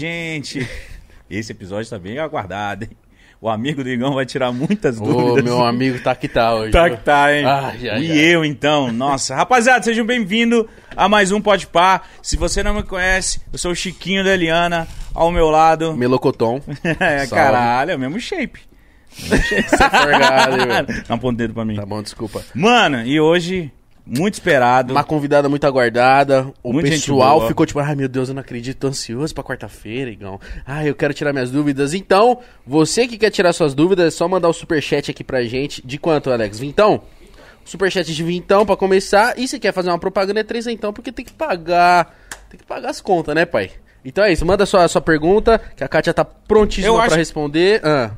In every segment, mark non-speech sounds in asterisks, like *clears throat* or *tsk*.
Gente. Esse episódio tá bem aguardado, hein? O amigo do Igão vai tirar muitas Ô, dúvidas. meu amigo tá que tá hoje. Tá que tá, hein? Ai, ai, e ai. eu, então. Nossa. Rapaziada, sejam bem-vindos a mais um Pode Par. Se você não me conhece, eu sou o Chiquinho da Eliana, ao meu lado. Melocoton. *laughs* É, Salve. caralho, é o mesmo shape. *laughs* Forgado? *laughs* Dá um ponto dedo pra mim. Tá bom, desculpa. Mano, e hoje, muito esperado. Uma convidada muito aguardada. O Muita pessoal ficou tipo, ai meu Deus, eu não acredito, tô ansioso pra quarta-feira, Igão. Ai, eu quero tirar minhas dúvidas. Então, você que quer tirar suas dúvidas, é só mandar o superchat aqui pra gente. De quanto, Alex? Vintão? Superchat de vintão pra começar. E se quer fazer uma propaganda é três então, porque tem que pagar. Tem que pagar as contas, né, pai? Então é isso, manda sua, sua pergunta, que a Kátia tá prontíssima Eu pra acho- responder. Ah,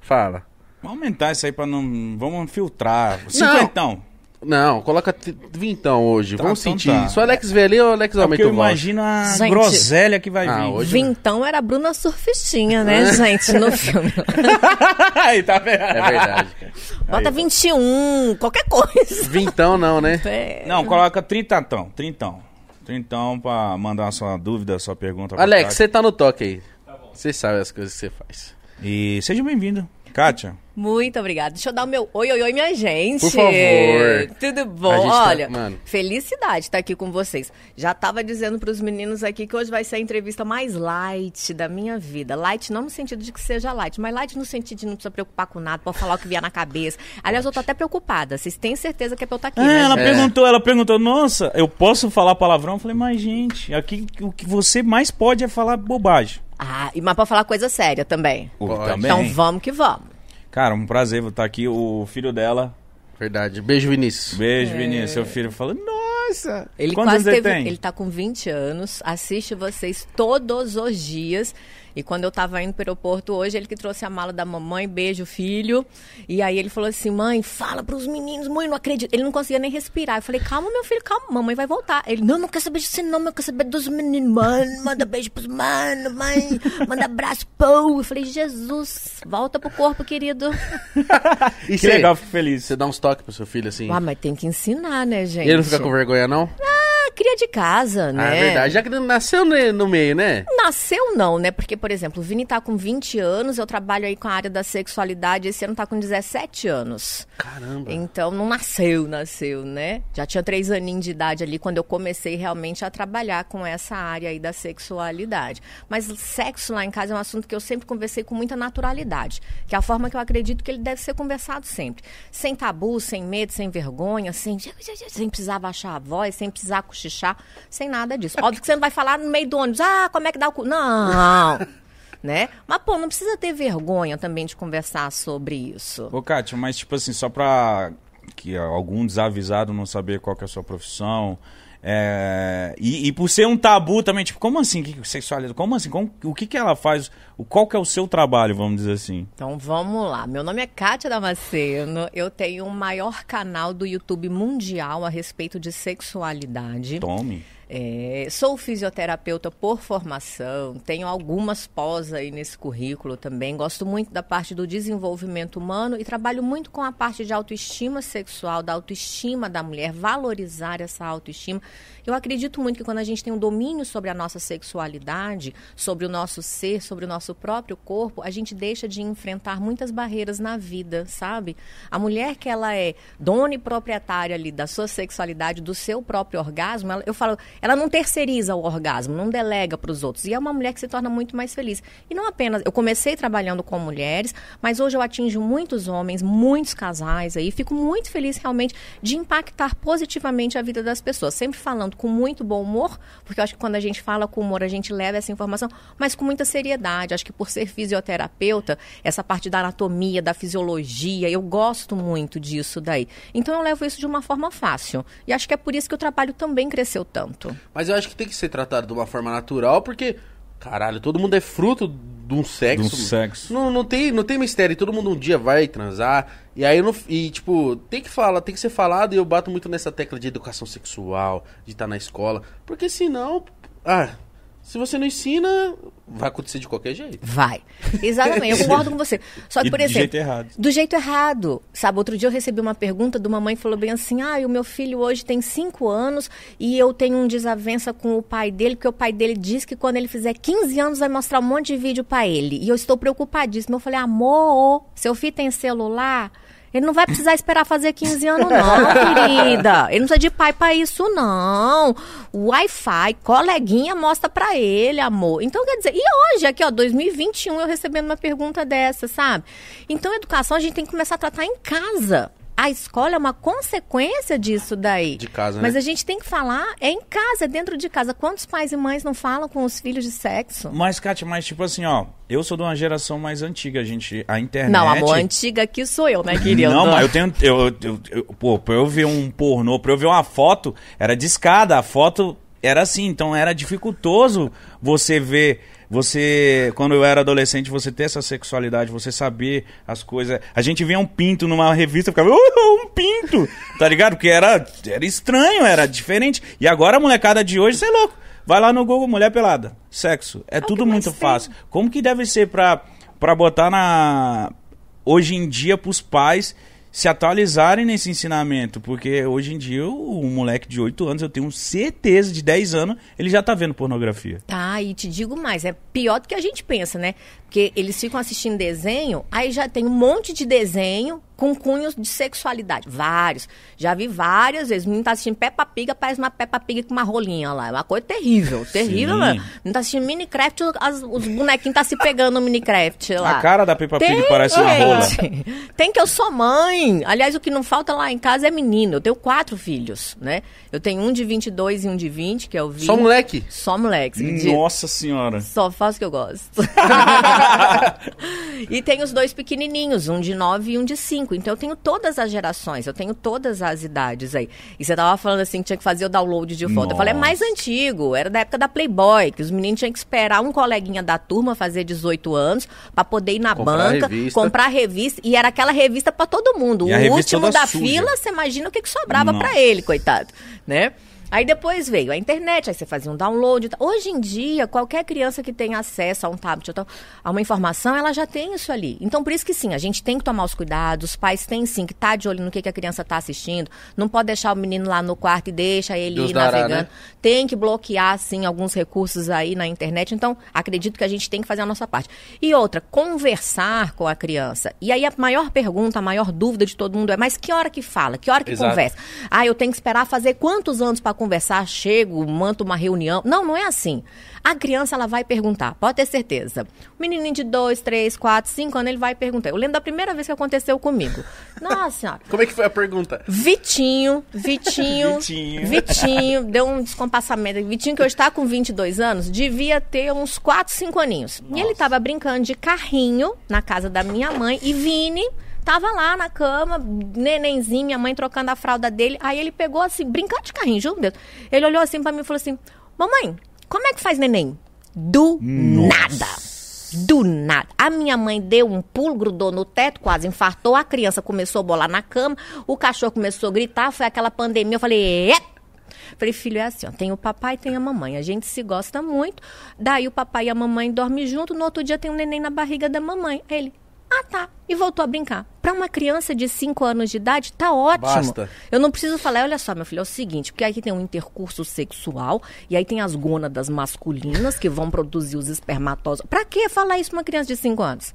fala. Vamos aumentar isso aí pra não. Vamos filtrar. Cinquentão. Não, coloca vintão hoje. Tá, Vamos então sentir. tá. Se o Alex vê ali, o Alex É aumenta eu o voucher. imagino a Gente. groselha que vai Ah, vir. hoje- Vintão era a Bruna Surfistinha, né, *laughs* gente, no filme. *laughs* aí, tá vendo? É verdade, cara. Bota 21, qualquer coisa. Vintão não, né? *laughs* É. Não, coloca trintão. Trintão. Trintão pra mandar sua dúvida, sua pergunta. pra Alex, você tá no toque aí. Você sabe as coisas que você faz. E seja bem-vindo. Kátia. Muito obrigada. Deixa eu dar o meu oi, oi, oi, minha gente. Por favor. Tudo bom? tá- Olha, mano. felicidade estar aqui com vocês. Já tava dizendo pros meninos aqui que hoje vai ser a entrevista mais light da minha vida. Light não no sentido de que seja light, mas light no sentido de não precisa preocupar com nada, pode falar o que vier na cabeça. Aliás, eu tô até preocupada. Vocês têm certeza que é pra eu estar aqui, Ah, né, ela gente? perguntou, ela perguntou, nossa, eu posso falar palavrão? Eu falei, mas gente, aqui o que você mais pode é falar bobagem. Ah, e mas pra falar coisa séria também. Pode. Também. Então vamos que vamos. Cara, um prazer estar aqui. O filho dela, Verdade. Beijo, Vinícius. beijo, Vinícius, seu filho, falou, nossa. Ele quase anos ele teve. tem? Ele tá com 20 anos, assiste vocês todos os dias. E quando eu tava indo pro aeroporto hoje, ele que trouxe a mala da mamãe, beijo, filho. E aí ele falou assim: mãe, fala pros meninos, mãe, não acredito. Ele não conseguia nem respirar. Eu falei: calma, meu filho, calma, mamãe vai voltar. Ele: não, não quer saber disso, não, eu quero saber dos meninos, mano. Manda beijo pros mano, mãe, manda abraço, pô. Eu falei: Jesus, volta pro corpo, querido. *laughs* E Que cê- legal, fico feliz. Você dá uns toques pro seu filho assim. Ah, mas tem que ensinar, né, gente? E ele não fica com vergonha, não? Ah, cria de casa, né? Ah, é verdade. Já que ele nasceu no meio, né? Nasceu não, né? Porque, por exemplo, o Vini tá com 20 anos, eu trabalho aí com a área da sexualidade, esse ano tá com 17 anos. Caramba. Então não nasceu, nasceu, né? Já tinha três aninhos de idade ali quando eu comecei realmente a trabalhar com essa área aí da sexualidade. Mas sexo lá em casa é um assunto que eu sempre conversei com muita naturalidade, que é a forma que eu acredito que ele deve ser conversado sempre. Sem tabu, sem medo, sem vergonha, sem, sem precisar baixar a voz, sem precisar cochichar, sem nada disso. Óbvio que você não vai falar no meio do ônibus, ah, como é que dá o cu? Não! Né? Mas, pô, não precisa ter vergonha também de conversar sobre isso. Ô, Kátia, mas tipo assim, só pra que algum desavisado não saber qual que é a sua profissão. é, E, e por ser um tabu também, tipo, como assim? Que, sexualidade? Como assim? Como- o que, que ela faz? O, qual que é o seu trabalho, vamos dizer assim? Então vamos lá. Meu nome é Kátia Damasceno. Eu tenho o maior canal do YouTube mundial a respeito de sexualidade. Tome. É, sou fisioterapeuta por formação, tenho algumas pós aí nesse currículo também. Gosto muito da parte do desenvolvimento humano e trabalho muito com a parte de autoestima sexual, da autoestima da mulher, valorizar essa autoestima. Eu acredito muito que quando a gente tem um domínio sobre a nossa sexualidade, sobre o nosso ser, sobre o nosso próprio corpo, a gente deixa de enfrentar muitas barreiras na vida, sabe? A mulher que ela é dona e proprietária ali da sua sexualidade, do seu próprio orgasmo, ela- eu falo, ela não terceiriza o orgasmo, não delega para os outros. E é uma mulher que se torna muito mais feliz. E não apenas, eu comecei trabalhando com mulheres, mas hoje eu atinjo muitos homens, muitos casais aí, fico muito feliz realmente de impactar positivamente a vida das pessoas, sempre falando com muito bom humor, porque eu acho que quando a gente fala com humor, a gente leva essa informação, mas com muita seriedade. Acho que por ser fisioterapeuta, essa parte da anatomia, da fisiologia, eu gosto muito disso daí. Então eu levo isso de uma forma fácil. E acho que é por isso que o trabalho também cresceu tanto. Mas eu acho que tem que ser tratado de uma forma natural, porque, caralho, todo mundo é fruto de um sexo. De um sexo. Não, não, tem, não tem mistério. Todo mundo um dia vai transar. E aí, não, e tipo, tem que falar, tem que ser falado. E eu bato muito nessa tecla de educação sexual, de estar na escola. Porque senão, ah, Se você não ensina, vai acontecer de qualquer jeito. Vai. Exatamente, eu concordo com você. Só *laughs* que, por do exemplo. jeito errado. Do jeito errado. Sabe, outro dia eu recebi uma pergunta de uma mãe que falou bem assim: ah, o meu filho hoje tem cinco anos e eu tenho um desavença com o pai dele, porque o pai dele diz que quando ele fizer 15 anos vai mostrar um monte de vídeo pra ele. E eu estou preocupadíssima. Eu falei, amor, seu filho tem celular? Ele não vai precisar esperar fazer 15 anos, não, querida. Ele não precisa de pai pra isso, não. Wi-Fi, coleguinha mostra pra ele, amor. Então, quer dizer, e hoje, aqui, ó, 2021, eu recebendo uma pergunta dessa, sabe? Então, educação a gente tem que começar a tratar em casa. A escola é uma consequência disso daí. De casa, Mas né? a gente tem que falar, é em casa, é dentro de casa. Quantos pais e mães não falam com os filhos de sexo? Mas, Kátia, mas tipo assim, ó, eu sou de uma geração mais antiga, a gente, a internet... Não, amor, antiga aqui sou eu, né, querido? Não, mas eu tenho. Eu, eu, eu- pô, pra eu ver um pornô, pra eu ver uma foto, era de escada. A foto era assim, então era dificultoso você ver. Você, quando eu era adolescente, você ter essa sexualidade, você saber as coisas. A gente via um pinto numa revista, ficava, "Uh, um pinto! Tá ligado? Porque era, era estranho, era diferente. E agora a molecada de hoje, você é louco. Vai lá no Google, mulher pelada, sexo. É, o tudo muito tem. fácil. Como que deve ser pra, pra botar na. Hoje em dia, pros pais se atualizarem nesse ensinamento? Porque hoje em dia, o, moleque de 8 anos, eu tenho certeza, de 10 anos, ele já tá vendo pornografia. Tá, e te digo mais, é pior do que a gente pensa, né? Porque eles ficam assistindo desenho, aí já tem um monte de desenho com cunhos de sexualidade. Vários. Já vi várias vezes. O menino tá assistindo Peppa Pig, parece uma Peppa Pig com uma rolinha lá. É uma coisa terrível. Terrível, Sim. mano. Não tá assistindo Minecraft, as- os bonequinhos tá se pegando no Minecraft lá. A cara da Peppa Pig Tem, parece uma rola. Tem que eu sou mãe. Aliás, o que não falta lá em casa é menino. Eu tenho quatro filhos, né? Eu tenho um de 22 e um de 20, que é o Vini. Só moleque. Só moleque. acredita? Nossa senhora. Só faço o que eu gosto. *laughs* e tem os dois pequenininhos, um de 9 e um de 5. Então eu tenho todas as gerações, eu tenho todas as idades aí. E você tava falando assim que tinha que fazer o download de foto. Eu falei, é mais Nossa. antigo, era da época da Playboy, que os meninos tinham que esperar um coleguinha da turma fazer 18 anos pra poder ir na Comprar banca, revista. comprar a revista. E era aquela revista pra todo mundo. E a o último da suja. fila, você imagina o que, que sobrava pra ele, coitado, né? Aí depois veio a internet, aí você fazia um download. Hoje em dia, qualquer criança que tem acesso a um tablet, a uma informação, ela já tem isso ali. Então, por isso que sim, a gente tem que tomar os cuidados, os pais têm sim que estar de olho no que, que a criança está assistindo. Não pode deixar o menino lá no quarto e deixa ele Deus ir dará, navegando. né? Tem que bloquear, sim, alguns recursos aí na internet. Então, acredito que a gente tem que fazer a nossa parte. E outra, conversar com a criança. E aí a maior pergunta, a maior dúvida de todo mundo é: mas que hora que fala? Que hora que Exato. conversa? Ah, eu tenho que esperar fazer quantos anos para conversar? Chego, manto uma reunião. Não, não é assim. A criança, ela vai perguntar, pode ter certeza. O menininho de dois, três, quatro, cinco anos, ele vai perguntar. Eu lembro da primeira vez que aconteceu comigo. Nossa senhora. Como é que foi a pergunta? Vitinho, Vitinho, *laughs* Vitinho. Vitinho, deu um descompassamento. Vitinho, que hoje está com 22 anos, devia ter uns 4, 5 aninhos. E ele tava brincando de carrinho na casa da minha mãe e Vini tava lá na cama, nenenzinho, minha mãe trocando a fralda dele. Aí ele pegou assim, brincando de carrinho, juro Deus. Ele olhou assim pra mim e falou assim: Mamãe, como é que faz neném? Do nada. Do nada. A minha mãe deu um pulo, grudou no teto, quase infartou. A criança começou a bolar na cama. O cachorro começou a gritar. Foi aquela pandemia. Eu falei, é. Falei, filho, é assim, ó, tem o papai e tem a mamãe. A gente se gosta muito. Daí o papai e a mamãe dormem junto. No outro dia tem um neném na barriga da mamãe. Aí Ele, ah, tá. E voltou a brincar. Pra uma criança de 5 anos de idade, tá ótimo. Basta. Eu não preciso falar, olha só, meu filho, é o seguinte, porque aqui tem um intercurso sexual, e aí tem as gônadas masculinas que vão produzir os espermatozoides. Pra que falar isso pra uma criança de 5 anos?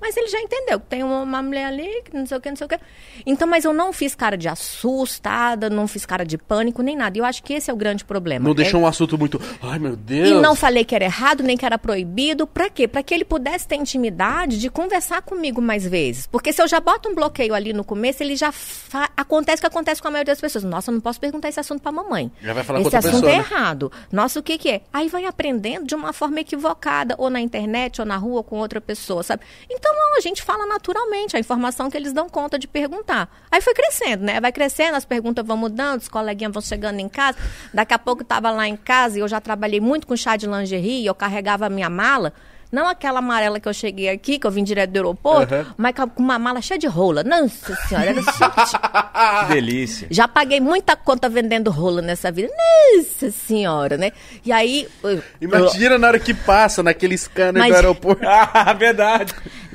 Mas ele já entendeu que tem uma, mulher ali, que não sei o que, não sei o que. Então, mas eu não fiz cara de assustada, não fiz cara de pânico, nem nada. E eu acho que esse é o grande problema. Não É- deixou um assunto muito. Ai, meu Deus. e não falei que era errado, nem que era proibido. Pra quê? Pra que ele pudesse ter intimidade de conversar comigo mais vezes. Porque se eu já boto um bloqueio ali no começo, ele já fa- acontece o que acontece com a maioria das pessoas. Nossa, eu não posso perguntar esse assunto pra mamãe. Já vai falar com esse outra assunto pessoa, é né? errado. Nossa, o que que é? Aí vai aprendendo de uma forma equivocada, ou na internet, ou na rua, com outra pessoa, sabe? Então, não, a gente fala naturalmente a informação que eles dão conta de perguntar. Aí foi crescendo, né? Vai crescendo, as perguntas vão mudando, os coleguinhas vão chegando em casa. Daqui a pouco eu tava lá em casa e eu já trabalhei muito com chá de lingerie, eu carregava a minha mala. Não aquela amarela que eu cheguei aqui, que eu vim direto do aeroporto, Uhum. mas com uma mala cheia de rola. Nossa senhora, era chique. *laughs* Que delícia. Já paguei muita conta vendendo rola nessa vida. Nossa senhora, né? E aí. eu- Imagina na hora que passa naquele scanner Mas- do aeroporto. *laughs* Ah, verdade.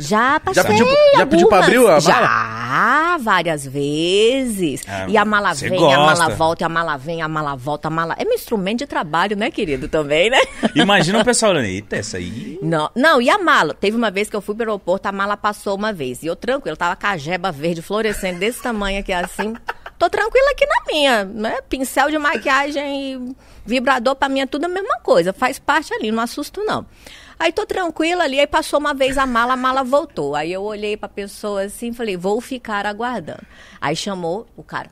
Já passei. pediu- já pediu pra abrir a algumas. mala? Já, várias vezes. Ah, e a mala vem, a mala gosta. volta, a mala vem, a mala volta, a mala. É meu instrumento de trabalho, né, querido? Também, né? *laughs* Imagina o pessoal olhando, eita, essa aí... Não, não, e a mala? Teve uma vez que eu fui pro aeroporto, a mala passou uma vez. E eu tranquilo, tava com a jeba verde fluorescente desse tamanho aqui assim. Tô tranquila aqui na minha, né? Pincel de maquiagem e vibrador pra mim é tudo a mesma coisa. Faz parte ali, não assusto não. Aí tô tranquila ali, aí passou uma vez a mala, a mala voltou. Aí eu olhei pra pessoa assim falei, vou ficar aguardando. Aí chamou o cara.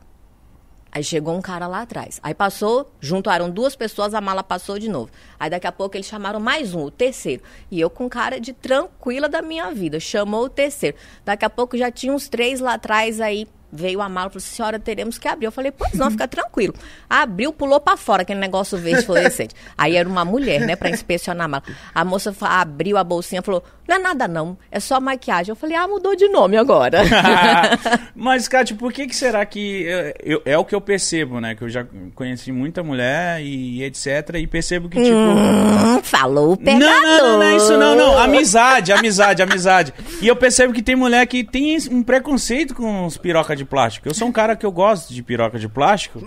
Aí chegou um cara lá atrás. Aí passou, juntaram duas pessoas, a mala passou de novo. Aí daqui a pouco eles chamaram mais um, o terceiro. E eu com cara de tranquila da minha vida. Chamou o terceiro. Daqui a pouco já tinha uns três lá atrás, aí veio a mala e falou: senhora, teremos que abrir. Eu falei, pois não, fica tranquilo. Abriu, pulou pra fora aquele negócio verde fluorescente. Aí era uma mulher, né, pra inspecionar a mala. A moça abriu a bolsinha e falou: não é nada não, é só maquiagem. Eu falei, ah, mudou de nome agora. *laughs* Mas, Kátia, por que, que será que. eu- eu- é o que eu percebo, né? Que eu já conheci muita mulher e etc. E percebo que, tipo. Hum, Falou o pegador. Não, não, não, não é isso não, não. Amizade, amizade, amizade. E eu percebo que tem mulher que tem um preconceito com os piroca de plástico. Eu sou um cara que eu gosto de piroca de plástico,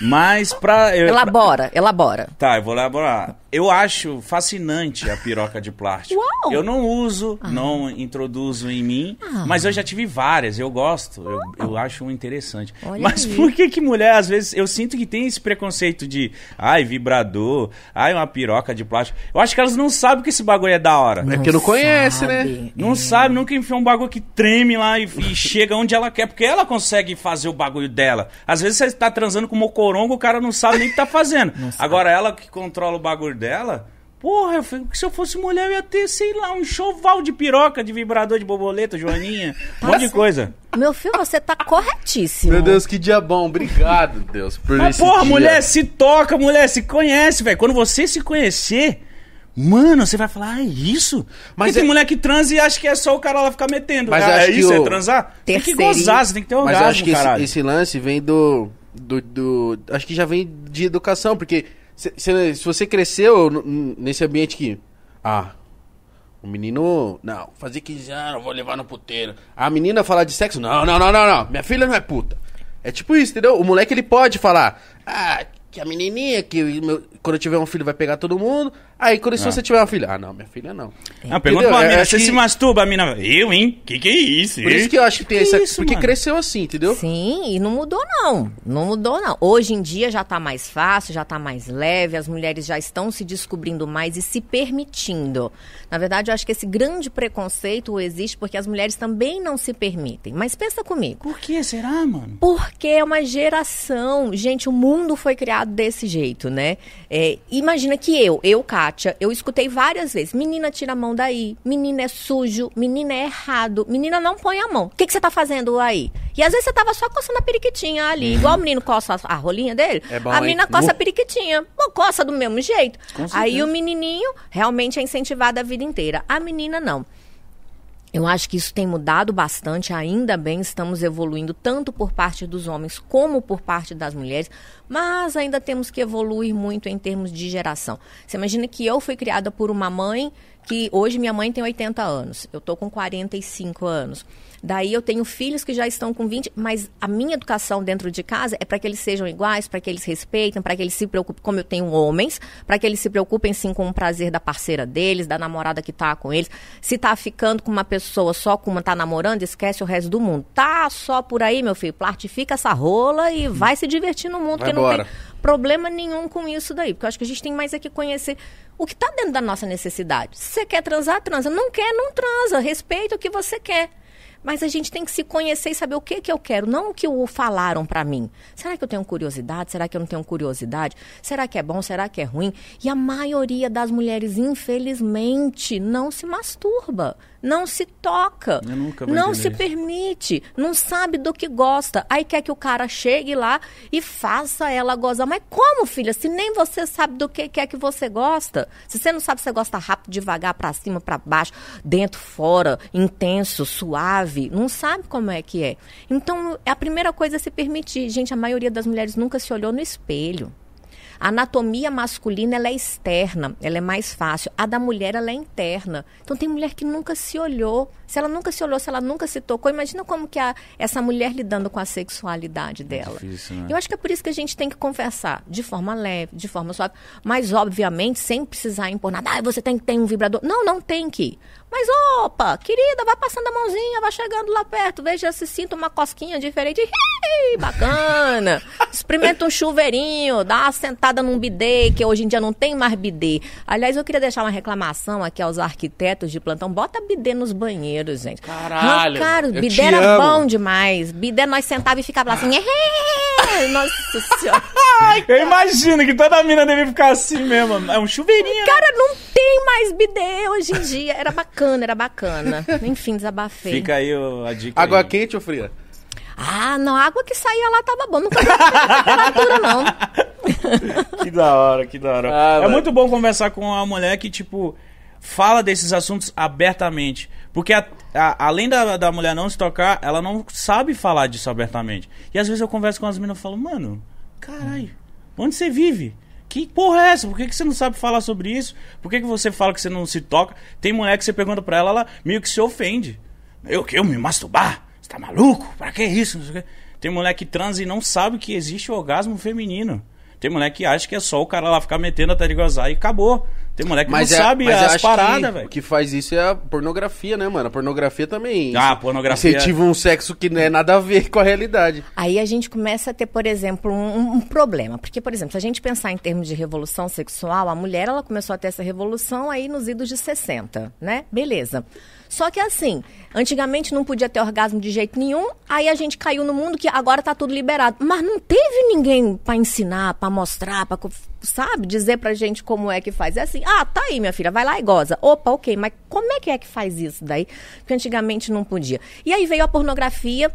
mas pra... Eu, Elabora, elabora. Tá, eu vou elaborar. Eu acho fascinante a piroca de plástico. Uau! Eu não uso, não introduzo em mim, mas eu já tive várias, eu gosto, eu, eu acho interessante. Olha mas aí. por que que mulher, às vezes, eu sinto que tem esse preconceito de, ai, vibrador, ai, uma piroca de plástico. Eu acho que elas não sabem que esse bagulho é da hora. É porque não conhece, né? sabe. Não sabe, nunca enfiou um bagulho que treme lá e, e *laughs* chega onde ela quer, porque ela consegue fazer o bagulho dela. Às vezes você tá transando com o mocorongo, o cara não sabe nem o que tá fazendo. Agora ela que controla o bagulho dela, porra, eu falei, se eu fosse mulher eu ia ter, sei lá, um enxoval de piroca, de vibrador de borboleta, joaninha, *laughs* um monte de coisa. Meu filho, você tá corretíssimo. Meu Deus, que dia bom. Obrigado, Deus, por Mas esse porra, dia. mulher se toca, mulher se conhece, velho. Quando você se conhecer... Mano, você vai falar, ah, é isso? Mas Mas tem é- mulher que transa e acha que é só o cara lá ficar metendo. Mas eu é que isso, é transar? Tem que gozar, você tem que ter Mas orgasmo, eu acho que esse, esse lance vem do, do, do- Acho que já vem de educação, porque se, se- se você cresceu nesse ambiente que. Ah, o menino. Não, fazer 15 anos, vou levar no puteiro. A menina falar de sexo. Não, não, não, não, não. Minha filha não é puta. É tipo isso, entendeu? O moleque ele pode falar. Ah, que a menininha, que meu- quando eu tiver um filho vai pegar todo mundo. Aí quando se você tiver uma filha. Ah, não, minha filha não. Ah, pergunta pra Eu mina, acho você que- se masturba? A mina, eu, hein? Que que é isso? Por isso que eu acho que tem Que essa. isso, porque mano? cresceu assim, entendeu? Sim, e não mudou não. Não mudou não. Hoje em dia já tá mais fácil, já tá mais leve, as mulheres já estão se descobrindo mais e se permitindo. Na verdade, eu acho que esse grande preconceito existe porque as mulheres também não se permitem. Mas pensa comigo. Por que será, mano? Porque é uma geração. Gente, o mundo foi criado desse jeito, né? É, imagina que eu, eu, Kátia, eu escutei várias vezes: menina, tira a mão daí, menina é sujo, menina é errado, menina não põe a mão. O que, que você tá fazendo aí? E às vezes você tava só coçando a periquitinha ali, igual o menino coça a, a rolinha dele. É bom, a hein? menina coça Uh. a periquitinha. Pô, coça do mesmo jeito. Aí o menininho realmente é incentivado a vida inteira. A menina não. Eu acho que isso tem mudado bastante, ainda bem estamos evoluindo tanto por parte dos homens como por parte das mulheres, mas ainda temos que evoluir muito em termos de geração. Você imagina que eu fui criada por uma mãe que hoje minha mãe tem 80 anos, eu tô com 45 anos. Daí eu tenho filhos que já estão com 20, mas a minha educação dentro de casa é para que eles sejam iguais, para que eles respeitem, para que eles se preocupem, como eu tenho homens, para que eles se preocupem sim com o prazer da parceira deles, da namorada que tá com eles. Se tá ficando com uma pessoa só com uma tá namorando, esquece o resto do mundo. Tá só por aí, meu filho, plastifica essa rola e vai se divertir no mundo, Vai que não embora. tem problema nenhum com isso daí, porque eu acho que a gente tem mais é que conhecer o que tá dentro da nossa necessidade. Se você quer transar, transa. Não quer, não transa. Respeita o que você quer. Mas a gente tem que se conhecer e saber o que que eu quero, não o que o falaram pra mim. Será que eu tenho curiosidade? Será que eu não tenho curiosidade? Será que é bom? Será que é ruim? E a maioria das mulheres, infelizmente, não se masturba. Não se toca, não se isso. permite, não sabe do que gosta. Aí quer que o cara chegue lá e faça ela gozar. Mas como, filha? Se nem você sabe do que que é que você gosta. Se você não sabe se você gosta rápido, devagar, pra cima, pra baixo, dentro, fora, intenso, suave, não sabe como é que é. Então, a primeira coisa é se permitir. Gente, a maioria das mulheres nunca se olhou no espelho. A anatomia masculina ela é externa, ela é mais fácil. A da mulher ela é interna. Então tem mulher que nunca se olhou. Se ela nunca se olhou, se ela nunca se tocou, imagina como que é a, essa mulher lidando com a sexualidade dela. difícil, né? Eu acho que é por isso que a gente tem que conversar de forma leve, de forma suave, mas obviamente sem precisar impor nada. Ah, você tem que ter um vibrador. Não, não tem que. Mas opa, querida, vai passando a mãozinha, vai chegando lá perto, veja se sinta uma cosquinha diferente. Ih, bacana. *laughs* Experimenta um chuveirinho, dá uma sentada num bidê, que hoje em dia não tem mais bidê. Aliás, eu queria deixar uma reclamação aqui aos arquitetos de plantão. Bota bidê nos banheiros, gente. Caralho, Cara, eu bidê era amo. bom demais. Bidê nós sentava e ficava lá assim. "Eh". Nossa senhora. Eu imagino que toda mina deve ficar assim mesmo. É um chuveirinho. né? Cara, não tem mais bidê hoje em dia. Era bacana, era bacana. Enfim, desabafei. Fica aí o- a dica. Água aí. quente ou fria? Ah, não, a água que saía lá tava bom. Nunca vi temperatura, não. *laughs* Que da hora, que da hora. Ah, é mano. muito bom conversar com uma mulher que, tipo, fala desses assuntos abertamente. Porque a- a- além da, da mulher não se tocar, ela não sabe falar disso abertamente. E às vezes eu converso com as meninas e falo, mano, caralho, onde você vive? Que porra é essa? Por que, que você não sabe falar sobre isso? Por que, que você fala que você não se toca? Tem mulher que você pergunta pra ela, ela meio que se ofende. Eu que? Eu me masturbar? Você tá maluco? Pra que isso? Tem mulher que transa e não sabe que existe o orgasmo feminino. Tem mulher que acha que é só o cara lá ficar metendo até ele gozar e acabou. Tem mulher que Mas, não é, sabe as paradas, que velho. O que faz isso é a pornografia, né, mano? A pornografia também. Ah, a pornografia- Incentiva um sexo que não é nada a ver *laughs* com a realidade. Aí a gente começa a ter, por exemplo, um, um problema. Porque, por exemplo, se a gente pensar em termos de revolução sexual, a mulher ela começou a ter essa revolução aí nos idos de 60, né? Beleza. Só que assim, antigamente não podia ter orgasmo de jeito nenhum, aí a gente caiu no mundo que agora tá tudo liberado. Mas não teve ninguém pra ensinar, pra mostrar, co- sabe, dizer pra gente como é que faz. É assim, ah, tá aí, minha filha, vai lá e goza. Opa, ok, mas como é que é que faz isso daí? Porque antigamente não podia. E aí veio a pornografia,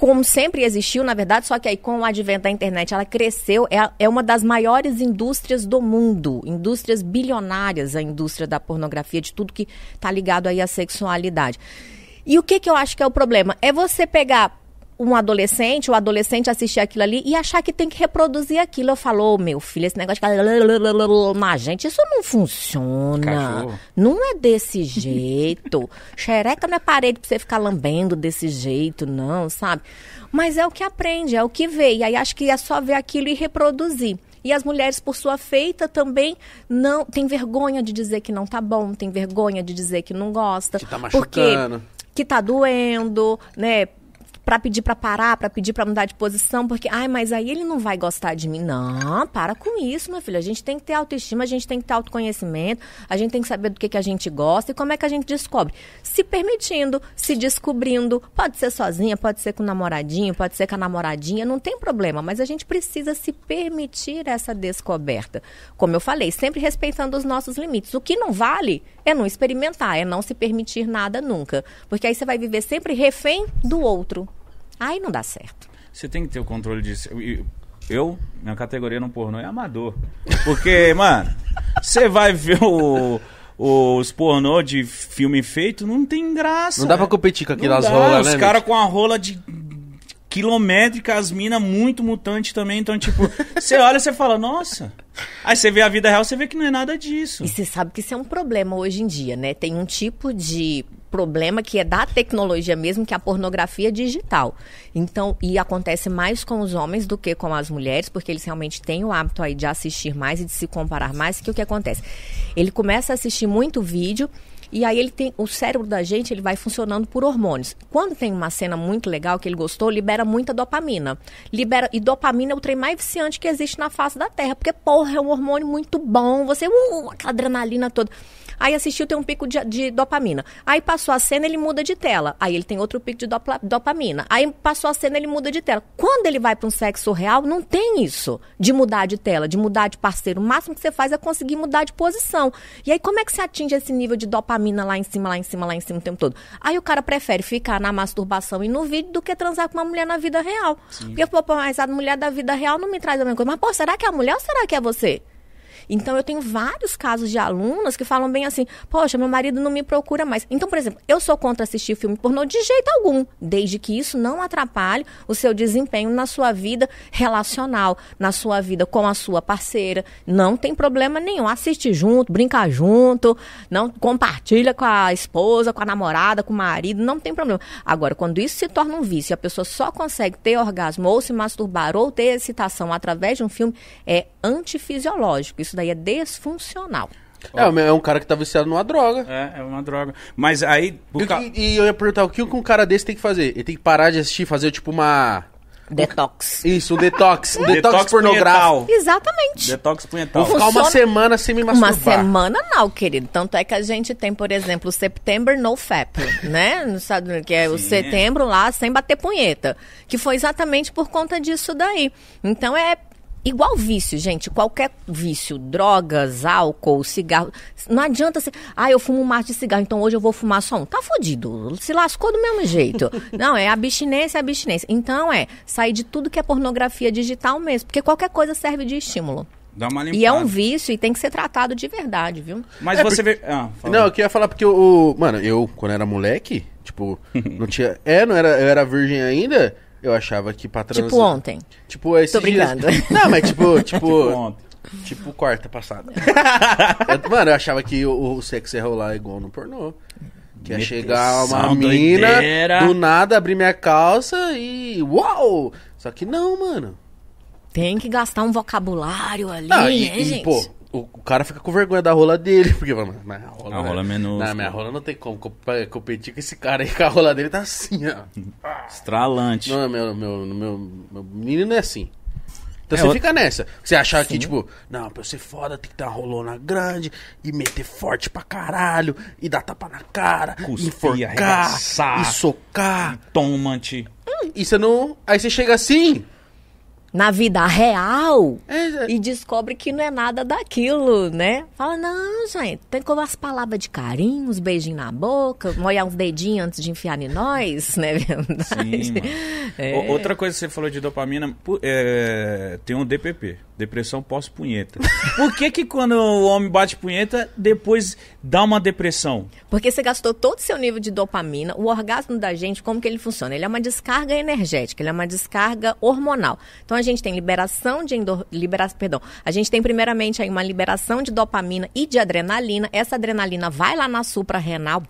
como sempre existiu, na verdade, só que aí com o advento da internet ela cresceu, é, é uma das maiores indústrias do mundo, indústrias bilionárias, a indústria da pornografia, de tudo que está ligado aí à sexualidade. E o que, que eu acho que é o problema? É você pegar um adolescente, o adolescente assistir aquilo ali e achar que tem que reproduzir aquilo. Eu falo, ô, meu filho, esse negócio de... Mas, gente, isso não funciona. Cachorro. Não é desse jeito. *laughs* Xereca não é parede pra você ficar lambendo desse jeito, não, sabe? Mas é o que aprende, é o que vê. E aí acho que é só ver aquilo e reproduzir. E as mulheres, por sua feita, também não tem vergonha de dizer que não tá bom, tem vergonha de dizer que não gosta. Que tá porque machucando. que tá doendo, né? Pra pedir pra parar, pra pedir pra mudar de posição, porque, ai, mas aí ele não vai gostar de mim. Não, para com isso, meu filho. A gente tem que ter autoestima, a gente tem que ter autoconhecimento, a gente tem que saber do que, que a gente gosta e como é que a gente descobre. Se permitindo, se descobrindo. Pode ser sozinha, pode ser com o namoradinho, pode ser com a namoradinha, não tem problema, mas a gente precisa se permitir essa descoberta. Como eu falei, sempre respeitando os nossos limites. O que não vale é não experimentar, é não se permitir nada nunca. Porque aí você vai viver sempre refém do outro. Aí não dá certo. Você tem que ter o controle disso. Eu- Eu, minha categoria no pornô é amador. Porque, *laughs* mano, você vai ver o- os pornô de filme feito, não tem graça. Não dá pra competir com aquelas rolas, Os né? caras Mitch? com a rola de quilométrica, as minas muito mutante também. Então, tipo, *laughs* você olha e você fala, nossa. Aí você vê a vida real, você vê que não é nada disso. E você sabe que isso é um problema hoje em dia, né? Tem um tipo de problema que é da tecnologia mesmo, que é a pornografia digital. Então, e acontece mais com os homens do que com as mulheres, porque eles realmente têm o hábito aí de assistir mais e de se comparar mais, que o que acontece? Ele começa a assistir muito vídeo e aí ele tem o cérebro da gente, ele vai funcionando por hormônios. Quando tem uma cena muito legal que ele gostou, libera muita dopamina. Libera e dopamina é o trem mais viciante que existe na face da Terra, porque porra, é um hormônio muito bom, você uh, aquela adrenalina toda. Aí assistiu, tem um pico de, de dopamina. Aí passou a cena, ele muda de tela. Aí ele tem outro pico de dopa- dopamina. Aí passou a cena, ele muda de tela. Quando ele vai para um sexo real, não tem isso de mudar de tela, de mudar de parceiro. O máximo que você faz é conseguir mudar de posição. E aí, como é que você atinge esse nível de dopamina lá em cima, lá em cima, lá em cima o tempo todo? Aí o cara prefere ficar na masturbação e no vídeo do que transar com uma mulher na vida real. Porque, pô, pô, mas a mulher da vida real não me traz a mesma coisa. Mas, pô, será que é a mulher ou será que é você? Então, eu tenho vários casos de alunas que falam bem assim: Poxa, meu marido não me procura mais. Então, por exemplo, eu sou contra assistir filme pornô de jeito algum, desde que isso não atrapalhe o seu desempenho na sua vida relacional, na sua vida com a sua parceira. Não tem problema nenhum. Assiste junto, brinca junto, não compartilha com a esposa, com a namorada, com o marido, não tem problema. Agora, quando isso se torna um vício, a pessoa só consegue ter orgasmo ou se masturbar ou ter excitação através de um filme, é antifisiológico. Isso daí é desfuncional. É, é um cara que tá viciado numa droga. É, é uma droga. Mas aí. E, ca- e- eu ia perguntar, o que um cara desse tem que fazer? Ele tem que parar de assistir, fazer tipo uma... Detox. Isso, um detox. *laughs* Um detox, Detox pornográfico. punhetal. Exatamente. Detox punhetal. Vou ficar uma Funciona- semana sem me Uma masturbar. semana não, querido. Tanto é que a gente tem, por exemplo, o September No Fap, *laughs* né? Estados Unidos, que é o Sim. setembro lá sem bater punheta. Que foi exatamente por conta disso daí. Então é igual vício, gente. Qualquer vício, drogas, álcool, cigarro. Não adianta ser, ah, eu fumo um maço de cigarro, então hoje eu vou fumar só um. Tá fudido. Se lascou do mesmo jeito. *laughs* Não, é abstinência, é abstinência. Então é sair de tudo que é pornografia digital mesmo. Porque qualquer coisa serve de estímulo. Dá uma limpada. E é um vício e tem que ser tratado de verdade, viu? Mas É, você vê. Ah. Não, eu queria falar porque o. Mano, eu, quando era moleque, tipo, não tinha. É, não era, eu era virgem ainda, eu achava que pra transar. Tipo ontem. Tipo, esses Tô dias- brincando. *laughs* Não, mas tipo, *laughs* tipo. Tipo ontem. tipo quarta passada. *laughs* Eu- mano, eu achava que o, o sexo ia rolar igual no pornô. Que ia Meteção, chegar uma mina, doideira. do nada abrir minha calça e. Uau! Só que não, mano. Tem que gastar um vocabulário ali, Não, né, e, e, gente? pô, o, o cara fica com vergonha da rola dele, *laughs* porque, mano, mas a rola, A rola é. Não, minha rola não tem como comp- competir com esse cara aí, *laughs* que a rola dele tá assim, ó. Estralante. Não, meu, meu, meu, meu menino é assim. Então É, você fica nessa. Você achar que, tipo, não, pra eu ser foda tem que ter uma rolona grande e meter forte pra caralho e dar tapa na cara, Cuspir, enforcar arregaçar. e socar. Toma-te. E você não. Aí você chega assim. Na vida real. É, E descobre que não é nada daquilo, né? Fala, não, gente, tem como as palavras de carinho, uns beijinhos na boca, molhar uns dedinhos antes de enfiar em nós, *laughs* né? Verdade. Sim. É. Outra coisa que você falou de dopamina, é, tem um DPP, depressão pós-punheta. *laughs* Por que que quando o homem bate punheta, depois dá uma depressão? Porque você gastou todo o seu nível de dopamina. O orgasmo da gente, como que ele funciona? Ele é uma descarga energética, ele é uma descarga hormonal. Então a gente tem liberação de endor... libera... perdão. A gente tem primeiramente aí uma liberação de dopamina e de adrenalina. Essa adrenalina vai lá na suprarrenal.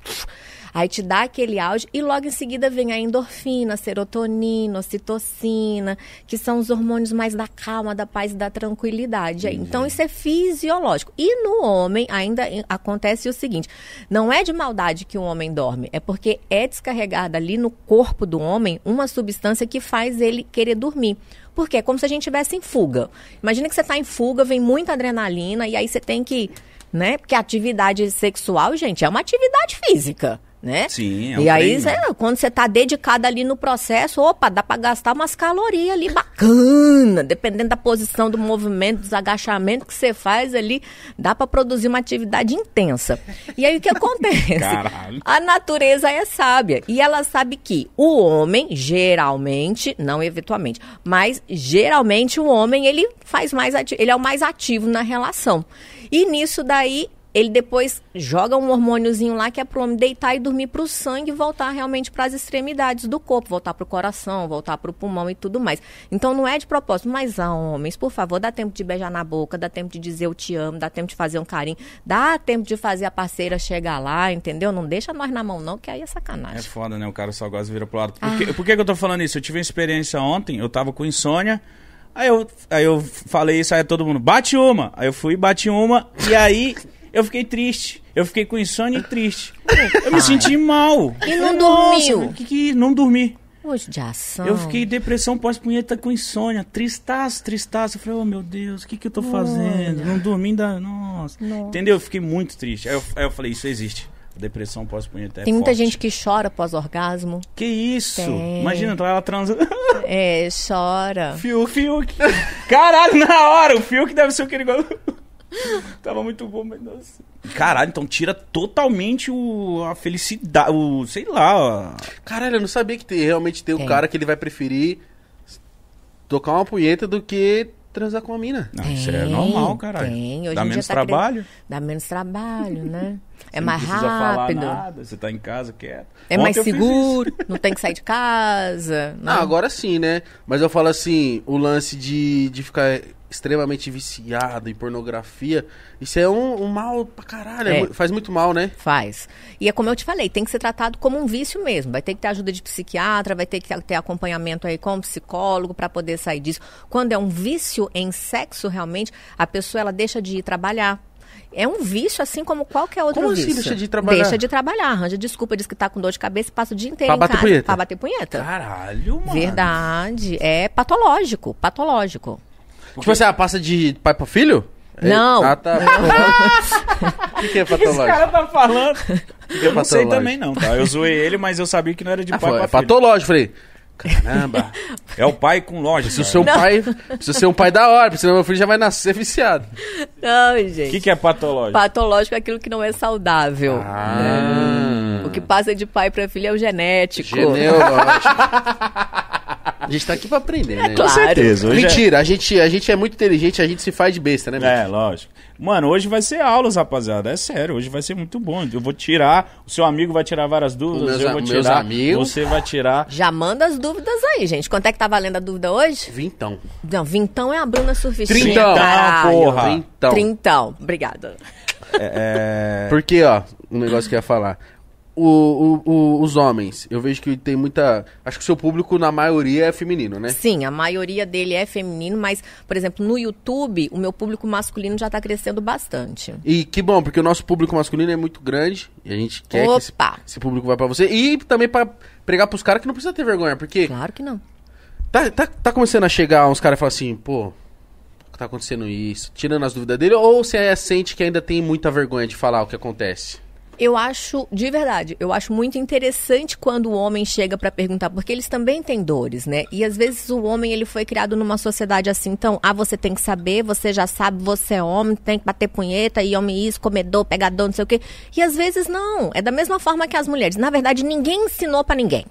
Aí te dá aquele auge e logo em seguida vem a endorfina, a serotonina, a ocitocina, que são os hormônios mais da calma, da paz e da tranquilidade. Então isso é fisiológico. E no homem ainda acontece o seguinte: não é de maldade que o homem dorme, é porque é descarregada ali no corpo do homem uma substância que faz ele querer dormir. Porque é como se a gente estivesse em fuga. Imagina que você está em fuga, vem muita adrenalina e aí você tem que, né? Porque a atividade sexual, gente, é uma atividade física. Né? Sim, é um E aí, cê- quando você tá dedicado ali no processo, opa, dá pra gastar umas calorias ali bacana. Dependendo da posição, do movimento, dos agachamentos que você faz ali, dá pra produzir uma atividade intensa. E aí o que acontece? Caralho. A natureza é sábia. E ela sabe que o homem, geralmente, não eventualmente, mas geralmente o homem, ele faz mais ele é o mais ativo na relação. E nisso daí, ele depois joga um hormôniozinho lá que é pro homem deitar e dormir pro sangue voltar realmente para as extremidades do corpo, voltar pro coração, voltar pro pulmão e tudo mais. Então não é de propósito, mas ah, homens, por favor, dá tempo de beijar na boca, dá tempo de dizer eu te amo, dá tempo de fazer um carinho, dá tempo de fazer a parceira chegar lá, entendeu? Não deixa nós na mão não, que aí é É sacanagem. foda, né? O cara só gosta de virar pro lado. Por, Ah. que, por que que eu tô falando isso? Eu tive uma experiência ontem, eu tava com insônia. Aí eu, aí eu falei isso, aí todo mundo, bate uma. Aí eu fui, bati uma, e aí eu fiquei triste. Eu fiquei com insônia e triste. Eu me senti mal. E não Nossa, dormiu? Que, que não dormi. Hoje de ação. Eu fiquei depressão pós-punheta com insônia. Tristaço, tristaço. Eu falei, oh meu Deus, o que que eu tô fazendo? Não dormi ainda. Nossa. nossa. Entendeu? Eu fiquei muito triste. Aí eu, aí eu falei, isso existe. Depressão pós-punheta é Tem muita forte. gente que chora após-orgasmo. Que isso? Tem. Imagina, então ela transa. *laughs* É, chora. Fiuk. Fiuk. Caralho, na hora. O Fiuk deve ser aquele igual. *laughs* Tava muito bom, mas nossa. Caralho, então tira totalmente o, a felicidade, o, sei lá. Caralho, eu não sabia que tem- realmente tem um Tem. cara que ele vai preferir tocar uma punheta do que transar com uma mina. Não, isso é Tem, normal, caralho. tem. Hoje Dá menos tá trabalho. Dá menos trabalho, né? *laughs* É Você mais não precisa rápido. falar nada, você tá em casa quieto. É Ontem mais seguro, não tem que sair de casa. né? Ah, agora sim, né? Mas eu falo assim, o lance de, de ficar extremamente viciado em pornografia, isso é um, um mal pra caralho, é É. faz muito mal, né? Faz. E é como eu te falei, tem que ser tratado como um vício mesmo. Vai ter que ter ajuda de psiquiatra, vai ter que ter acompanhamento aí com psicólogo para poder sair disso. Quando é um vício em sexo, realmente, a pessoa ela deixa de ir trabalhar. É um vício, assim como qualquer outro Como assim vício. deixa de trabalhar? Deixa de trabalhar, arranja desculpa, diz que tá com dor de cabeça e passa o dia inteiro Pra em bater casa punheta. pra bater punheta. Caralho, mano. Verdade. É patológico, patológico. Tipo assim, a passa de pai pra filho? É- Não. Ah, tá. *laughs* O que, que é Esse patológico? cara tá falando. O que, que é Eu não sei patológico? também não, tá? Eu zoei ele, mas eu sabia que não era de Ah, pai foi, pra é filho. patológico, falei. Caramba, É o pai com lógica. preciso ser um pai. Preciso ser um pai da hora, porque senão meu filho já vai nascer viciado. Não, O gente. que, que é patológico? Patológico é aquilo que não é saudável. Ah. O que passa de pai para filho é o genético. Genealógico. *laughs* A gente tá aqui pra aprender, né? claro. certeza. Hoje é- Mentira, a gente, a gente é muito inteligente, a gente se faz de besta, né, É, Vitor? lógico. Mano, hoje vai ser aulas, rapaziada. É sério, hoje vai ser muito bom. Eu vou tirar, o seu amigo vai tirar várias dúvidas, Meus eu vou meus tirar, amigos. você vai tirar. Já manda as dúvidas aí, gente. Quanto é que tá valendo a dúvida hoje? Vintão. Não, vintão é a Bruna Surfistinha. Trintão, caralho. porra. Vintão. Trintão. Obrigada. É, Porque, ó, um negócio que eu ia falar. O, o- os homens, eu vejo que tem muita. Acho que o seu público, na maioria, é feminino, né? Sim, a maioria dele é feminino, mas, por exemplo, no YouTube, o meu público masculino já tá crescendo bastante. E que bom, porque o nosso público masculino é muito grande e a gente quer que esse, Opa! esse público vá pra você. E também pra pregar pros caras que não precisa ter vergonha, porque Claro que não. tá, tá, tá começando a chegar uns caras e falar assim, pô, tá acontecendo isso, tirando as dúvidas dele, ou você sente que ainda tem muita vergonha de falar o que acontece? Eu acho, de verdade, eu acho muito interessante quando o homem chega pra perguntar, porque eles também têm dores, né? E às vezes o homem ele foi criado numa sociedade assim, então, ah, você tem que saber, você já sabe, você é homem, tem que bater punheta, e homem isso, comedor, pegador, não sei o quê. E às vezes não, é da mesma forma que as mulheres. Na verdade, ninguém ensinou pra ninguém.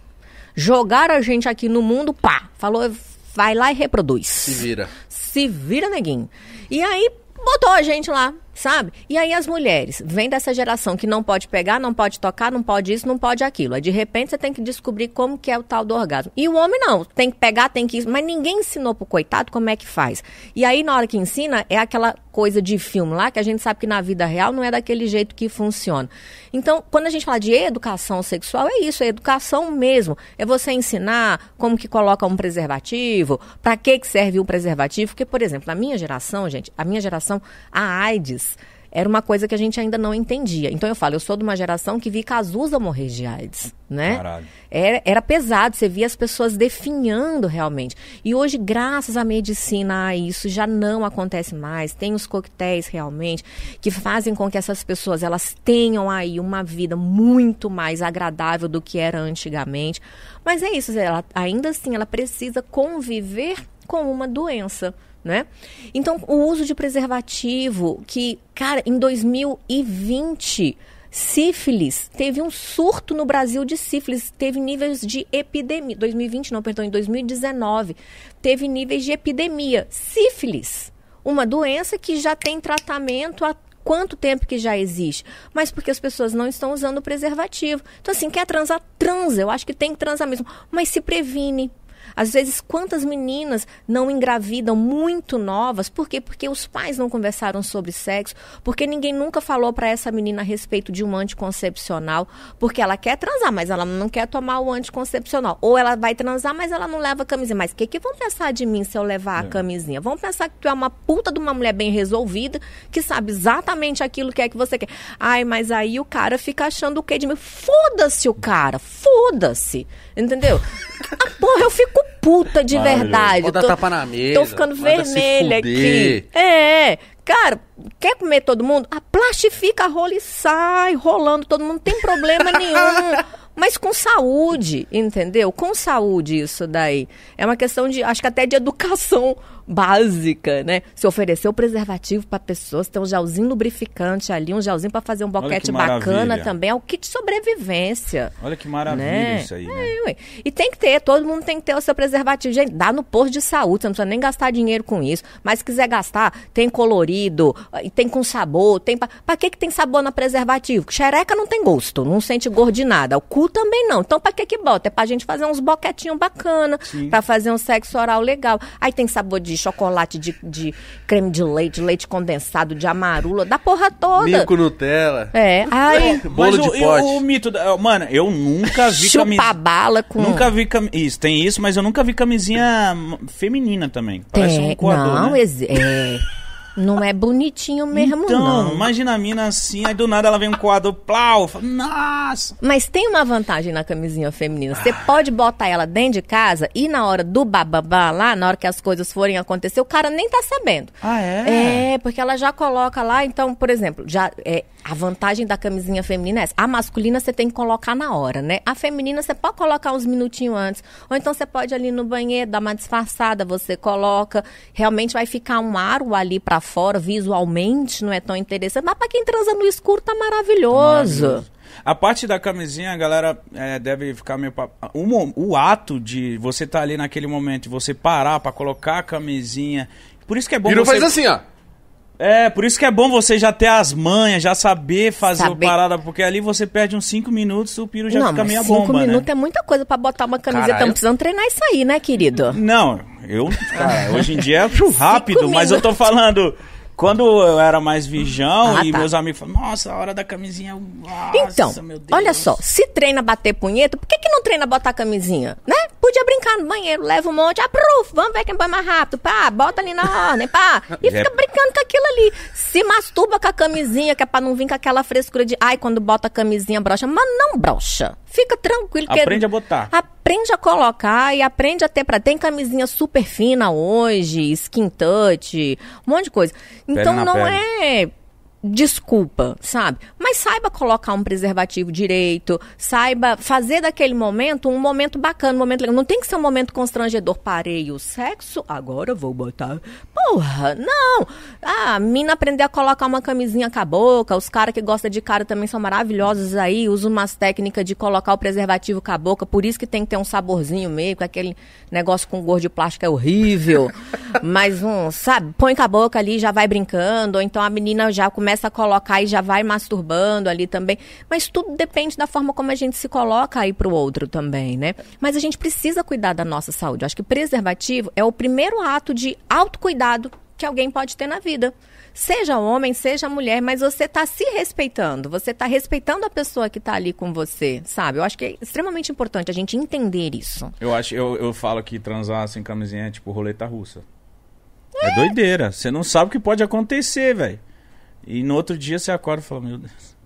Jogaram a gente aqui no mundo, pá, falou, vai lá e reproduz Se vira. se vira, neguinho. E aí botou a gente lá, sabe? E aí as mulheres, vem dessa geração que não pode pegar, não pode tocar, não pode isso, não pode aquilo. Aí de repente você tem que descobrir como que é o tal do orgasmo. E o homem não, tem que pegar, tem que isso, mas ninguém ensinou pro coitado como é que faz. E aí na hora que ensina é aquela coisa de filme lá que a gente sabe que na vida real não é daquele jeito que funciona. Então, quando a gente fala de educação sexual, é isso, é educação mesmo. É você ensinar como que coloca um preservativo, para que que serve um preservativo, porque por exemplo, na minha geração, gente, a minha geração, a AIDS era uma coisa que a gente ainda não entendia. Então eu falo, eu sou de uma geração que vi Cazuza morrer de AIDS, né? Caralho. Era, era pesado, você via as pessoas definhando realmente. E hoje, graças à medicina, isso já não acontece mais. Tem os coquetéis realmente que fazem com que essas pessoas elas tenham aí uma vida muito mais agradável do que era antigamente. Mas é isso, ela, ainda assim ela precisa conviver com uma doença. Né? Então, o uso de preservativo, que, cara, em 2020, sífilis, teve um surto no Brasil de sífilis, teve níveis de epidemia. 2020, não, perdão, em 2019, teve níveis de epidemia. Sífilis, uma doença que já tem tratamento há quanto tempo que já existe, mas porque as pessoas não estão usando preservativo. Então, assim, quer transar, transa. Eu acho que tem que transar mesmo, mas se previne. Às vezes, quantas meninas não engravidam muito novas? Por quê? Porque os pais não conversaram sobre sexo, porque ninguém nunca falou para essa menina a respeito de um anticoncepcional, porque ela quer transar, mas ela não quer tomar o anticoncepcional. Ou ela vai transar, mas ela não leva a camisinha. Mas o que, que vão pensar de mim se eu levar a camisinha? Vão pensar que tu é uma puta de uma mulher bem resolvida, que sabe exatamente aquilo que é que você quer. Ai, mas aí o cara fica achando o quê de mim? Foda-se o cara, foda-se. Entendeu? *laughs* Ah, porra, eu fico fico puta de verdade. Pode dar Tô- tapa na mesa. Tô ficando vermelha aqui. É. Cara, quer comer todo mundo? Ah, plastifica a rola e sai rolando todo mundo, não tem problema nenhum. *laughs* Mas com saúde, entendeu? Com saúde isso daí. É uma questão de, acho que até de educação básica, né? Se oferecer o preservativo pra pessoas, tem um gelzinho lubrificante ali, um gelzinho pra fazer um boquete que bacana também, é o kit sobrevivência. Olha que maravilha Né? isso aí, né? É. E tem que ter, todo mundo tem que ter o seu preservativo. Gente, dá no posto de saúde, você não precisa nem gastar dinheiro com isso. Mas se quiser gastar, tem colorido, e tem com sabor, tem pra, pra que que tem sabor na preservativo? Xereca não tem gosto, não sente gosto de nada. O cu também não. Então pra que que bota? É pra gente fazer uns boquetinhos bacana, pra fazer um sexo oral legal. Aí tem sabor de chocolate, de, de creme de leite, leite condensado, de amarula, da porra toda. Milco Nutella. É, aí... *laughs* Bolo Mas de o, e pote. o mito. da- Mano, eu nunca vi Chupa camisa. bala com... Nunca vi cam... Isso, tem isso, mas eu nunca vi camisinha feminina também. Parece Tem, um coador, não, né? é, *laughs* não é bonitinho mesmo, então, não. imagina a mina assim, aí do nada ela vem um coador, plau, eu falo, nossa. Mas tem uma vantagem na camisinha feminina. Você pode botar ela dentro de casa e na hora do bababá lá, na hora que as coisas forem acontecer, o cara nem tá sabendo. Ah, é? É, porque ela já coloca lá, então, por exemplo, já é a vantagem da camisinha feminina é essa. A masculina você tem que colocar na hora, né? A feminina você pode colocar uns minutinhos antes. Ou então você pode ali no banheiro, dar uma disfarçada, você coloca. Realmente vai ficar um aro ali pra fora, visualmente não é tão interessante. Mas pra quem transa no escuro tá maravilhoso. Maravilhoso. A parte da camisinha, a galera é, deve ficar meio. pa- O, ato de você estar ali naquele momento, e você parar pra colocar a camisinha. Por isso que é bom E não você. faz assim, ó. É, por isso que é bom você já ter as manhas, já saber fazer Saber. o parada, porque ali você perde uns 5 minutos, o piro já não, fica meia cinco bomba, minutos né? é muita coisa pra botar uma camiseta. Caralho. Estamos precisando treinar isso aí, né, querido? Não, eu, cara, hoje em dia é rápido, mas eu tô falando. Quando eu era mais virgão Ah, e tá. meus amigos falavam, nossa, a hora da camisinha. Nossa, Então, meu Deus. olha só, se treina bater punheta, por que, que não treina botar camisinha? Né? Podia brincar no banheiro, leva um monte, apruf, vamos ver quem põe mais rápido, pá, bota ali na ordem, pá, e É. fica brincando com aquilo ali. Se masturba com a camisinha, que é pra não vir com aquela frescura de, ai, quando bota a camisinha brocha, mas não brocha. Fica tranquilo. que- Aprende a botar. Aprende a colocar e aprende a ter pra. Tem camisinha super fina hoje, skin touch, um monte de coisa. Então não pele. é desculpa, sabe? Mas saiba colocar um preservativo direito, saiba fazer daquele momento um momento bacana, um momento legal. Não tem que ser um momento constrangedor. Parei o sexo, agora vou botar. Porra, não! Ah, a mina aprender a colocar uma camisinha com a boca, os caras que gostam de cara também são maravilhosos aí, usam umas técnicas de colocar o preservativo com a boca, por isso que tem que ter um saborzinho meio, com aquele negócio com gordo de plástico é horrível. *laughs* Mas um, sabe, põe com a boca ali, já vai brincando, ou então a menina já começa a colocar e já vai masturbando ali também. Mas tudo depende da forma como a gente se coloca aí pro outro também, né? Mas a gente precisa cuidar da nossa saúde. Eu acho que preservativo é o primeiro ato de autocuidado que alguém pode ter na vida. Seja homem, seja mulher, mas você está se respeitando, você está respeitando a pessoa que está ali com você, sabe? Eu acho que é extremamente importante a gente entender isso. Eu acho, eu, eu falo que transar sem camisinha é tipo roleta russa. É, doideira. Você não sabe o que pode acontecer, velho. E no outro dia você acorda e fala, meu Deus.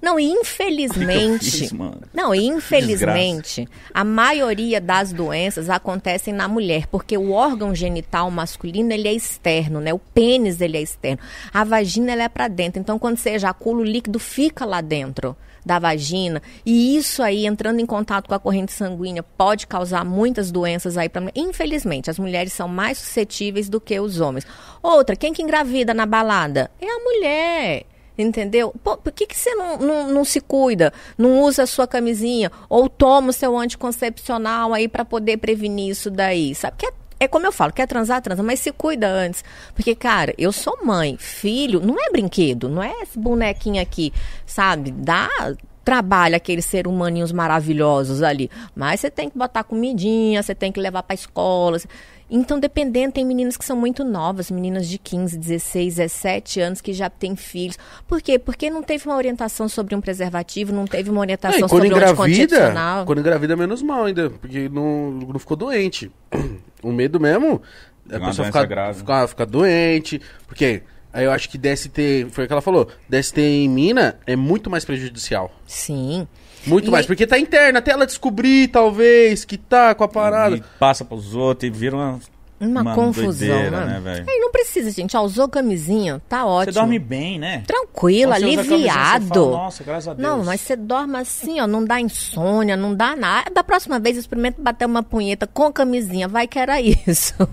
Não, e infelizmente. fiz, mano? Não, e infelizmente, a maioria das doenças acontecem na mulher, porque o órgão genital masculino, ele é externo, né? O pênis, ele é externo. A vagina, ela é pra dentro. Então, quando você ejacula, o líquido fica lá dentro da vagina. E isso aí, entrando em contato com a corrente sanguínea, pode causar muitas doenças aí mulher. Infelizmente, as mulheres são mais suscetíveis do que os homens. Outra, quem que engravida na balada? É a mulher. Entendeu? Pô, por que, que você não, não, não se cuida? Não usa a sua camisinha? Ou toma o seu anticoncepcional aí para poder prevenir isso daí? Sabe? Que é, é como eu falo, quer transar, transa, mas se cuida antes. Porque, cara, eu sou mãe, filho, não é brinquedo, não é esse bonequinho aqui, sabe? Dá trabalho aqueles ser humaninhos maravilhosos ali. Mas você tem que botar comidinha, você tem que levar pra escola. Então, dependendo, tem meninas que são muito novas, meninas de 15, 16, 17 anos que já têm filhos. Por quê? Porque não teve uma orientação sobre um preservativo, não teve uma É, orientação quando sobre um engravida, anticoncepcional. quando engravida menos mal ainda, porque não, não ficou doente. *clears throat* O medo mesmo é a pessoa ficar, ficar, ficar doente, porque aí eu acho que DST, foi o que ela falou, DST em mina é muito mais prejudicial. Sim. Muito E- mais, porque tá interna, até ela descobrir, talvez, que tá com a parada. E passa pros outros e vira uma, Uma uma confusão, doideira, né? né, velho? Aí não precisa, gente. Ó, usou camisinha, tá ótimo. Você dorme bem, né? Tranquilo, você usa camisinha, você aliviado. fala, Nossa, graças a Deus. Não, mas você dorme assim, ó, não dá insônia, não dá nada. Da próxima vez, experimenta bater uma punheta com camisinha, vai que era isso. *laughs*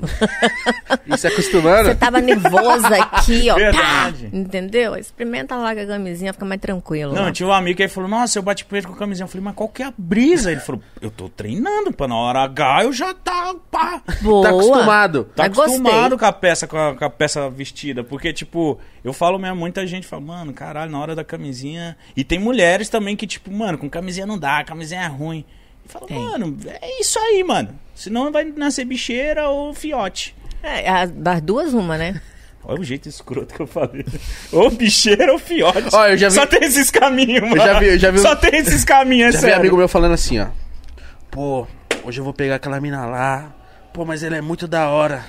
E se acostumando. Você tava nervosa aqui, ó, Verdade. pá, entendeu? Experimenta lá com a camisinha, fica mais tranquilo. Não, ó. tinha um amigo que ele falou, nossa, eu bati punheta com camisinha. Eu falei, mas qual que é a brisa? Ele falou, eu tô treinando, pra na hora H eu já tá, pá. Boa. Tá acostumado. Tá Mas gostei. acostumado com a peça, com a, com a peça vestida. Porque, tipo, eu falo mesmo, muita gente fala, mano, caralho, na hora da camisinha. E tem mulheres também que, tipo, mano, com camisinha não dá, camisinha é ruim. E fala, Tem. mano, é isso aí, mano. Senão vai nascer bicheira ou fiote. É, a- das duas, uma, né? *laughs* Olha o jeito escroto que eu falei. *laughs* ou bicheira ou fiote. Ó, eu já vi- Só tem esses caminhos, mano. já vi- eu já vi- Só tem esses caminhos, é *laughs* Já vi sério. amigo meu falando assim, ó. Pô, hoje eu vou pegar aquela mina lá. Pô, mas ela é muito da hora.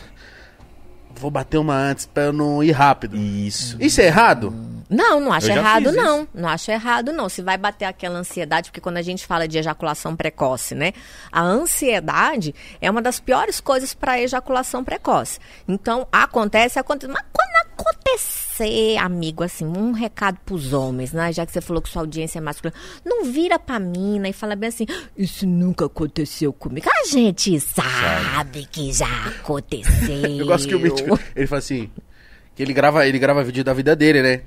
Vou bater uma antes pra eu não ir rápido. Isso. Isso é errado? Não, não acho errado, não. Não acho errado, não. Se vai bater aquela ansiedade, porque quando a gente fala de ejaculação precoce, né? A ansiedade é uma das piores coisas para ejaculação precoce. Então, acontece, acontece. Mas quando acontecer, amigo, assim, um recado pros homens, né? Já que você falou que sua audiência é masculina, não vira pra mina e fala bem assim, isso nunca aconteceu comigo. A gente sabe que já aconteceu. *laughs* Eu gosto que o Mítico, ele fala assim, que ele grava, ele grava vídeo da vida dele, né?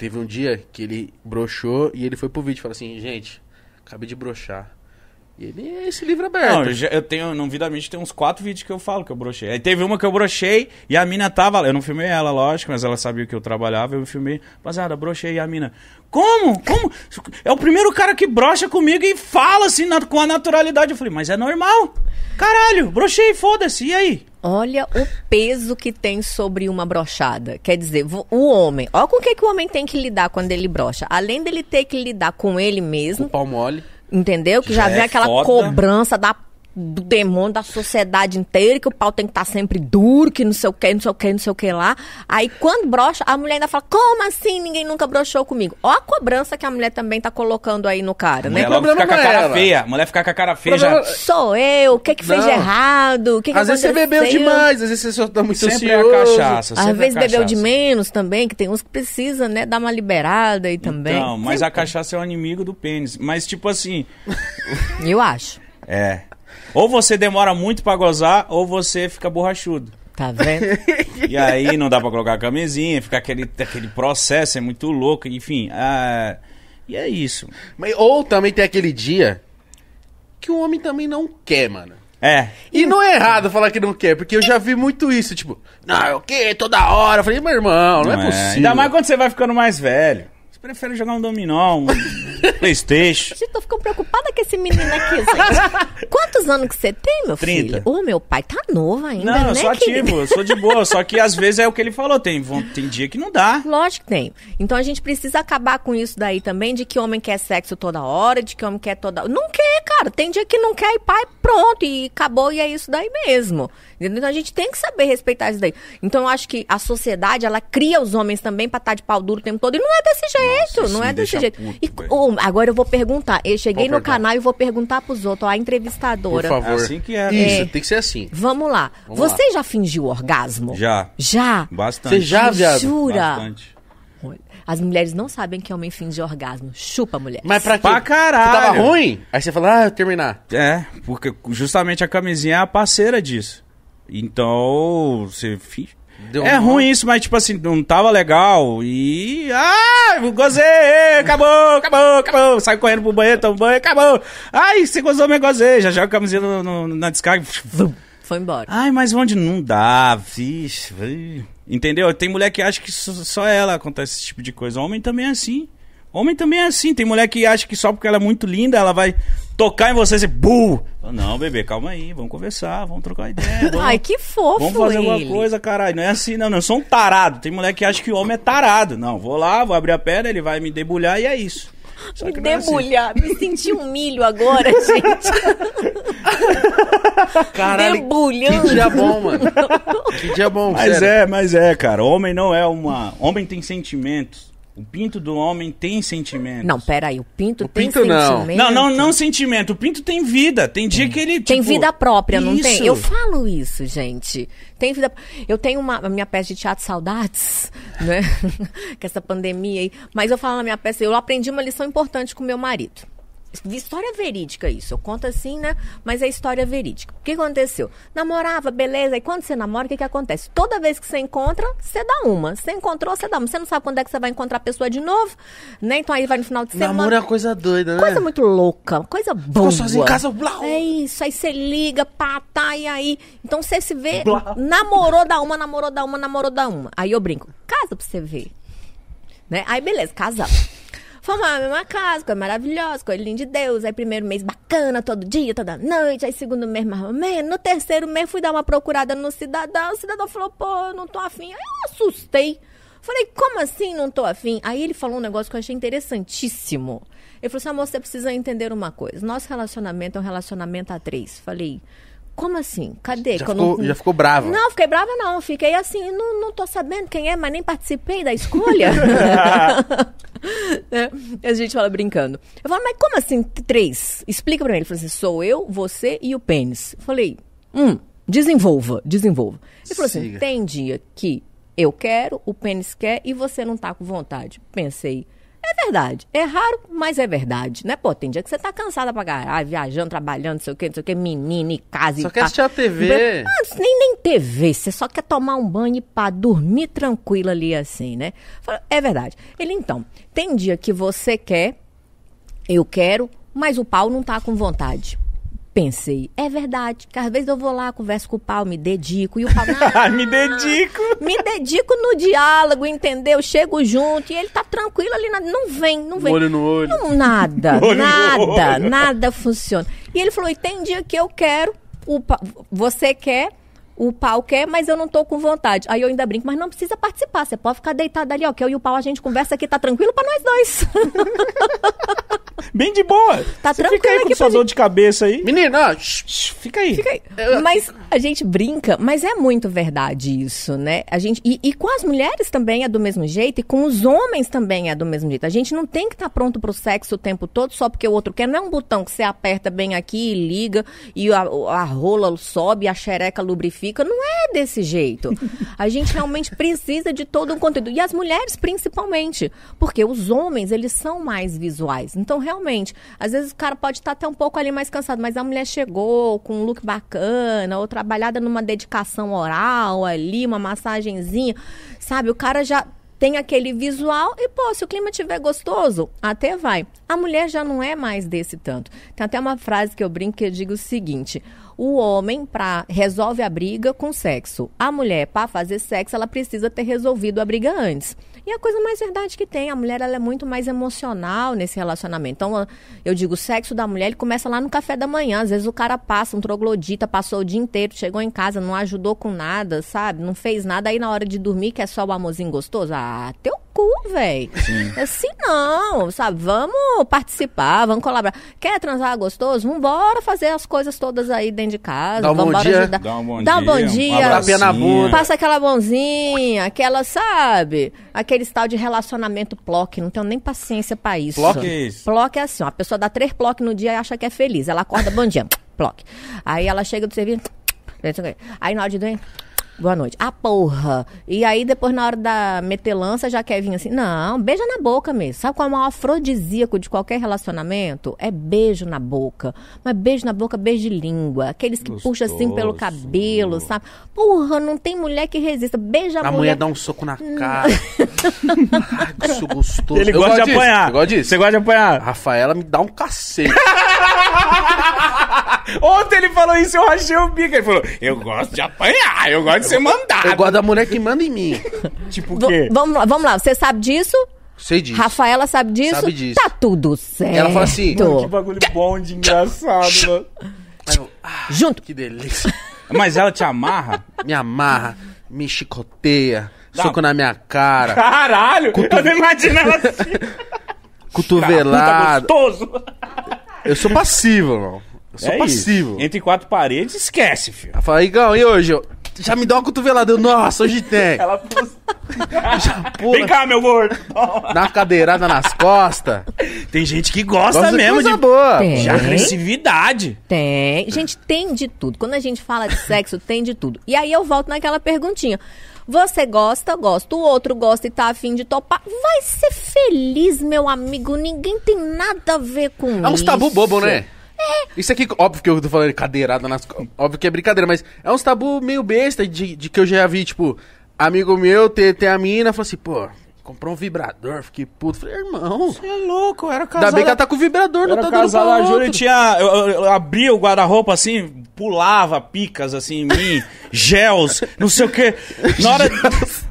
Teve um dia que ele broxou e ele foi pro vídeo e falou assim, gente, acabei de broxar. E ele é esse livro aberto. Não, eu, já- eu tenho, no Vida Mídia tem uns quatro vídeos que eu falo que eu brochei. Aí teve uma que eu brochei e a mina tava. Eu não filmei ela, lógico, mas ela sabia que eu trabalhava, eu filmei. Rapaziada, brochei e a mina. Como? Como? É o primeiro cara que brocha comigo e fala assim na- com a naturalidade. Eu falei, mas é normal. Caralho, brochei, foda-se. E aí? Olha o peso que tem sobre uma brochada. Quer dizer, o homem. Olha com o que, que o homem tem que lidar quando ele brocha. Além dele ter que lidar com ele O mesmo, pau mole. entendeu? Que já, Já vem é aquela foda. cobrança da, do demônio da sociedade inteira, que o pau tem que estar sempre duro, que não sei o que, não sei o que, não sei o que lá. Aí quando brocha, a mulher ainda fala: Como assim? Ninguém nunca brochou comigo. Ó a cobrança que a mulher também tá colocando aí no cara, A né? mulher logo problema fica com a cara ela. feia. A mulher fica com a cara feia Problema- já. Sou eu, o que que fez Não. de errado? O que que Às vezes você bebeu aconteceu? demais, às vezes você só tá muito Sempre é a ansioso. cachaça. Às é a vezes bebeu de menos também, que tem uns que precisa, né, dar uma liberada aí também. Não, mas Sempre a cachaça é o inimigo do pênis. Mas, tipo assim. Eu acho. é. Ou você demora muito pra gozar, ou você fica borrachudo. Tá vendo? E aí não dá pra colocar a camisinha, fica aquele, aquele processo, é muito louco, enfim. ah, e é isso. Mas- Ou também tem aquele dia que o homem também não quer, mano. É. E não é errado falar que não quer, porque eu já vi muito isso, tipo, não, eu quero toda hora. Eu falei, meu irmão, não, é possível. Ainda mais quando você vai ficando mais velho. Prefere jogar um dominó, um *laughs* Playstation. Gente, tô ficando preocupada com esse menino aqui, gente. *laughs* Quantos anos que você tem, meu 30. filho? Ô, meu pai tá novo ainda, Não, né, eu sou querido? ativo, eu sou de boa. Só que às vezes é o que ele falou, tem, tem dia que não dá. Lógico que tem. Então a gente precisa acabar com isso daí também, de que homem quer sexo toda hora, de que homem quer toda. Não quer, cara. Tem dia que não quer e pai, pronto, e acabou, e é isso daí mesmo. Então a gente tem que saber respeitar isso daí. Então eu acho que a sociedade, ela cria os homens também pra estar de pau duro o tempo todo. E não é desse jeito, isso não é desse jeito. puto, E, ô, agora eu vou perguntar. Eu cheguei Qual no canal e vou perguntar pros outros, ó, a Por entrevistadora. favor. É assim que é. Isso, É. tem que ser assim. Vamos lá. Vamos Você já fingiu orgasmo? Já. Já? Bastante. Você já, viado? Jura? Bastante. As mulheres não sabem que homem finge orgasmo. Chupa, mulher. Mas pra quê? Pra caralho. Você tava ruim? Aí você fala, ah, eu terminar. É, porque justamente a camisinha é a parceira disso. Então, você. fi- Deu é ruim isso, mas tipo assim, não tava legal. E. Ah, gozei! Acabou, acabou, acabou. Sai correndo pro banheiro, toma banho, acabou. Ai, você gozou, mas gozei. Já joga a camisinha no- no- na descarga. Foi embora. Ai, mas onde não dá, vixe. Entendeu? Tem mulher que acha que só, só ela acontece esse tipo de coisa. Homem também é assim. Homem também é assim. Tem mulher que acha que só porque ela é muito linda, ela vai tocar em você e dizer, buh! Não, bebê, calma aí, vamos conversar, vamos trocar ideia. *laughs* Vamos, Ai, que fofo vamos fazer ele. alguma coisa, caralho. Não é assim, não, não. Eu sou um tarado. Tem mulher que acha que o homem é tarado. Não, vou lá, vou abrir a perna, ele vai me debulhar e é isso. Só Me é assim. debulhar. Me senti um milho agora, *laughs* gente. Caralho, Debulhando. que dia bom, mano. Que dia bom, Mas sério. é, mas é, cara. Homem não é uma. Homem tem sentimentos. O pinto do homem tem sentimento. Não, peraí, o pinto O tem pinto não. sentimento. Não, não, não sentimento. O pinto tem vida. Tem dia que ele. Tem tipo, vida própria, não tem? isso. Eu falo isso, gente. Tem vida. Eu tenho uma a minha peça de teatro Saudades, *laughs* né? *laughs* com essa pandemia aí. Mas eu falo na minha peça, eu aprendi uma lição importante com meu marido. História verídica isso. Eu conto assim, né? Mas é história verídica. O que aconteceu? Namorava, beleza. E quando você namora, o que, que acontece? Toda vez que você encontra, você dá uma. Você encontrou, você dá uma. Você não sabe quando é que você vai encontrar a pessoa de novo, né? Então aí vai no final de semana. Namoro é uma coisa doida, né? Coisa muito louca, coisa boa. sozinho em casa, blau. É isso, aí você liga, pá, tá, e aí. Então você se vê, Blau. namorou da uma, namorou da uma, namorou da uma. Aí eu brinco, casa pra você ver. Né? Aí beleza, casamos. Fomos na mesma casa, coisa maravilhosa, coisa linda de Deus. Aí primeiro mês bacana, todo dia, toda noite. Aí segundo mês mais ou menos. No terceiro mês fui dar uma procurada no cidadão. O cidadão falou, pô, não tô afim. Aí eu assustei. Falei, como assim não tô afim? Aí ele falou um negócio que eu achei interessantíssimo. Ele falou assim, amor, você precisa entender uma coisa. Nosso relacionamento é um relacionamento a três. Falei, como assim? Cadê? Já ficou- já ficou brava? Não, fiquei brava não. Fiquei assim, não, não tô sabendo quem é, mas nem participei da escolha. *laughs* *laughs* *laughs* Né? A gente fala brincando. Eu falo, mas como assim três? Explica pra mim. Ele falou assim, sou eu, você e o pênis. Eu falei, hum, desenvolva, desenvolva. Ele falou assim, Siga. tem dia que eu quero, o pênis quer e você não tá com vontade. Pensei, é verdade. É raro, mas é verdade, né? Pô, tem dia que você tá cansada pra caralho, viajando, trabalhando, não sei o que, não sei o que, menina e casa Só e quer pá. assistir a TV. Ah, nem, nem TV, você só quer tomar um banho e pá, dormir tranquilo ali assim, né? É verdade. Ele, então, tem dia que você quer, eu quero, mas o pau não tá com vontade. Pensei, é verdade, que às vezes eu vou lá, converso com o pau, me dedico, e o pau... Ah, *laughs* me dedico. *laughs* Me dedico no diálogo, entendeu? Chego junto e ele tá tranquilo ali, não vem, não vem. Olho no olho. Não, nada, *laughs* Olho nada, olho. nada funciona. E ele falou: e tem dia que eu quero, o você quer, o pau quer, mas eu não tô com vontade. Aí eu ainda brinco, mas não precisa participar, você pode ficar deitado ali, ó, que eu e o pau a gente conversa aqui, tá tranquilo pra nós dois. *laughs* Bem de boa. Tá Você tranquilo fica aí com sua pra dor de cabeça aí. Menina, ó, shh, Shh, Fica aí. Fica aí. Mas a gente brinca, mas é muito verdade isso, né? A gente, e, e com as mulheres também é do mesmo jeito, e com os homens também é do mesmo jeito. A gente não tem que estar pronto pro sexo o tempo todo só porque o outro quer. Não é um botão que você aperta bem aqui e liga, e a, a rola sobe, a xereca lubrifica. Não é desse jeito. A gente realmente precisa de todo um conteúdo. E as mulheres, principalmente. Porque os homens, eles são mais visuais. Então, realmente, às vezes o cara pode estar até um pouco ali mais cansado, mas a mulher chegou com um look bacana, ou trabalhada numa dedicação oral ali, uma massagenzinha, sabe? O cara já tem aquele visual e, pô, se o clima tiver gostoso, até vai. A mulher já não é mais desse tanto. Tem até uma frase que eu brinco que eu digo o seguinte: o homem pra, resolve a briga com sexo. A mulher, para fazer sexo, ela precisa ter resolvido a briga antes. E a coisa mais verdade que tem, a mulher ela é muito mais emocional nesse relacionamento. Então, eu digo, o sexo da mulher ele começa lá no café da manhã. Às vezes o cara passa, um troglodita, passou o dia inteiro, chegou em casa, não ajudou com nada, sabe? Não fez nada. Aí na hora de dormir, que é só o amorzinho gostoso. Ah, teu cu, velho. Assim não, sabe? Vamos participar, vamos colaborar. Quer transar gostoso? Vambora fazer as coisas todas aí dentro de casa. Dá um bom vambora dia. ajudar. Dá um bom Dá um dia, bom um dia. Tapinha na bunda. Passa aquela bonzinha, aquela, sabe? Aquele tal de relacionamento plock. Não tenho nem paciência pra isso. Plock é isso? Plock é assim, ó, a pessoa dá três plock no dia e acha que é feliz. Ela acorda, bom dia, *laughs* plock. Aí ela chega do serviço, *tsk* aí na hora de dormir, boa noite. Ah, porra. E aí depois na hora da metelança já quer vir assim, não, beija na boca mesmo. Sabe qual é o maior afrodisíaco de qualquer relacionamento? É beijo na boca. Mas beijo na boca, beijo de língua. Aqueles que puxam assim pelo cabelo, sabe? Porra, não tem mulher que resista. Beija a, a mulher dá um soco na cara. *laughs* Ai, que isso gostoso. Ele gosta de disso, apanhar. Eu gosto disso. Você gosta de A apanhar? Rafaela me dá um cacete. *laughs* Ontem ele falou isso, eu rachei o bico. Ele falou, eu gosto de apanhar, eu gosto de ser mandado. Eu gosto da mulher que manda em mim. *laughs* Tipo o V- quê? vamos lá, vamos lá. Você sabe disso? Sei disso. Rafaela sabe disso? Sabe disso. Tá tudo certo. Ela fala assim, Que bagulho bom de engraçado, mano. Aí eu, ah, Junto. que delícia. *laughs* Mas ela te amarra? Me amarra, me chicoteia, Dá- soco na minha cara, Caralho! Eu não imaginava assim. *laughs* cotovelado. Puta gostoso. Eu sou passivo, irmão. Eu sou É passivo. isso. Entre quatro paredes, esquece, filho. Ela fala, Igão, e hoje? Eu, Já me dá uma cotovelada. Eu, nossa, hoje tem. Ela pula. *laughs* Já pula, Vem cá, meu gordo. dá uma cadeirada nas costas. Tem gente que gosta, Gosta de mesmo coisa de, boa. Tem. de agressividade. Tem. Gente, tem de tudo. Quando a gente fala de sexo, tem de tudo. E aí eu volto naquela perguntinha. Você gosta, gosta. O outro gosta e tá afim de topar. Vai ser feliz, meu amigo. Ninguém tem nada a ver com isso. É uns tabu bobo, né? Isso aqui, óbvio que eu tô falando cadeirada nas Óbvio que é brincadeira, mas é uns tabu meio besta de, de que eu já vi, tipo, amigo meu ter, ter a mina, falou assim, pô, comprou um vibrador, fiquei puto. Falei, irmão, Você é louco, eu era casado. ainda bem que ela tá com o vibrador, não tá dando pra a Júlia tinha. Eu, eu- eu abria o guarda-roupa assim, pulava picas assim em mim, *laughs* gels, não sei o quê. Na hora,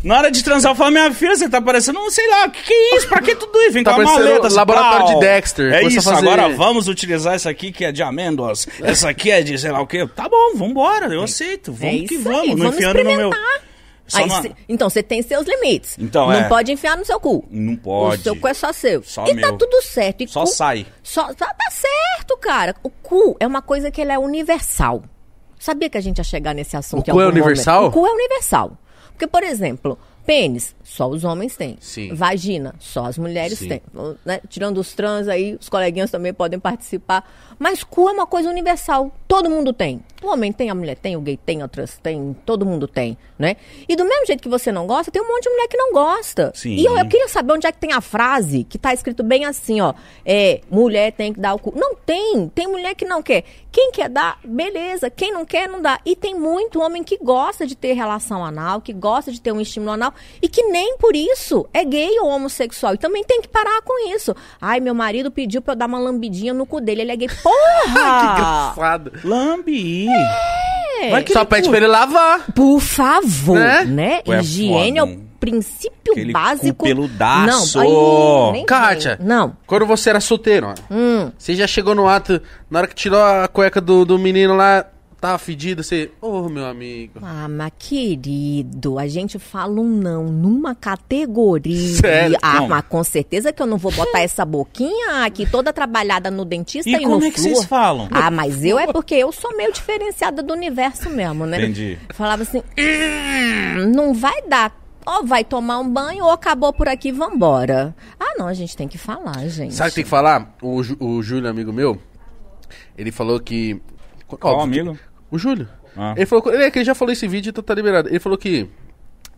na hora de transar, eu falava, minha filha, você tá parecendo, não sei lá, o que, que é isso? Pra que tudo isso? Vem Tá com a maleta. assim, laboratório pau. de Dexter, É isso, fazer- agora vamos utilizar essa aqui que é de amêndoas. Essa aqui é de sei lá o quê. Tá bom, vambora, eu aceito. Vamos É que vamos. aí, não vamos enfiando no meu. Aí na- cê- então, você tem seus limites. Então, não é. pode enfiar no seu cu. Não pode. O seu cu é só seu. Só e tá meu. tudo certo. E Só cu- sai. Só, tá, tá certo, cara. O cu é uma coisa que ele é universal. Sabia que a gente ia chegar nesse assunto O cu é universal? momento? O cu é universal. Porque, por exemplo, pênis, só os homens têm. Sim. Vagina, só as mulheres Sim. têm. Né? Tirando os trans aí, os coleguinhas também podem participar. Mas cu é uma coisa universal. Todo mundo tem. O homem tem, a mulher tem, o gay tem, a trans tem, todo mundo tem, né? E do mesmo jeito que você não gosta, tem um monte de mulher que não gosta. Sim. E eu, eu queria saber onde é que tem a frase que tá escrito bem assim, ó. É, mulher tem que dar o cu. Não tem. Tem mulher que não quer. Quem quer dar, beleza. Quem não quer, não dá. E tem muito homem que gosta de ter relação anal, que gosta de ter um estímulo anal e que nem por isso é gay ou homossexual. E também tem que parar com isso. Ai, meu marido pediu pra eu dar uma lambidinha no cu dele. Ele é gay. Que Porra! engraçado. Lambi. É. Vai que Só ele pede cu- pra ele lavar. Por favor, Né? né? Pô, é Higiene é foda, o hein? princípio Aquele básico. peludaço. Não, aí, nem Kátia, vem. Não. quando você era solteiro, ó, Hum. você já chegou no ato, na hora que tirou a cueca do, do menino lá, tava fedido, você, ô meu amigo. Ah, mas querido, a gente fala um não numa categoria. Sério? Ah, Não. mas com certeza que eu não vou botar essa boquinha aqui toda trabalhada no dentista E e, como no é que flúor. vocês falam? Ah, mas eu é porque eu sou meio diferenciada do universo mesmo, né? Entendi. Falava assim, "Hum, não vai dar. Ou vai tomar um banho ou acabou por aqui, vambora. Ah, não, a gente tem que falar, gente. Sabe o que tem que falar? O, Ju- o Júlio, amigo meu, ele falou que... Qual Óbvio amigo? O Júlio. Ah. Ele falou, ele, é que ele já falou esse vídeo, então tá liberado. Ele falou que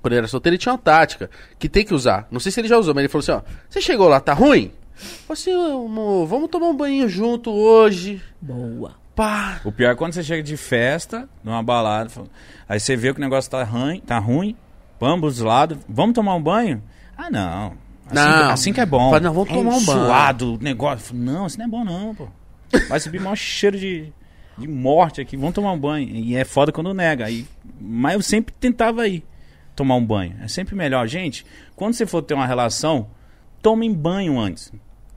quando ele era solteiro, ele tinha uma tática que tem que usar. Não sei se ele já usou, mas ele falou assim, ó, você chegou lá, tá ruim? Falou assim, "Ô, amor, vamos tomar um banho junto hoje. Boa. Pá. O pior é quando você chega de festa, numa balada, fala- aí você vê que o negócio tá ruim, tá ruim, ambos os lados, vamos tomar um banho? Ah, não. Assim, Não. que, assim que é bom. Fala, não, vamos tomar um banho. Suado, o negócio. Não, isso não é bom não, pô. Vai subir maior cheiro de, de morte aqui, vamos tomar um banho. E é foda quando nega. Aí, mas eu sempre tentava ir tomar um banho. É sempre melhor. Gente, quando você for ter uma relação, tomem banho antes.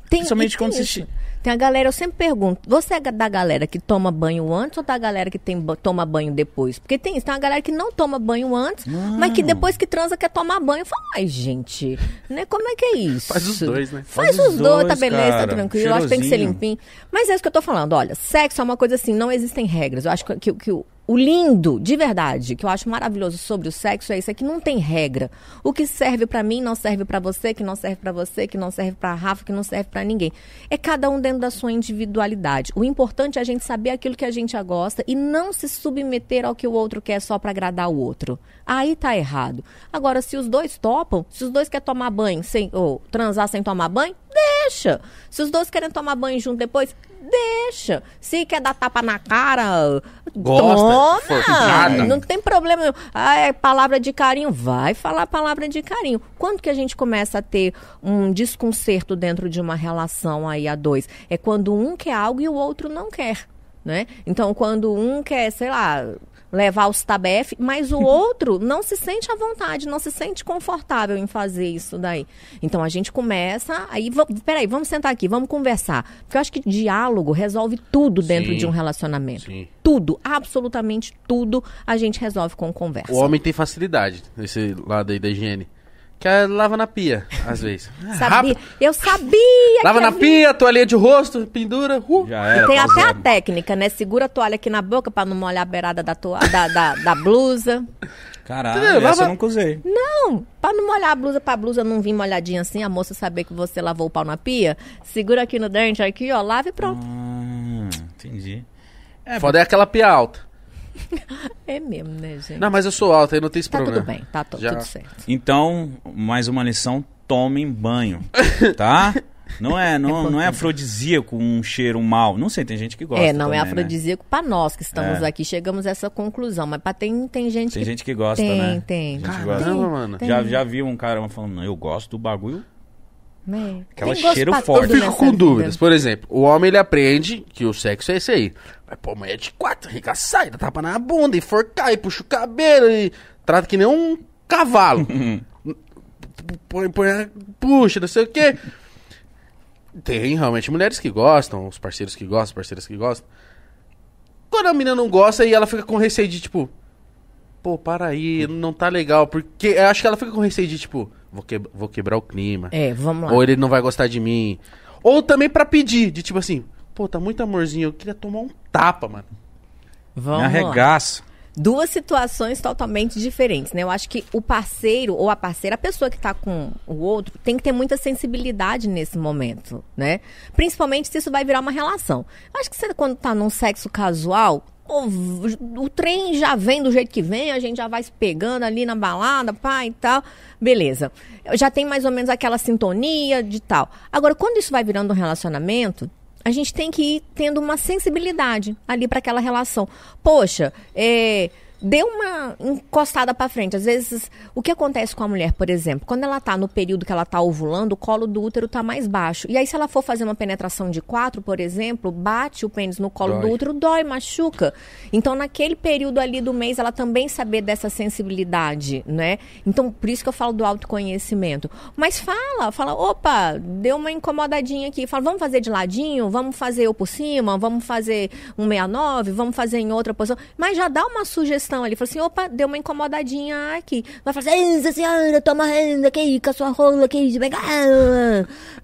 Tem, Principalmente tem quando isso. Tem a galera, eu sempre pergunto, você é da galera que toma banho antes ou da galera que tem, toma banho depois? Porque tem isso, tem uma galera que não toma banho antes, mas que depois que transa quer tomar banho. Eu falo, ai, gente, né? Como é que é isso? Faz os dois, né? Faz, Faz os os dois, tá dois, beleza, tá cara. tranquilo. Eu acho que tem que ser Cheirosinho. limpinho. Mas é isso que eu tô falando, olha, sexo é uma coisa assim, não existem regras. Eu acho que, que, que o- o lindo, de verdade, que eu acho maravilhoso sobre o sexo é isso, é que não tem regra. O que serve pra mim não serve pra você, que não serve pra você, que não serve pra Rafa, que não serve pra ninguém. É cada um dentro da sua individualidade. O importante é a gente saber aquilo que a gente gosta e não se submeter ao que o outro quer só pra agradar o outro. Aí tá errado. Agora, se os dois topam, se os dois querem tomar banho sem, ou transar sem tomar banho, deixa. Se os dois querem tomar banho junto depois, deixa. Se quer dar tapa na cara, Gosta, toma. Não tem problema. Ah, é palavra de carinho, vai falar palavra de carinho. Quando que a gente começa a ter um desconcerto dentro de uma relação aí a dois? É quando um quer algo e o outro não quer, né? Então, quando um quer, sei lá, levar os tabef, mas o outro não se sente à vontade, não se sente confortável em fazer isso daí. Então a gente começa, aí, peraí, vamos sentar aqui, vamos conversar. Porque eu acho que diálogo resolve tudo dentro Sim. de um relacionamento. Sim. Tudo, absolutamente tudo, a gente resolve com conversa. O homem tem facilidade nesse lado aí da higiene. Que é lava na pia, às vezes. *laughs* Sabia? Rápido. Eu sabia Lava que na pia, toalhinha de rosto, pendura. Uh. Já era. E tem até a zero. técnica, né? Segura a toalha aqui na boca pra não molhar a beirada da, toa- da, da, da blusa. Caralho, Entendeu? essa Lava- eu nunca usei. Não, pra não molhar a blusa, pra blusa não vir molhadinha assim, a moça saber que você lavou o pau na pia, segura aqui no dente, aqui, ó, lava e pronto. Ah, entendi. É, Foda é aquela pia alta. *laughs* É mesmo, né, gente? Não, mas eu sou alta, aí não tem esse tá problema. tudo bem, tá Já. tudo certo. Então, mais uma lição, tomem banho, tá? *laughs* Não é, não, não é afrodisíaco um cheiro mal. Não sei, tem gente que gosta é, não também, é né? afrodisíaco pra nós que estamos É. aqui, chegamos a essa conclusão, mas pra tem, tem gente Tem que... gente que gosta, tem, né? tem. Gente que Caramba, gosta. mano. Tem. Já, já vi um cara falando, não, eu gosto do bagulho. Né? Aquela Tem cheiro forte. Eu fico com vida. dúvidas. Por exemplo, o homem ele aprende que o sexo é esse aí. Vai pôr mulher de quatro, arregaçar, dá tapa na bunda, enforcar, e puxa o cabelo, e trata que nem um cavalo. *laughs* põe, põe, a- puxa, não sei o quê. Tem realmente mulheres que gostam, os parceiros que gostam, parceiras que gostam. Quando a menina não gosta e ela fica com receio de tipo, pô, para aí, não tá legal. Porque eu acho que ela fica com receio de tipo, vou, que- vou quebrar o clima. É, vamos lá. Ou ele não vai gostar de mim. Ou também pra pedir, de tipo assim, pô, tá muito amorzinho, eu queria tomar um tapa, mano. Vamos Me lá. arregaça. duas situações totalmente diferentes, né? Eu acho que o parceiro ou a parceira, a pessoa que tá com o outro, tem que ter muita sensibilidade nesse momento, né? Principalmente se isso vai virar uma relação. Eu acho que você, quando tá num sexo casual, o, o trem já vem do jeito que vem, a gente já vai se pegando ali na balada, pá e tal. Beleza. Já tem mais ou menos aquela sintonia de tal. Agora, quando isso vai virando um relacionamento, a gente tem que ir tendo uma sensibilidade ali para aquela relação. Poxa, é, deu uma encostada para frente. Às vezes, o que acontece com a mulher, por exemplo, quando ela tá no período que ela tá ovulando, o colo do útero tá mais baixo. E aí, se ela for fazer uma penetração de quatro, por exemplo, bate o pênis no colo Dói. do útero, dói, machuca. Então, naquele período ali do mês, ela também saber dessa sensibilidade, né? Então, por isso que eu falo do autoconhecimento. Mas fala, fala, opa, deu uma incomodadinha aqui. Fala, vamos fazer de ladinho, vamos fazer eu por cima, vamos fazer um 69, vamos fazer em outra posição. Mas já dá uma sugestão ali. Fala assim, opa, deu uma incomodadinha aqui. Vai falar assim, "Essa senhora, toma renda aqui, com a sua rola aqui, de pegar.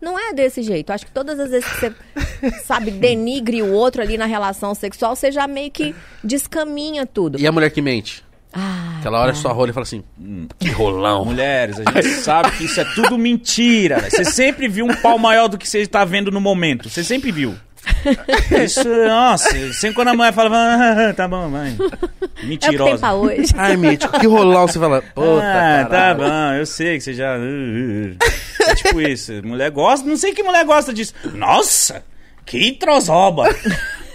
Não é desse jeito. Acho que todas as vezes que você, *laughs* sabe, denigre o outro ali na relação sexual, você já meio que descaminha tudo. E a mulher que mente? Ah, Aquela hora sua rola e fala assim, que rolão. Mulheres, a gente sabe que isso é tudo mentira. Você sempre viu um pau maior do que você está vendo no momento. Você sempre viu. *laughs* Isso, nossa, sempre quando a mulher fala, ah, tá bom, vai. *laughs* é o que tem Mentirosa. pra hoje. Ai, mítico, que rolão. Você fala, puta, ah, tá bom, eu sei que você já. uh, uh. É tipo isso. Mulher gosta, não sei que mulher gosta disso. Nossa, que trozoba. *laughs*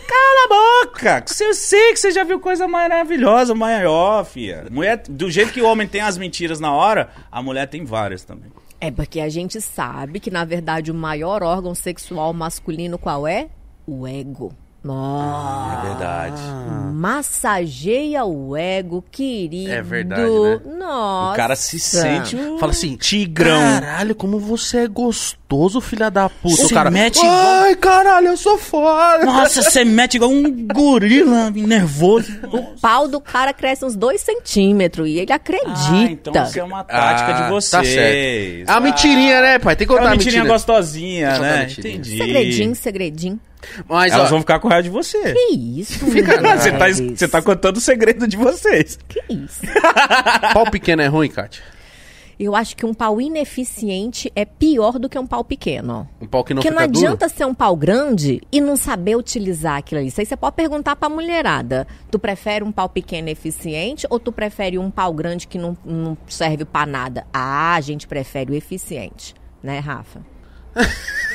Cala a boca! Eu sei que você já viu coisa maravilhosa, maior, fia. Mulher, do jeito que o homem tem as mentiras na hora, a mulher tem várias também. É porque a gente sabe que, na verdade, o maior órgão sexual masculino qual é? O ego. Nossa. É verdade. Massageia o ego, querido. É verdade, né? Nossa. O cara se sente Fala assim, tigrão. Caralho, como você é gostoso, filha da puta. Você o cara, mete igual- ai, caralho, eu sou foda. Nossa, você mete igual um gorila nervoso. O pau do cara cresce uns dois centímetros e ele acredita. Ah, então isso é uma tática Ah, de vocês. tá certo. A mentirinha, né, pai? Tem que É contar uma a mentirinha mentira. gostosinha, né? mentirinha. Entendi. Segredinho, segredinho. Mas, Elas ó, vão ficar com raiva de você. Que isso, *laughs* Você tá, você tá contando o segredo de vocês. Que isso? *laughs* pau pequeno é ruim, Kátia? Eu acho que um pau ineficiente é pior do que um pau pequeno. Um pau que não Porque fica não duro? adianta ser um pau grande e não saber utilizar aquilo ali. Isso aí você pode perguntar pra mulherada. Tu prefere um pau pequeno e eficiente ou tu prefere um pau grande que não, não serve pra nada? Ah, a gente prefere o eficiente. Né, Rafa? *laughs*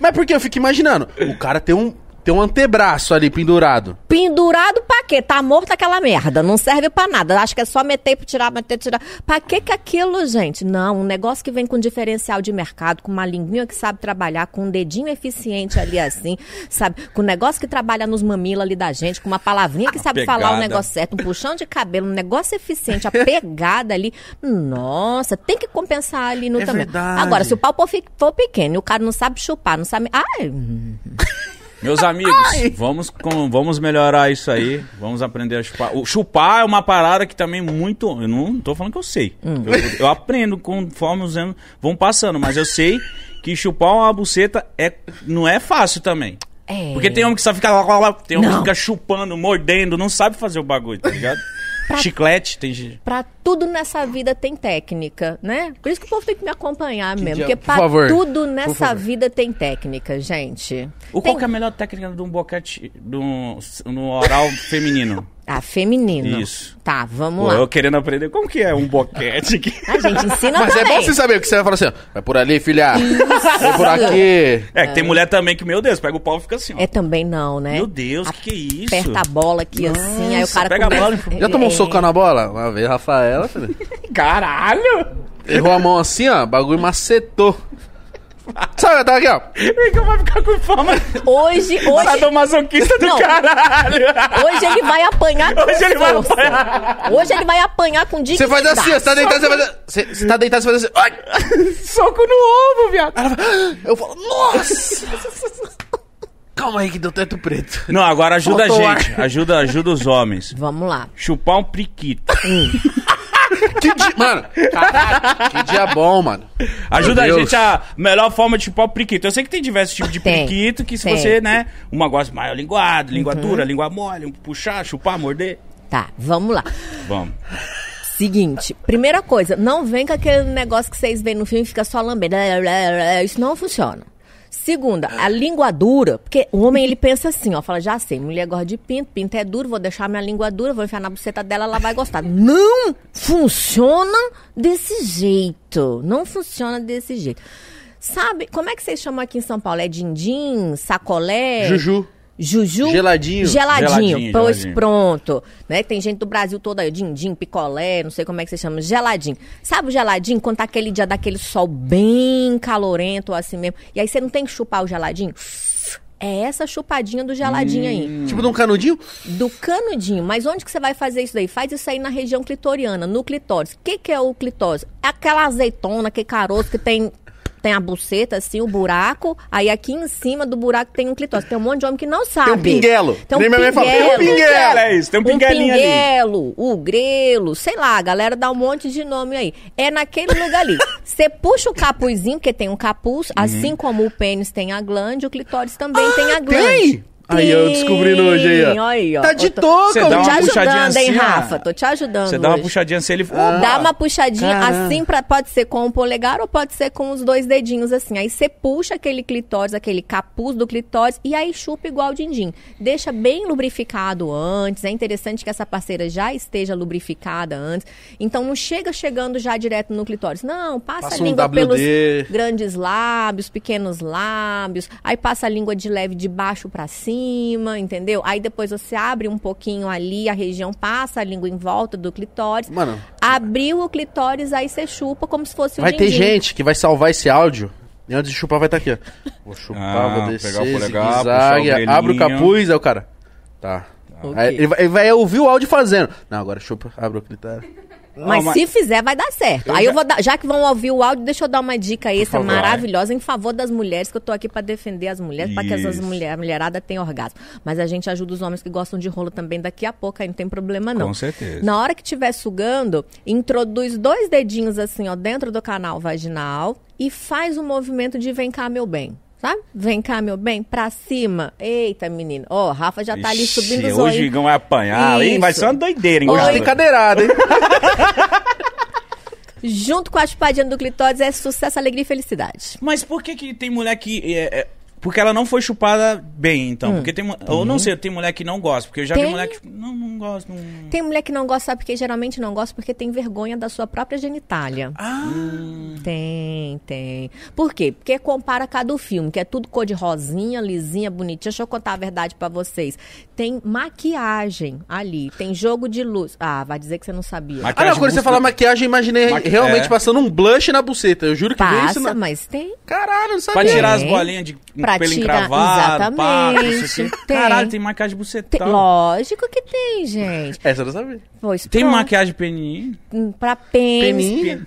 Mas porque eu fico imaginando, o cara tem um, tem um antebraço ali pendurado. Pendurado pra quê? Tá morto aquela merda. Não serve pra nada. Acho que é só meter, tirar, meter, tirar. Pra que que aquilo, gente? Não, um negócio que vem com diferencial de mercado, com uma linguinha que sabe trabalhar, com um dedinho eficiente ali assim, *laughs* sabe? Com um negócio que trabalha nos mamilos ali da gente, com uma palavrinha que sabe falar o pegada. negócio certo, um puxão de cabelo, um negócio eficiente, a pegada ali. Nossa, tem que compensar ali no É também. verdade. Agora, se o pau for, for pequeno e o cara não sabe chupar, não sabe. Ai, Meus amigos, vamos, com, vamos melhorar isso aí. Vamos aprender a chupar. O chupar é uma parada que também muito. Eu não tô falando que eu sei. Hum. Eu, eu aprendo conforme os anos vão passando, mas eu sei que chupar uma buceta é, não é fácil também. É. Porque tem homem que só fica lá, lá, lá, tem homem que Não. fica chupando, mordendo, não sabe fazer o bagulho, tá ligado? *laughs* Chiclete, tem gente. Pra tudo nessa vida tem técnica, né? Por isso que o povo tem que me acompanhar mesmo. dia- Porque por pra favor, tudo nessa vida tem técnica, gente. O Tem- qual que é a melhor técnica de um boquete de um- no oral feminino? *laughs* Ah, feminino. Isso. Tá, vamos Pô, lá. eu querendo aprender como que é um boquete aqui. *laughs* A gente ensina Mas é também. bom você saber o que você vai falar assim, ó. Vai por ali, filha. Vai por aqui. É, que tem mulher também que, meu Deus, pega o pau e fica assim, ó. É também não, né? Meu Deus, o que, que é isso? Aperta a bola aqui assim, aí o Nossa, cara pega a começa... bola Já tomou um É. socão na bola? Uma vez, Rafaela, filho. *laughs* Caralho! Errou a mão assim, ó. O bagulho macetou. Sabe, tá aqui, ó. Eu vou ficar com fama? Hoje, hoje, Sadomasoquista do Não. caralho! hoje ele vai apanhar com Hoje ele vai força. apanhar. Hoje ele vai apanhar com Você dignidade. faz assim, ó. Você tá deitado, você faz Você, você tá deitado, você faz assim. Ai! Soco no ovo, viado! Eu falo, nossa! Calma aí que deu teto preto. Não, agora ajuda Faltou a gente. Ajuda, ajuda os homens. Vamos lá. Chupar um priquito. Que dia, mano, caralho, que dia bom, mano. Ajuda a gente a melhor forma de chupar o priquito. Eu sei que tem diversos tipos de Tem, priquito que se tem. você, né, uma gosta mais linguado, língua dura, língua mole, puxar, chupar, morder. Tá, vamos lá. Vamos. Seguinte, primeira coisa, não vem com aquele negócio que vocês veem no filme e fica só lambendo. Isso não funciona. Segunda, a língua dura, porque o homem ele pensa assim, ó, fala, já sei, mulher gosta de pinto, pinto é duro, vou deixar minha língua dura, vou enfiar na buceta dela, ela vai gostar. Não funciona desse jeito. Não funciona desse jeito. Sabe, como é que vocês chamam aqui em São Paulo? É din-din, sacolé? Juju. Juju? Geladinho. Geladinho. Geladinho, pois geladinho. pronto. Né? Tem gente do Brasil todo aí, din-din, picolé, não sei como é que você chama, geladinho. Sabe o geladinho, quando tá aquele dia daquele sol bem calorento, assim mesmo, e aí você não tem que chupar o geladinho? É essa chupadinha do geladinho aí. Tipo de um canudinho? Do canudinho. Mas onde que você vai fazer isso daí? Faz isso aí na região clitoriana, no clitóris. O que, que é o clitóris? É aquela azeitona, aquele caroço que tem, tem a buceta, assim, o buraco. Aí aqui em cima do buraco tem um clitóris. Tem um monte de homem que não sabe. Tem um pinguelo. Tem um Nem minha mãe fala, tem um pinguelo. pinguelo. É isso, tem um Um pinguelinho ali. pinguelo, o grelo, sei lá, a galera dá um monte de nome aí. É naquele lugar ali. *laughs* Você puxa o capuzinho, porque tem um capuz, Uhum. assim como o pênis tem a glande, o clitóris também tem a glande. tem? Aí, eu descobrindo hoje aí, ó. Aí, ó. Tá de Eu tô- Tô dá te ajudando, hein, assim, ó. Rafa? Tô te ajudando. Você dá uma hoje. puxadinha assim, ele... Dá uma puxadinha Caramba. assim, pra, pode ser com o polegar ou pode ser com os dois dedinhos assim. Aí você puxa aquele clitóris, aquele capuz do clitóris e aí chupa igual o din-din. Deixa bem lubrificado antes. É interessante que essa parceira já esteja lubrificada antes. Então não chega chegando já direto no clitóris. Não, passa, Passa a um língua WD. pelos grandes lábios, pequenos lábios. Aí passa a língua de leve de baixo pra cima, entendeu? Aí depois você abre um pouquinho ali a região, passa a língua em volta do clitóris. Mano. Abriu o clitóris, aí você chupa como se fosse o Vai ter gente que vai salvar esse áudio. E antes de chupar vai estar aqui, ó. Vou chupar, Ah, vou descer, pegar o polegar, zigue-zague, puxar o abre o capuz, aí o cara... Tá. Ok. Aí ele, vai, ele vai ouvir o áudio fazendo. Não, agora chupa, abre o clitóris. Mas, mas- se fizer, vai dar certo. Eu aí já- eu vou dar, já que vão ouvir o áudio, deixa eu dar uma dica extra favor. maravilhosa em favor das mulheres, que eu tô aqui pra defender as mulheres, pra que essas mulher, a mulherada tenham orgasmo. Mas a gente ajuda os homens que gostam de rolo também daqui a pouco, aí não tem problema não. Com certeza. Na hora que estiver sugando, introduz dois dedinhos assim, ó, dentro do canal vaginal e faz o movimento de vem cá, meu bem. Sabe? Vem cá, meu bem, pra cima. Eita, menino. Ó, Rafa já tá ali Ixi, subindo os Hoje o olhos. Igão vai apanhar. Ih, vai Isso. ser uma doideira, hein? Oi. hoje. Tem cadeirada, hein? *laughs* Junto com a chupadinha do clitóris é sucesso, alegria e felicidade. Mas por que que tem mulher que... é, é, porque ela não foi chupada bem, então. Porque tem... Ou não sei, tem mulher que não gosta. Porque eu já vi Hum. Tem. mulher que... Não, não gosta. Não... Tem mulher que não gosta, sabe porque geralmente não gosta porque tem vergonha da sua própria genitália. Ah... Tem, tem. Por quê? Porque compara cada filme, que é tudo cor de rosinha, lisinha, bonitinha. Deixa eu contar a verdade pra vocês. Tem maquiagem ali, tem jogo de luz. Ah, vai dizer que você não sabia. Maqui- Ah, não, quando você fala maquiagem, eu imaginei Maqui- realmente é. passando um blush na buceta. Eu juro que veio isso Passa, na... mas tem. Caralho, não sabia. Pra tirar as bolinhas de Pra pelo tirar- encravado, exatamente, tem. Caralho, tem maquiagem tem. bucetal. Lógico que tem, gente. Essa eu não sabia. Pois Tem pronto. maquiagem peninha? Hum, Pra pênis. Peninha.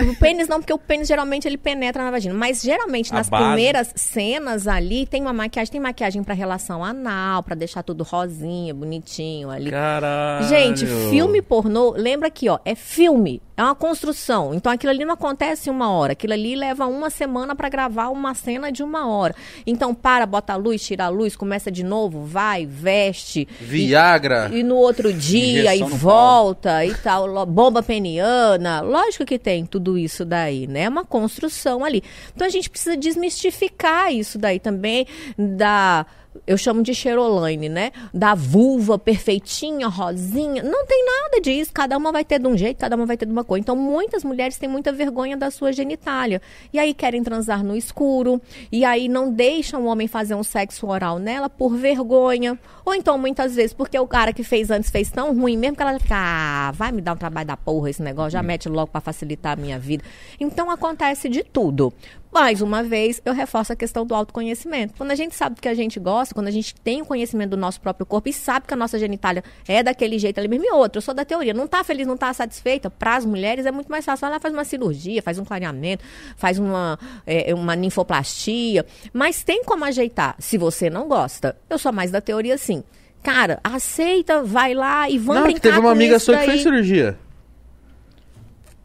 O pênis não, porque o pênis geralmente ele penetra na vagina. Mas geralmente A nas base. primeiras cenas ali tem uma maquiagem, tem maquiagem pra relação anal, pra deixar tudo rosinha, bonitinho ali. Caralho. Gente, filme pornô, lembra aqui, ó, é filme, é uma construção. Então aquilo ali não acontece em uma hora, aquilo ali leva uma semana pra gravar uma cena de uma hora. Então para, bota a luz, tira a luz, começa de novo, vai, veste. Viagra. E no outro dia, e Injeção volta, e tal, bomba peniana. Lógico que tem tudo isso daí, né? É uma construção ali. Então a gente precisa desmistificar isso daí também, da. Eu chamo de Cheroline, né? Da vulva perfeitinha, rosinha. Não tem nada disso. Cada uma vai ter de um jeito, cada uma vai ter de uma cor. Então, muitas mulheres têm muita vergonha da sua genitália. E aí querem transar no escuro. E aí não deixam o homem fazer um sexo oral nela por vergonha. Ou então, muitas vezes, porque o cara que fez antes fez tão ruim mesmo que ela fica, ah, vai me dar um trabalho da porra esse negócio, já mete logo pra facilitar a minha vida. Então acontece de tudo. Mais uma vez, eu reforço a questão do autoconhecimento. Quando a gente sabe do que a gente gosta, quando a gente tem o conhecimento do nosso próprio corpo e sabe que a nossa genitália é daquele jeito ali mesmo, e outra, eu sou da teoria, não tá feliz, não tá satisfeita, para as mulheres é muito mais fácil. Ela faz uma cirurgia, faz um clareamento, faz uma, é, uma ninfoplastia, mas tem como ajeitar. Se você não gosta, eu sou mais da teoria assim. Cara, aceita, vai lá e vamos Não, brincar teve uma amiga sua que fez cirurgia.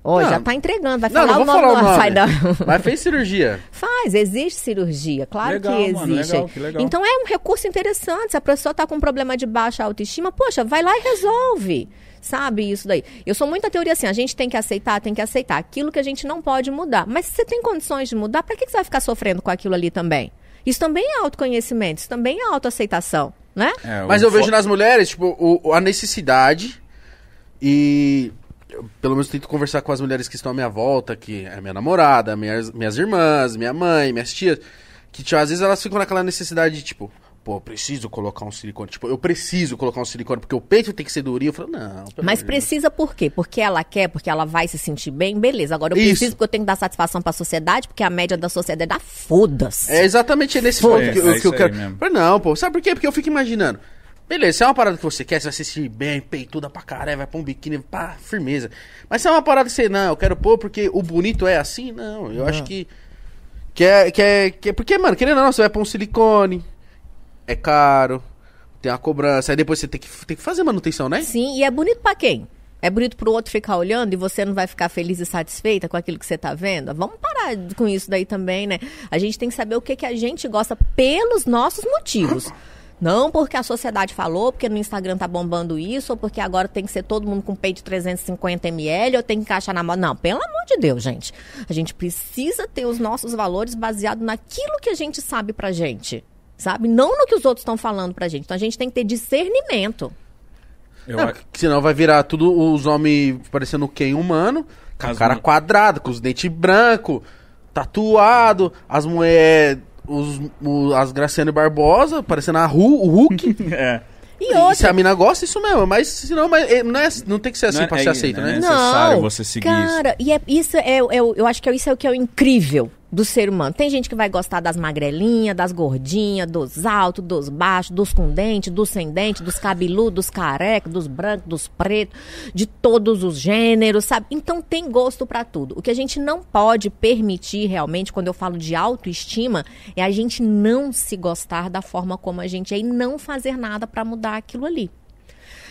Ó, Não. já tá entregando, vai Não, falar não o nome. falar o não, nome. vai dar. Mas fez cirurgia. Faz, existe cirurgia, claro Legal, que mano, existe. legal, que legal. Então é um recurso interessante. Se a pessoa tá com um problema de baixa autoestima, poxa, vai lá e resolve. Sabe isso daí? Eu sou muito da teoria assim, a gente tem que aceitar, tem que aceitar aquilo que a gente não pode mudar. Mas se você tem condições de mudar, pra que que você vai ficar sofrendo com aquilo ali também? Isso também é autoconhecimento, isso também é autoaceitação, né? É, Mas eu vejo nas mulheres, tipo, o- a necessidade e. pelo menos tento conversar com as mulheres que estão à minha volta, que é minha namorada, minhas, minhas irmãs, minha mãe, minhas tias. Que tipo, às vezes elas ficam naquela necessidade de, tipo, pô, eu preciso colocar um silicone. Tipo, eu preciso colocar um silicone porque o peito tem que ser durinho. Eu falo, não. Mas precisa por quê? Porque ela quer, porque ela vai se sentir bem, beleza. Agora eu Isso. preciso porque eu tenho que dar satisfação pra sociedade, porque a média da sociedade dá foda-se. É exatamente nesse ponto que, é eu- que isso eu quero. mesmo. Falei, não, pô, sabe por quê? Porque eu fico imaginando. Beleza, se é uma parada que você quer, você vai se sentir bem, peituda pra caralho, vai pôr um biquíni, pá, firmeza. Mas se é uma parada que você, não, eu quero pôr porque o bonito é assim, não, eu acho que. Que é, que é, que é. Porque, mano, querendo ou não, você vai pôr um silicone, é caro, tem uma cobrança, aí depois você tem que, tem que fazer manutenção, né? Sim, e é bonito pra quem? É bonito pro outro ficar olhando e você não vai ficar feliz e satisfeita com aquilo que você tá vendo? Vamos parar com isso daí também, né? A gente tem que saber o que, que a gente gosta pelos nossos motivos. *laughs* Não porque a sociedade falou, porque no Instagram tá bombando isso, ou porque agora tem que ser todo mundo com peito de 350 ml, ou tem que encaixar na moda. Não, pelo amor de Deus, gente. A gente precisa ter os nossos valores baseados naquilo que a gente sabe pra gente. Sabe? Não no que os outros estão falando pra gente. Então a gente tem que ter discernimento. Eu Não, senão vai virar tudo os homens parecendo quem humano, com a cara quadrada, com os dentes brancos, tatuado, as mulheres, os, o- as Graciane Barbosa, parecendo a Ru, o Hulk. *laughs* é. E E outra, se a mina gosta, isso mesmo, mas senão mas, é, não, é, não tem que ser assim Não é- pra é- ser aceito, é- né? é- necessário você seguir cara, e é, isso é, é eu acho que é, isso é o que é o incrível do ser humano. Tem gente que vai gostar das magrelinhas, das gordinhas, dos altos, dos baixos, dos com dente, dos sem dente, dos cabeludos, dos carecas, dos brancos, dos pretos, de todos os gêneros, sabe? Então tem gosto pra tudo. O que a gente não pode permitir realmente, quando eu falo de autoestima, é a gente não se gostar da forma como a gente é e não fazer nada pra mudar aquilo ali.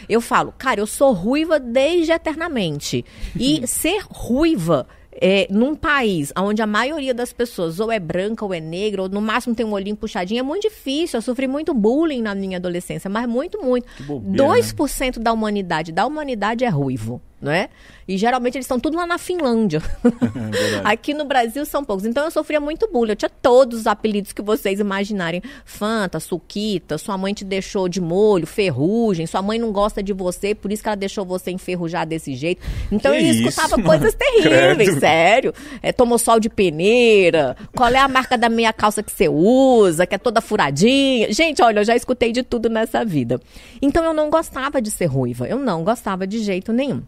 Eu falo, cara, eu sou ruiva desde eternamente. E *laughs* ser ruiva é, num país onde a maioria das pessoas ou é branca ou é negra, ou no máximo tem um olhinho puxadinho, é muito difícil. Eu sofri muito bullying na minha adolescência, mas muito, muito. bobeira, 2% da humanidade, da humanidade é ruivo, não é? E geralmente eles estão tudo lá na Finlândia. *laughs* Aqui no Brasil são poucos. Então eu sofria muito bullying. Eu tinha todos os apelidos que vocês imaginarem. Fanta, Suquita, sua mãe te deixou de molho, ferrugem, sua mãe não gosta de você, por isso que ela deixou você enferrujar desse jeito. Então Que eu isso, escutava mano? coisas *laughs* terríveis, Credo. sério. É, tomou sol de peneira, qual é a marca da meia calça que você usa, que é toda furadinha. Gente, olha, eu já escutei de tudo nessa vida. Então eu não gostava de ser ruiva. Eu não gostava de jeito nenhum.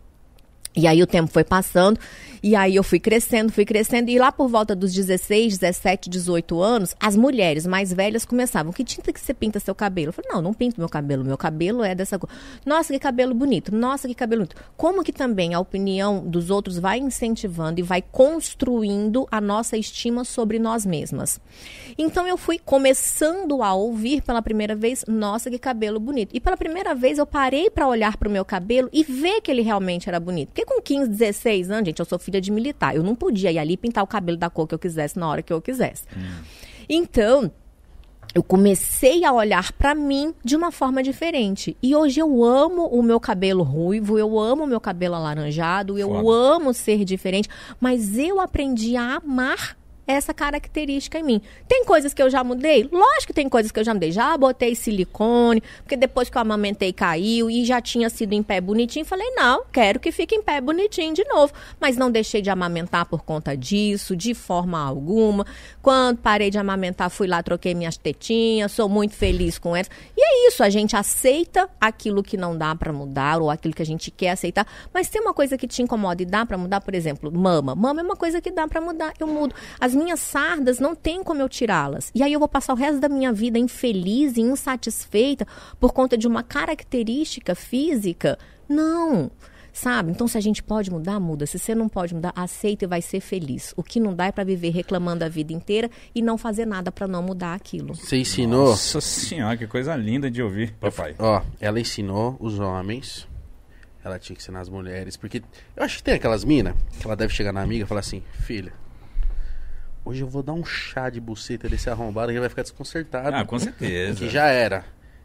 E aí o tempo foi passando, e aí eu fui crescendo, fui crescendo, e lá por volta dos 16, 17, 18 anos, as mulheres mais velhas começavam, que tinta que você pinta seu cabelo? Eu falei, não, não pinto meu cabelo, meu cabelo é dessa cor. Nossa, que cabelo bonito, nossa, que cabelo bonito. Como que também a opinião dos outros vai incentivando e vai construindo a nossa estima sobre nós mesmas. Então eu fui começando a ouvir pela primeira vez, nossa, que cabelo bonito. E pela primeira vez eu parei para olhar para o meu cabelo e ver que ele realmente era bonito. Porque com 15, 16 anos, gente, eu sou filha de militar. Eu não podia ir ali pintar o cabelo da cor que eu quisesse na hora que eu quisesse. Então, eu comecei a olhar para mim de uma forma diferente. E hoje eu amo o meu cabelo ruivo, eu amo o meu cabelo alaranjado, eu Foda. amo ser diferente, mas eu aprendi a amar essa característica em mim. Tem coisas que eu já mudei? Lógico que tem coisas que eu já mudei. Já botei silicone, porque depois que eu amamentei caiu e já tinha sido em pé bonitinho. Falei, não, quero que fique em pé bonitinho de novo. Mas não deixei de amamentar por conta disso, de forma alguma. Quando parei de amamentar, fui lá, troquei minhas tetinhas, sou muito feliz com elas. E é isso, a gente aceita aquilo que não dá pra mudar ou aquilo que a gente quer aceitar. Mas tem uma coisa que te incomoda e dá pra mudar, por exemplo, mama. Mama é uma coisa que dá pra mudar, eu mudo. As minhas sardas não tem como eu tirá-las. E aí eu vou passar o resto da minha vida infeliz e insatisfeita por conta de uma característica física? Não. Sabe? Então, se a gente pode mudar, muda. Se você não pode mudar, aceita e vai ser feliz. O que não dá é pra viver reclamando a vida inteira e não fazer nada pra não mudar aquilo. Você ensinou. Nossa senhora, que coisa linda de ouvir, papai. Ó, ela ensinou os homens. Ela tinha que ensinar as mulheres. Porque eu acho que tem aquelas minas que ela deve chegar na amiga e falar assim: Filha, hoje eu vou dar um chá de buceta desse arrombado que ele vai ficar desconcertado. Ah, com certeza. Que já era.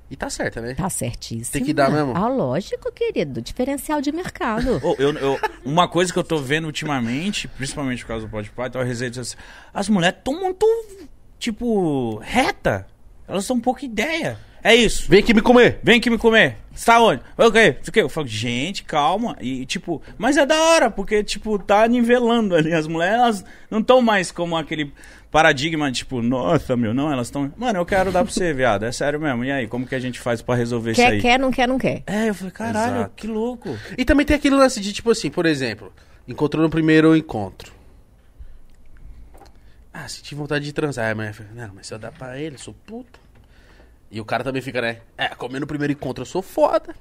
E tá certa, né? Tá certíssimo. Tem que dar mesmo? Ah, lógico, querido. Diferencial de mercado. Ô, eu- eu- uma coisa que eu tô vendo ultimamente, principalmente por causa do Podpah, então a resenha diz assim, as mulheres estão muito, tipo, reta. Elas um pouco ideia. É isso. Vem aqui me comer. Vem aqui me comer. Você tá onde? O quê? O quê? Eu falo, gente, calma. E, tipo, mas é da hora, porque, tipo, tá nivelando ali. As mulheres, elas não estão mais como aquele paradigma, tipo, nossa, meu, não, elas estão. Mano, eu quero dar pra você, viado. É sério mesmo. E aí, como que a gente faz pra resolver isso quer, aí? quer, não quer, não quer. É, eu falei, caralho, Exato. que louco. E também tem aquele lance de, tipo assim, por exemplo, encontrou no primeiro encontro. Ah, senti vontade de transar. Aí a mulher fala, não, mas se eu dar pra ele, eu sou puta. E o cara também fica, né? É, comer no primeiro encontro eu sou foda.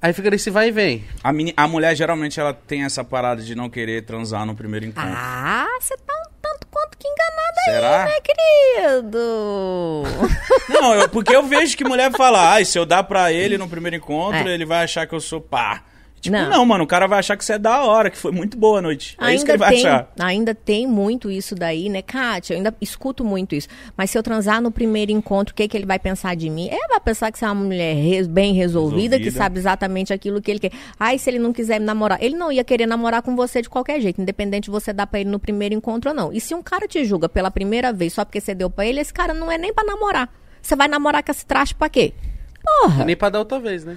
Aí fica nesse vai e vem. A, meni- a mulher geralmente ela tem essa parada de não querer transar no primeiro encontro. Ah, você tá um tanto quanto que enganada Será? aí, né, querido? *laughs* Não, eu- porque eu vejo que mulher fala, ai, se eu dar pra ele no primeiro encontro, É. ele vai achar que eu sou pá. Tipo, Não. não. mano, o cara vai achar que você é da hora, que foi muito boa a noite. É isso que ele vai tem, achar. ainda tem muito isso daí, né, Kátia? Eu ainda escuto muito isso. Mas se eu transar no primeiro encontro, o que, que ele vai pensar de mim? Ele vai pensar que você é uma mulher re- bem resolvida, que Resolvida. sabe exatamente aquilo que ele quer. Ai, se ele não quiser me namorar, ele não ia querer namorar com você de qualquer jeito, independente de você dar pra ele no primeiro encontro ou não. E se um cara te julga pela primeira vez só porque você deu pra ele, esse cara não é nem pra namorar. Você vai namorar com esse traste pra quê? Porra! Nem pra dar outra vez, né?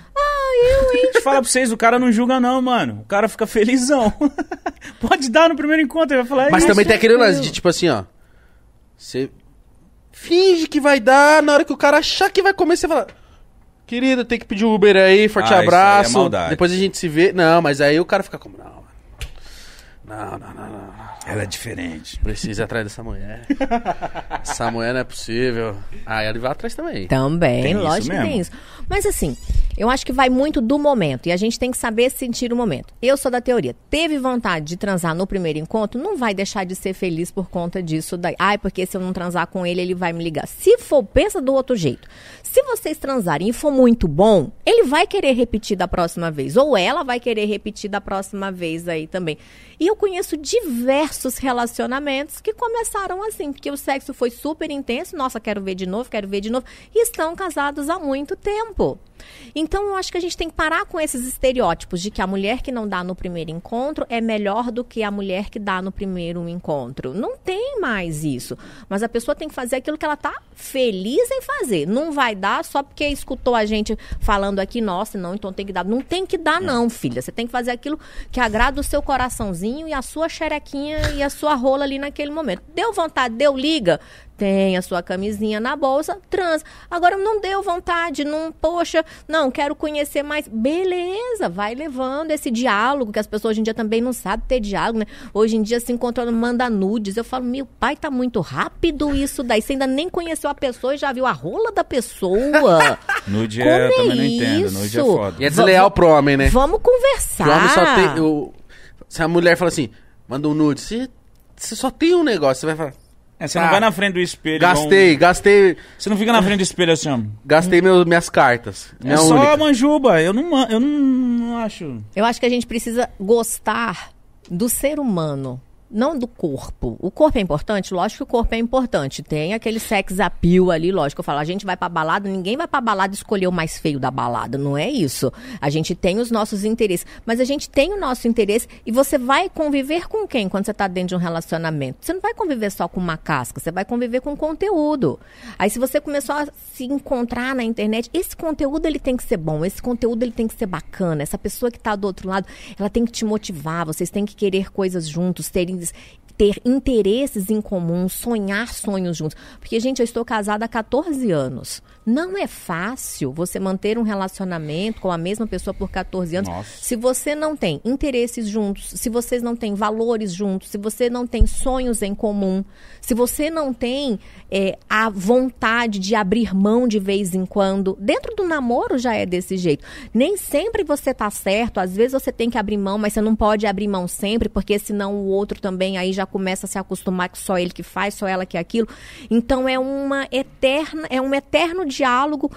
Eu, hein? Deixa eu falar pra vocês, o cara não julga não, mano. O cara fica felizão. *laughs* Pode dar no primeiro encontro, ele vai falar Mas "Ih, também tem aquele lance de, tipo assim, ó. Você finge que vai dar, na hora que o cara achar que vai comer, você fala... Querida, tem que pedir um Uber aí, forte Ah, isso aí é abraço. Depois a gente se vê. Não, mas aí o cara fica como... Não, mano. Não, não, não, não. Ela é diferente. Precisa ir atrás dessa mulher. *laughs* Essa mulher não é possível. Ah, ela vai atrás também. Também, Tem isso lógico que mesmo. tem isso. Mas assim, eu acho que vai muito do momento. E a gente tem que saber sentir o momento. Eu sou da teoria. Teve vontade de transar no primeiro encontro, não vai deixar de ser feliz por conta disso daí. Ai, porque se eu não transar com ele, ele vai me ligar. Se for, pensa do outro jeito. Se vocês transarem e for muito bom, ele vai querer repetir da próxima vez. Ou ela vai querer repetir da próxima vez aí também. E eu conheço diversos relacionamentos que começaram assim, porque o sexo foi super intenso. Nossa, quero ver de novo, quero ver de novo. E estão casados há muito tempo. Então eu acho que a gente tem que parar com esses estereótipos de que a mulher que não dá no primeiro encontro é melhor do que a mulher que dá no primeiro encontro. Não tem mais isso. Mas a pessoa tem que fazer aquilo que ela tá feliz em fazer. Não vai dar só porque escutou a gente falando aqui, nossa, não, então tem que dar. Não tem que dar, não, filha. Você tem que fazer aquilo que agrada o seu coraçãozinho e a sua xerequinha e a sua rola ali naquele momento. Deu vontade, deu liga. Tem a sua camisinha na bolsa, transa. Agora não deu vontade, não, poxa, não, quero conhecer mais. Beleza, vai levando esse diálogo, que as pessoas hoje em dia também não sabem ter diálogo, né? Hoje em dia se encontrando, manda nudes. Eu falo, meu pai, tá muito rápido isso daí. Você ainda nem conheceu a pessoa e já viu a rola da pessoa. *laughs* Nude Como é, eu também é não entendo. Nude é isso? foda. E é desleal pro homem, né? Vamos conversar. O homem só tem. o- se a mulher fala assim, manda um nude, você, você só tem um negócio, você vai falar. É, você não Ah, vai na frente do espelho. igual Gastei, gastei. Você não fica na frente do espelho assim, ó. Gastei meu, minhas cartas. É só única. a manjuba. Eu não, eu não, não acho. Eu acho que a gente precisa gostar do ser humano, não do corpo. O corpo é importante? Lógico que o corpo é importante. Tem aquele sex appeal ali, lógico. Eu falo, a gente vai pra balada, ninguém vai pra balada escolher o mais feio da balada. Não é isso. A gente tem os nossos interesses. Mas a gente tem o nosso interesse e você vai conviver com quem quando você tá dentro de um relacionamento? Você não vai conviver só com uma casca, você vai conviver com conteúdo. Aí se você começou a se encontrar na internet, esse conteúdo ele tem que ser bom, esse conteúdo ele tem que ser bacana. Essa pessoa que tá do outro lado, ela tem que te motivar, vocês têm que querer coisas juntos, terem ter interesses em comum, sonhar sonhos juntos. Porque, gente, eu estou casada há 14 anos. Não é fácil você manter um relacionamento com a mesma pessoa por 14 anos Nossa. se você não tem interesses juntos, se vocês não têm valores juntos, se você não tem sonhos em comum, se você não tem é, a vontade de abrir mão de vez em quando, dentro do namoro já é desse jeito. Nem sempre você tá certo, às vezes você tem que abrir mão, mas você não pode abrir mão sempre, porque senão o outro também aí já começa a se acostumar que só ele que faz, só ela que é aquilo. Então é uma eterna, é um eterno diálogo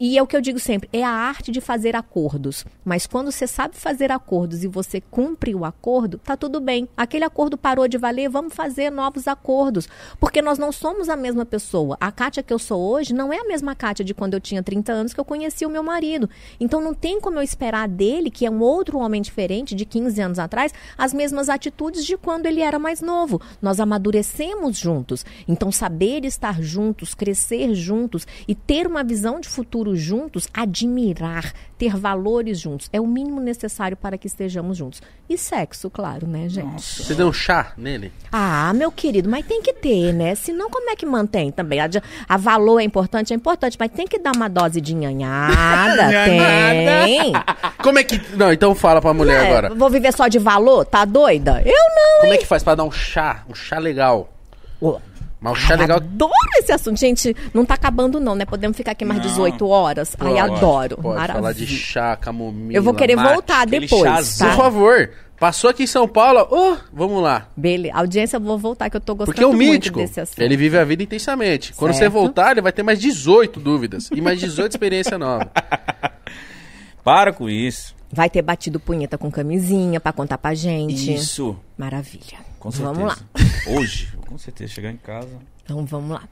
e é o que eu digo sempre, é a arte de fazer acordos. Mas quando você sabe fazer acordos e você cumpre o acordo, tá tudo bem. Aquele acordo parou de valer, vamos fazer novos acordos. Porque nós não somos a mesma pessoa. A Kátia que eu sou hoje não é a mesma Kátia de quando eu tinha 30 anos que eu conheci o meu marido. Então não tem como eu esperar dele, que é um outro homem diferente de 15 anos atrás, as mesmas atitudes de quando ele era mais novo. Nós amadurecemos juntos. Então saber estar juntos, crescer juntos e ter uma visão de futuro juntos, admirar, ter valores juntos, é o mínimo necessário para que estejamos juntos. E sexo, claro, né, gente? Você deu um chá nele? Ah, meu querido, mas tem que ter, né? Senão, como é que mantém também? A, a valor é importante, é importante, mas tem que dar uma dose de nhanhada, *laughs* tem. *laughs* Como é que. Não, então fala pra mulher É, agora. Vou viver só de valor? Tá doida? Eu não. Como é que faz pra dar um chá? Um chá legal. Ô, Mas o chá Ai, legal. Adoro esse assunto. Gente, não tá acabando não, né? Podemos ficar aqui mais 18 horas. Ai, Pode, adoro. Pode falar Maravilha. de chá, camomila. Eu vou querer mate. voltar depois, chazão. Por tá? favor. Passou aqui em São Paulo, oh, vamos lá. Beleza. Audiência, eu vou voltar que eu tô gostando Porque o muito mítico, desse assunto. ele vive a vida intensamente. Quando você Certo. voltar, ele vai ter mais 18 dúvidas e mais 18 experiências novas. *laughs* Para com isso. Vai ter batido punheta com camisinha pra contar pra gente. Isso. Maravilha. Com certeza. Vamos lá. Hoje, com certeza, chegar em casa. Então vamos lá.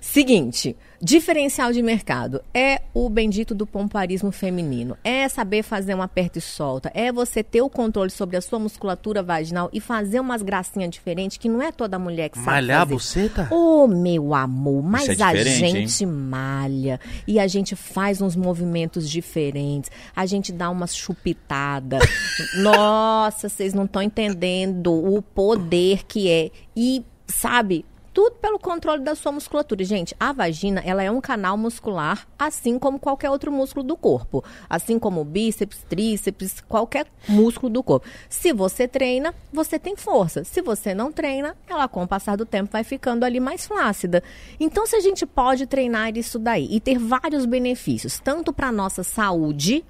Seguinte, diferencial de mercado é o bendito do pompoarismo feminino. É saber fazer um aperto e solta. É você ter o controle sobre a sua musculatura vaginal e fazer umas gracinhas diferentes que não é toda mulher que sabe Malhar a fazer. buceta? Ô, meu amor, mas é a gente malha e a gente faz uns movimentos diferentes, a gente dá umas chupitadas. *laughs* Nossa, vocês não estão entendendo o poder que é. E, sabe, tudo pelo controle da sua musculatura. Gente, a vagina, ela é um canal muscular, assim como qualquer outro músculo do corpo. Assim como bíceps, tríceps, qualquer músculo do corpo. Se você treina, você tem força. Se você não treina, ela com o passar do tempo vai ficando ali mais flácida. Então, se a gente pode treinar isso daí e ter vários benefícios, tanto para nossa saúde,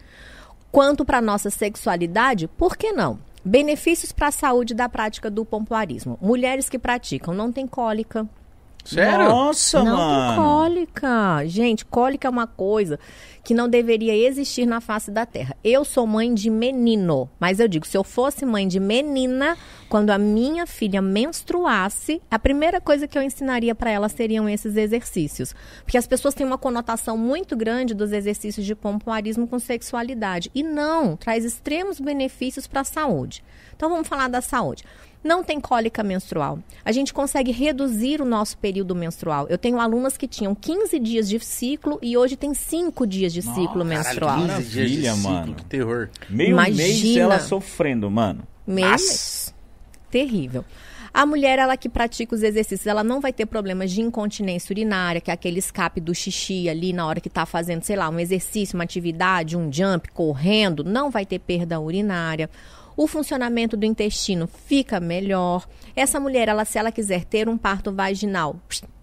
quanto para nossa sexualidade, por que não? Benefícios para a saúde da prática do pompoarismo. Mulheres que praticam não tem cólica, Sério? Nossa, não mano. cólica. Gente, cólica é uma coisa que não deveria existir na face da Terra. Eu sou mãe de menino, mas eu digo, se eu fosse mãe de menina, quando a minha filha menstruasse, a primeira coisa que eu ensinaria para ela seriam esses exercícios. Porque as pessoas têm uma conotação muito grande dos exercícios de pompoarismo com sexualidade. E não, traz extremos benefícios para a saúde. Então vamos falar da saúde não tem cólica menstrual. A gente consegue reduzir o nosso período menstrual. Eu tenho alunas que tinham 15 dias de ciclo e hoje tem 5 dias de ciclo menstrual. Caralho, 15 dias de Maravilha, ciclo, mano. Que terror. Meio Imagina. mês ela sofrendo, mano. Meio mês. Terrível. A mulher, ela que pratica os exercícios, ela não vai ter problemas de incontinência urinária, que é aquele escape do xixi ali na hora que está fazendo, sei lá, um exercício, uma atividade, um jump, correndo, não vai ter perda urinária o funcionamento do intestino fica melhor. Essa mulher, ela, se ela quiser ter um parto vaginal,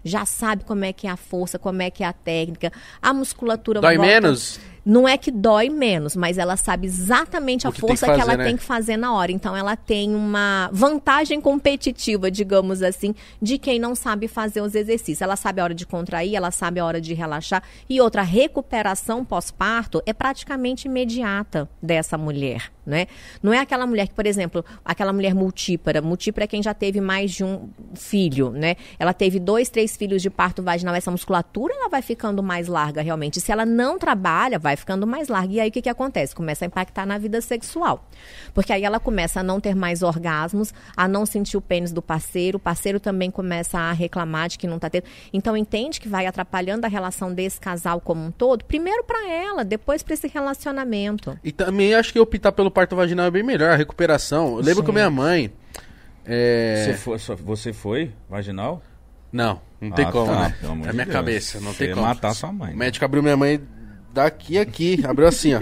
já sabe como é que é a força, como é que é a técnica, a musculatura Dói volta- menos? Não é que dói menos, mas ela sabe exatamente a que que força que, fazer, ela né? tem que fazer na hora. Então ela tem uma vantagem competitiva, digamos assim, de quem não sabe fazer os exercícios. Ela sabe a hora de contrair, ela sabe a hora de relaxar. E outra, recuperação pós-parto é praticamente imediata dessa mulher, né? Não é aquela mulher que, por exemplo, aquela mulher multípara. Multípara é quem já teve mais de um filho, né? Ela teve dois, três filhos de parto vaginal. Essa musculatura, ela vai ficando mais larga realmente. Se ela não trabalha, vai ficando mais larga. E aí o que, que acontece? Começa a impactar na vida sexual. Porque aí ela começa a não ter mais orgasmos, a não sentir o pênis do parceiro, o parceiro também começa a reclamar de que não tá tendo. Então entende que vai atrapalhando a relação desse casal como um todo, primeiro para ela, depois para esse relacionamento. E também acho que optar pelo parto vaginal é bem melhor, a recuperação. Eu lembro que a minha mãe. É... Você, foi, você foi vaginal? Não, não tem Ah, como, tá, né? É minha Deus. cabeça, não Você tem como. matar sua mãe. O médico abriu minha mãe daqui a aqui, abriu assim, ó.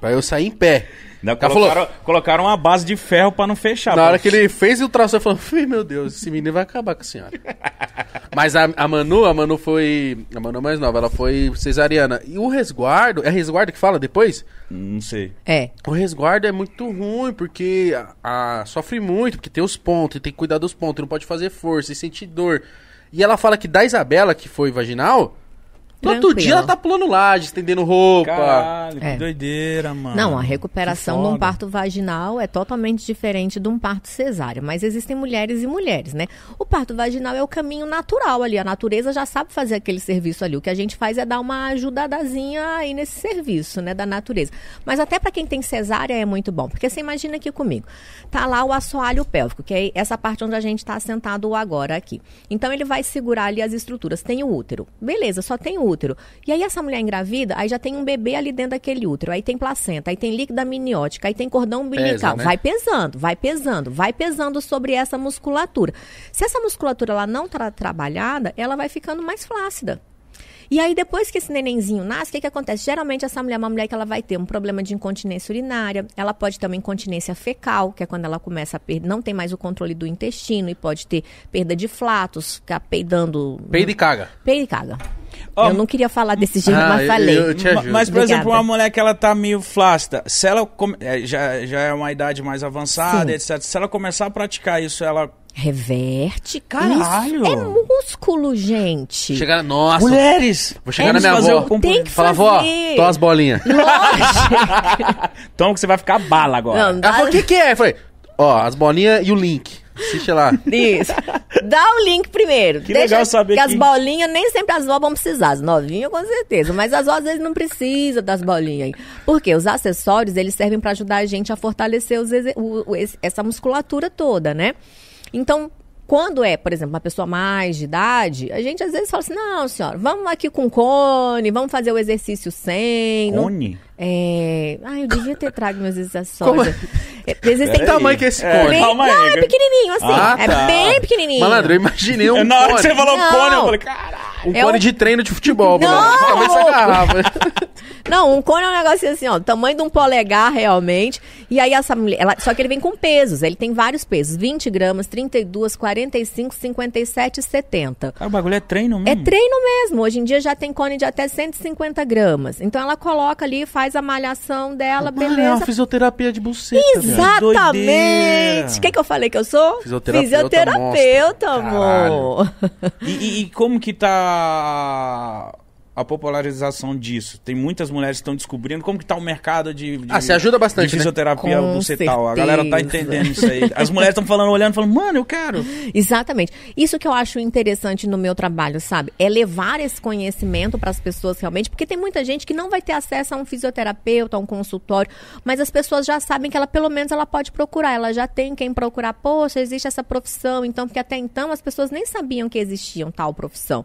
pra eu sair em pé. Ainda O cara colocaram, colocaram uma base de ferro pra não fechar. Na hora que ele fez o ultrassom, eu falei, "Ih, meu Deus, esse menino vai acabar com a senhora. *laughs* Mas a, a Manu, a Manu foi. A Manu é mais nova, ela foi cesariana. E o resguardo, é resguardo que fala depois? Não sei. É. O resguardo é muito ruim, porque a, a- sofre muito, porque tem os pontos, e tem que cuidar dos pontos, não pode fazer força e sentir dor. E ela fala que da Isabela, que foi vaginal, todo Tranquilo. dia ela tá pulando laje, estendendo roupa. Caralho, É. que doideira, mano. Não, a recuperação de um parto vaginal é totalmente diferente de um parto cesárea, mas existem mulheres e mulheres, né? O parto vaginal é o caminho natural ali, a natureza já sabe fazer aquele serviço ali. O que a gente faz é dar uma ajudadazinha aí nesse serviço, né, da natureza. Mas até para quem tem cesárea é muito bom, porque você imagina aqui comigo, tá lá o assoalho pélvico, que é essa parte onde a gente está sentado agora aqui. Então ele vai segurar ali as estruturas. Tem o útero, beleza? Só tem o útero. E aí essa mulher engravida, aí já tem um bebê ali dentro daquele útero, aí tem placenta, aí tem líquida amniótica, aí tem cordão umbilical. Pesa, né? Vai pesando, vai pesando, vai pesando sobre essa musculatura. Se essa musculatura ela não tá trabalhada, ela vai ficando mais flácida. E aí, depois que esse nenenzinho nasce, o que, que acontece? Geralmente, essa mulher é uma mulher que ela vai ter um problema de incontinência urinária, ela pode ter uma incontinência fecal, que é quando ela começa a perder, não tem mais o controle do intestino e pode ter perda de flatos, ficar peidando. Peida e caga. Peida e caga. Ó, eu não queria falar desse jeito, Ah, mas eu- falei. eu te Ma- ajudo. Mas, por Obrigada. exemplo, uma mulher que ela tá meio flácida, se ela come- é, já, já é uma idade mais avançada, Sim. etc. Se ela começar a praticar isso, ela. Reverte. Caralho! Isso é músculo, gente. Chegar, nossa. Mulheres! Vou chegar na minha avó. compo- Tem que Fala, vó, fazer. tô as bolinhas. Lógico. *laughs* Então que você vai ficar bala agora. Não, Ela dá- falou, o que que é? Eu falei, ó, as bolinhas e o link. Assiste lá. *laughs* Isso. Dá o link primeiro. Que legal saber que que- as bolinhas, nem sempre as vó vão precisar. As novinhas, com certeza. Mas as vó, às vezes, não precisam das bolinhas aí. Porque os acessórios, eles servem para ajudar a gente a fortalecer os o- essa musculatura toda, né? Então, quando é, por exemplo, uma pessoa mais de idade, a gente às vezes fala assim, não, senhora, vamos aqui com cone, vamos fazer o exercício sem. não- Cone? É... Ah, eu devia ter trago meus Como acessórios. É, Existem Que tamanho que é esse É, cone? Bem- calma aí. não, é pequenininho assim. Ah, é tá. bem pequenininho. Malandro, eu imaginei um *laughs* Na hora que você falou Não. cone, eu falei, caralho. Um É cone um- de treino de futebol, Não, louco. garrafa. *laughs* Não, um cone é um negocinho assim, ó, tamanho de um polegar realmente. E aí essa mulher, ela- só que ele vem com pesos, ele tem vários pesos, 20 gramas, 32, 45, 57 e 70. Cara, o bagulho é treino É mesmo. treino mesmo. Hoje em dia já tem cone de até 150 gramas. Então ela coloca ali, faz a malhação dela, Mano, é beleza. uma fisioterapia de buceta. Exatamente. O que, que eu falei que eu sou? Fisioterapeuta Fisioterapeuta, amor. E, e- e como que tá a popularização disso? Tem muitas mulheres que estão descobrindo. Como que tá o mercado de, de- Ah, você ajuda bastante, de né? fisioterapia Com bucetal? A galera tá certeza. entendendo isso aí. As mulheres estão falando, olhando, falando, mano, eu quero. *laughs* Exatamente. Isso que eu acho interessante no meu trabalho, sabe? É levar esse conhecimento para as pessoas realmente, porque tem muita gente que não vai ter acesso a um fisioterapeuta, a um consultório, mas as pessoas já sabem que ela pelo menos ela pode procurar, ela já tem quem procurar. Poxa, existe essa profissão, então porque até então as pessoas nem sabiam que existiam tal profissão.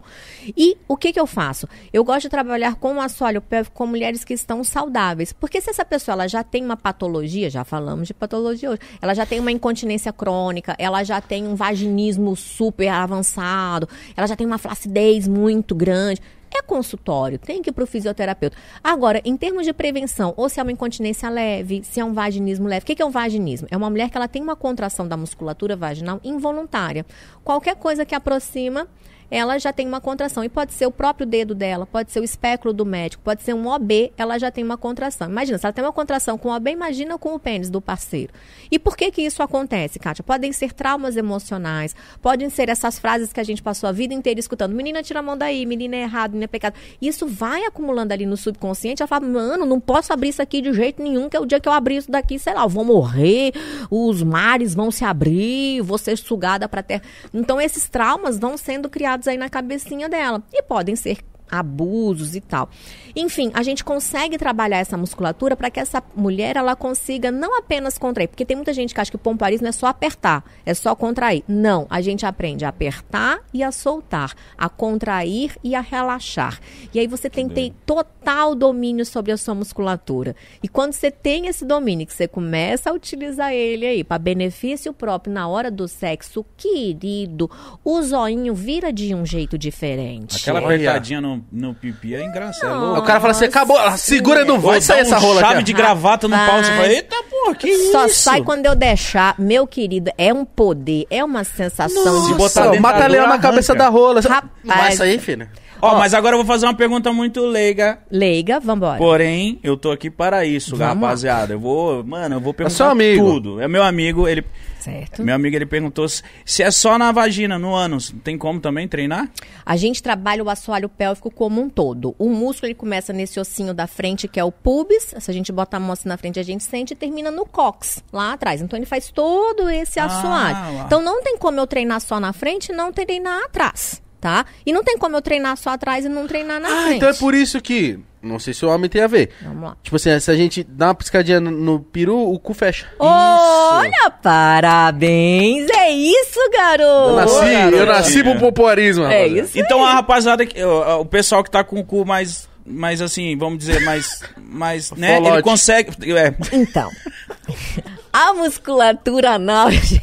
E o que que eu faço? Eu Eu gosto de trabalhar com o assoalho pélvico com mulheres que estão saudáveis. Porque se essa pessoa ela já tem uma patologia, já falamos de patologia hoje, ela já tem uma incontinência crônica, ela já tem um vaginismo super avançado, ela já tem uma flacidez muito grande é consultório, tem que ir para o fisioterapeuta. Agora, em termos de prevenção, ou se é uma incontinência leve, se é um vaginismo leve, o que, é um vaginismo? É uma mulher que ela tem uma contração da musculatura vaginal involuntária. Qualquer coisa que aproxima ela já tem uma contração. E pode ser o próprio dedo dela, pode ser o espéculo do médico, pode ser um OB, ela já tem uma contração. Imagina, se ela tem uma contração com o OB, imagina com o pênis do parceiro. E por que que isso acontece, Kátia? Podem ser traumas emocionais, podem ser essas frases que a gente passou a vida inteira escutando. Menina, tira a mão daí, menina é errado, menina é pecado. Isso vai acumulando ali no subconsciente, ela fala, mano, não posso abrir isso aqui de jeito nenhum, que é o dia que eu abrir isso daqui, sei lá, eu vou morrer, os mares vão se abrir, vou ser sugada para terra. Então, esses traumas vão sendo criados aí na cabecinha dela. E podem ser abusos e tal. Enfim, a gente consegue trabalhar essa musculatura para que essa mulher ela consiga não apenas contrair, porque tem muita gente que acha que o pompoarismo é só apertar, é só contrair. Não, a gente aprende a apertar e a soltar, a contrair e a relaxar. E aí você tem que ter total domínio sobre a sua musculatura. E quando você tem esse domínio, que você começa a utilizar ele aí para benefício próprio na hora do sexo, querido, o zoinho vira de um jeito diferente. Aquela apertadinha no, no pipi é engraçado. é louco. O cara fala assim, acabou, segura, não vai sair um essa rola chave aqui. de gravata no pau. Você fala, eita porra, que Só isso? sai quando eu deixar, meu querido, é um poder, é uma sensação Se de botar Nossa, dentro mata leão na cabeça da rola. Rapaz. Não vai sair, filho. Ó, mas agora eu vou fazer uma pergunta muito leiga. leiga, vambora. Porém, eu tô aqui para isso, Vamos rapaziada. Eu vou, mano, eu vou perguntar seu amigo. tudo. É meu amigo, ele, Certo. meu amigo, ele perguntou se, se é só na vagina, no ânus, tem como também treinar? A gente trabalha o assoalho pélvico como um todo. O músculo ele começa nesse ossinho da frente, que é o pubis. Se a gente botar a mão assim na frente, a gente sente e termina no cox, lá atrás. Então ele faz todo esse Ah, assoalho. lá. Então não tem como eu treinar só na frente e não treinar atrás, tá? E não tem como eu treinar só atrás e não treinar na Ah, frente. então é por isso que... Não sei se o homem tem a ver. Vamos lá. Tipo assim, se a gente dá uma piscadinha no, no peru, o cu fecha. Olha, parabéns! É isso, garoto! Eu nasci, garotinha. eu nasci pro popularismo, É rapaziada. isso. Então a rapaziada, que- o, o pessoal que tá com o cu mais, mais assim, vamos dizer, mais, mais, né? Ele Folote. consegue, é, Então, *laughs* a musculatura anal, *laughs* gente.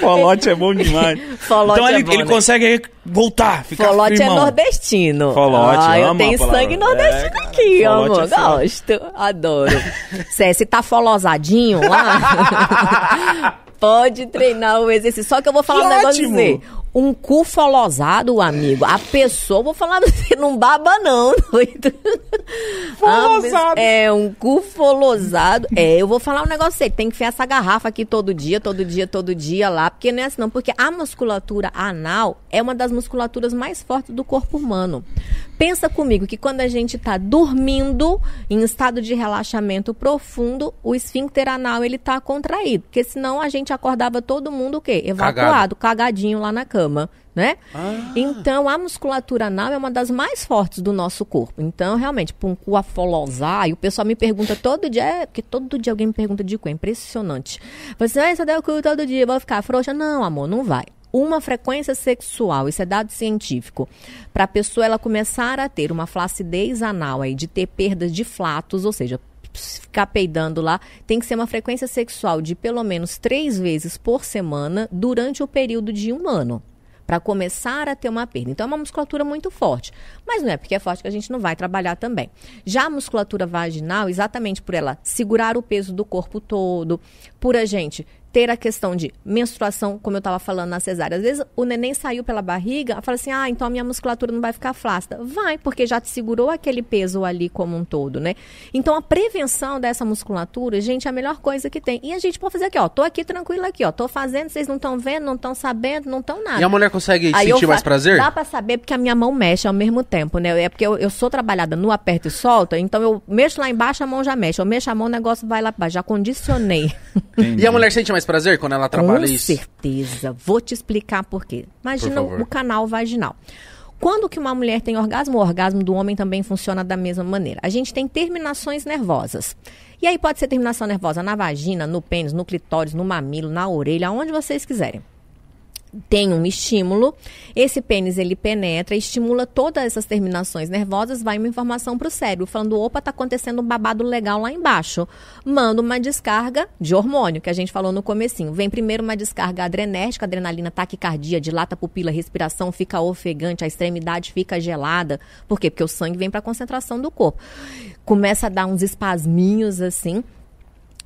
folote é bom demais. Folote então é ele, bom, ele né? consegue voltar, ficar Folote é firmão. nordestino. Folote, ah, eu tenho sangue nordestino É, aqui, amor. é. Gosto, adoro. *laughs* Cé, se tá folosadinho lá, *laughs* pode treinar o exercício. Só que eu vou falar Que um negócio ótimo. pra você. Um cu folosado, amigo. A pessoa, vou falar você, não baba não, *laughs* doido. Folosado. É, um cu folosado. É, eu vou falar um negócio você. Tem que enfiar essa garrafa aqui todo dia, todo dia, todo dia lá. Porque não é assim não. Porque a musculatura anal é uma das musculaturas mais fortes do corpo humano. Pensa comigo que quando a gente tá dormindo, em estado de relaxamento profundo, o esfíncter anal ele tá contraído. Porque senão a gente acordava todo mundo o quê? Evacuado, cagadinho lá na cama. Né? Então, a musculatura anal é uma das mais fortes do nosso corpo. Então, realmente, para um cu afolosar, e o pessoal me pergunta todo dia, é, porque todo dia alguém me pergunta de cu, é impressionante. Você, ah, você dá o cu todo dia, vou ficar frouxa? Não, amor, não vai uma frequência sexual, isso é dado científico, para a pessoa ela começar a ter uma flacidez anal aí, de ter perdas de flatos, ou seja, ficar peidando lá, tem que ser uma frequência sexual de pelo menos três vezes por semana durante o período de um ano. Para começar a ter uma perda. Então, é uma musculatura muito forte. Mas não é porque é forte que a gente não vai trabalhar também. Já a musculatura vaginal, exatamente por ela segurar o peso do corpo todo, por a gente ter a questão de menstruação, como eu estava falando na cesárea. Às vezes o neném saiu pela barriga, fala assim: ah, então a minha musculatura não vai ficar flácida. Vai, porque já te segurou aquele peso ali como um todo, né? Então a prevenção dessa musculatura, gente, é a melhor coisa que tem. E a gente pode fazer aqui, ó. Tô aqui tranquila aqui, ó. Tô fazendo, vocês não estão vendo, não estão sabendo, não estão nada. E a mulher consegue Aí sentir mais prazer? Dá pra saber porque a minha mão mexe ao mesmo tempo, né? É porque eu, eu sou trabalhada no aperta e solta, então eu mexo lá embaixo, a mão já mexe. Eu mexo a mão, o negócio vai lá pra baixo. Já condicionei. E a mulher sente mais prazer quando ela trabalha Com isso? certeza. Vou te explicar por quê. Imagina Por o canal vaginal. Quando que uma mulher tem orgasmo, o orgasmo do homem também funciona da mesma maneira. A gente tem terminações nervosas. E aí pode ser terminação nervosa na vagina, no pênis, no clitóris, no mamilo, na orelha, aonde vocês quiserem. Tem um estímulo, esse pênis ele penetra, estimula todas essas terminações nervosas, vai uma informação para o cérebro, falando, opa, tá acontecendo um babado legal lá embaixo. Manda uma descarga de hormônio, que a gente falou no comecinho. Vem primeiro uma descarga adrenérgica, adrenalina, taquicardia, dilata a pupila, respiração fica ofegante, a extremidade fica gelada. Por quê? Porque o sangue vem para a concentração do corpo. Começa a dar uns espasminhos assim,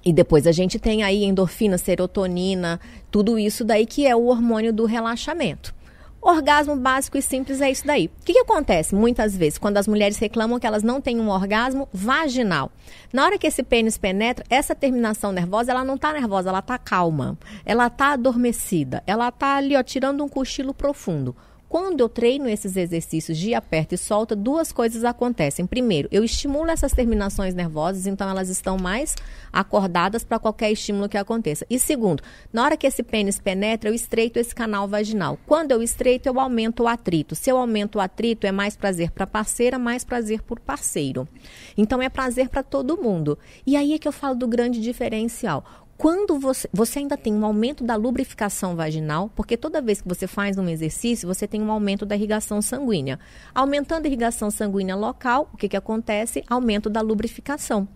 e depois a gente tem aí endorfina, serotonina, tudo isso daí que é o hormônio do relaxamento. Orgasmo básico e simples é isso daí. O que, que, acontece muitas vezes quando as mulheres reclamam que elas não têm um orgasmo vaginal? Na hora que esse pênis penetra, essa terminação nervosa, ela não está nervosa, ela está calma. Ela está adormecida. Ela está ali, ó, tirando um cochilo profundo. Quando eu treino esses exercícios de aperta e solta, duas coisas acontecem. Primeiro, eu estimulo essas terminações nervosas, então elas estão mais acordadas para qualquer estímulo que aconteça. E segundo, na hora que esse pênis penetra, eu estreito esse canal vaginal. Quando eu estreito, eu aumento o atrito. Se eu aumento o atrito, é mais prazer para parceira, mais prazer por parceiro. Então é prazer para todo mundo. E aí é que eu falo do grande diferencial quando você, você ainda tem um aumento da lubrificação vaginal, porque toda vez que você faz um exercício, você tem um aumento da irrigação sanguínea. Aumentando a irrigação sanguínea local, o que, que acontece? Aumento da lubrificação.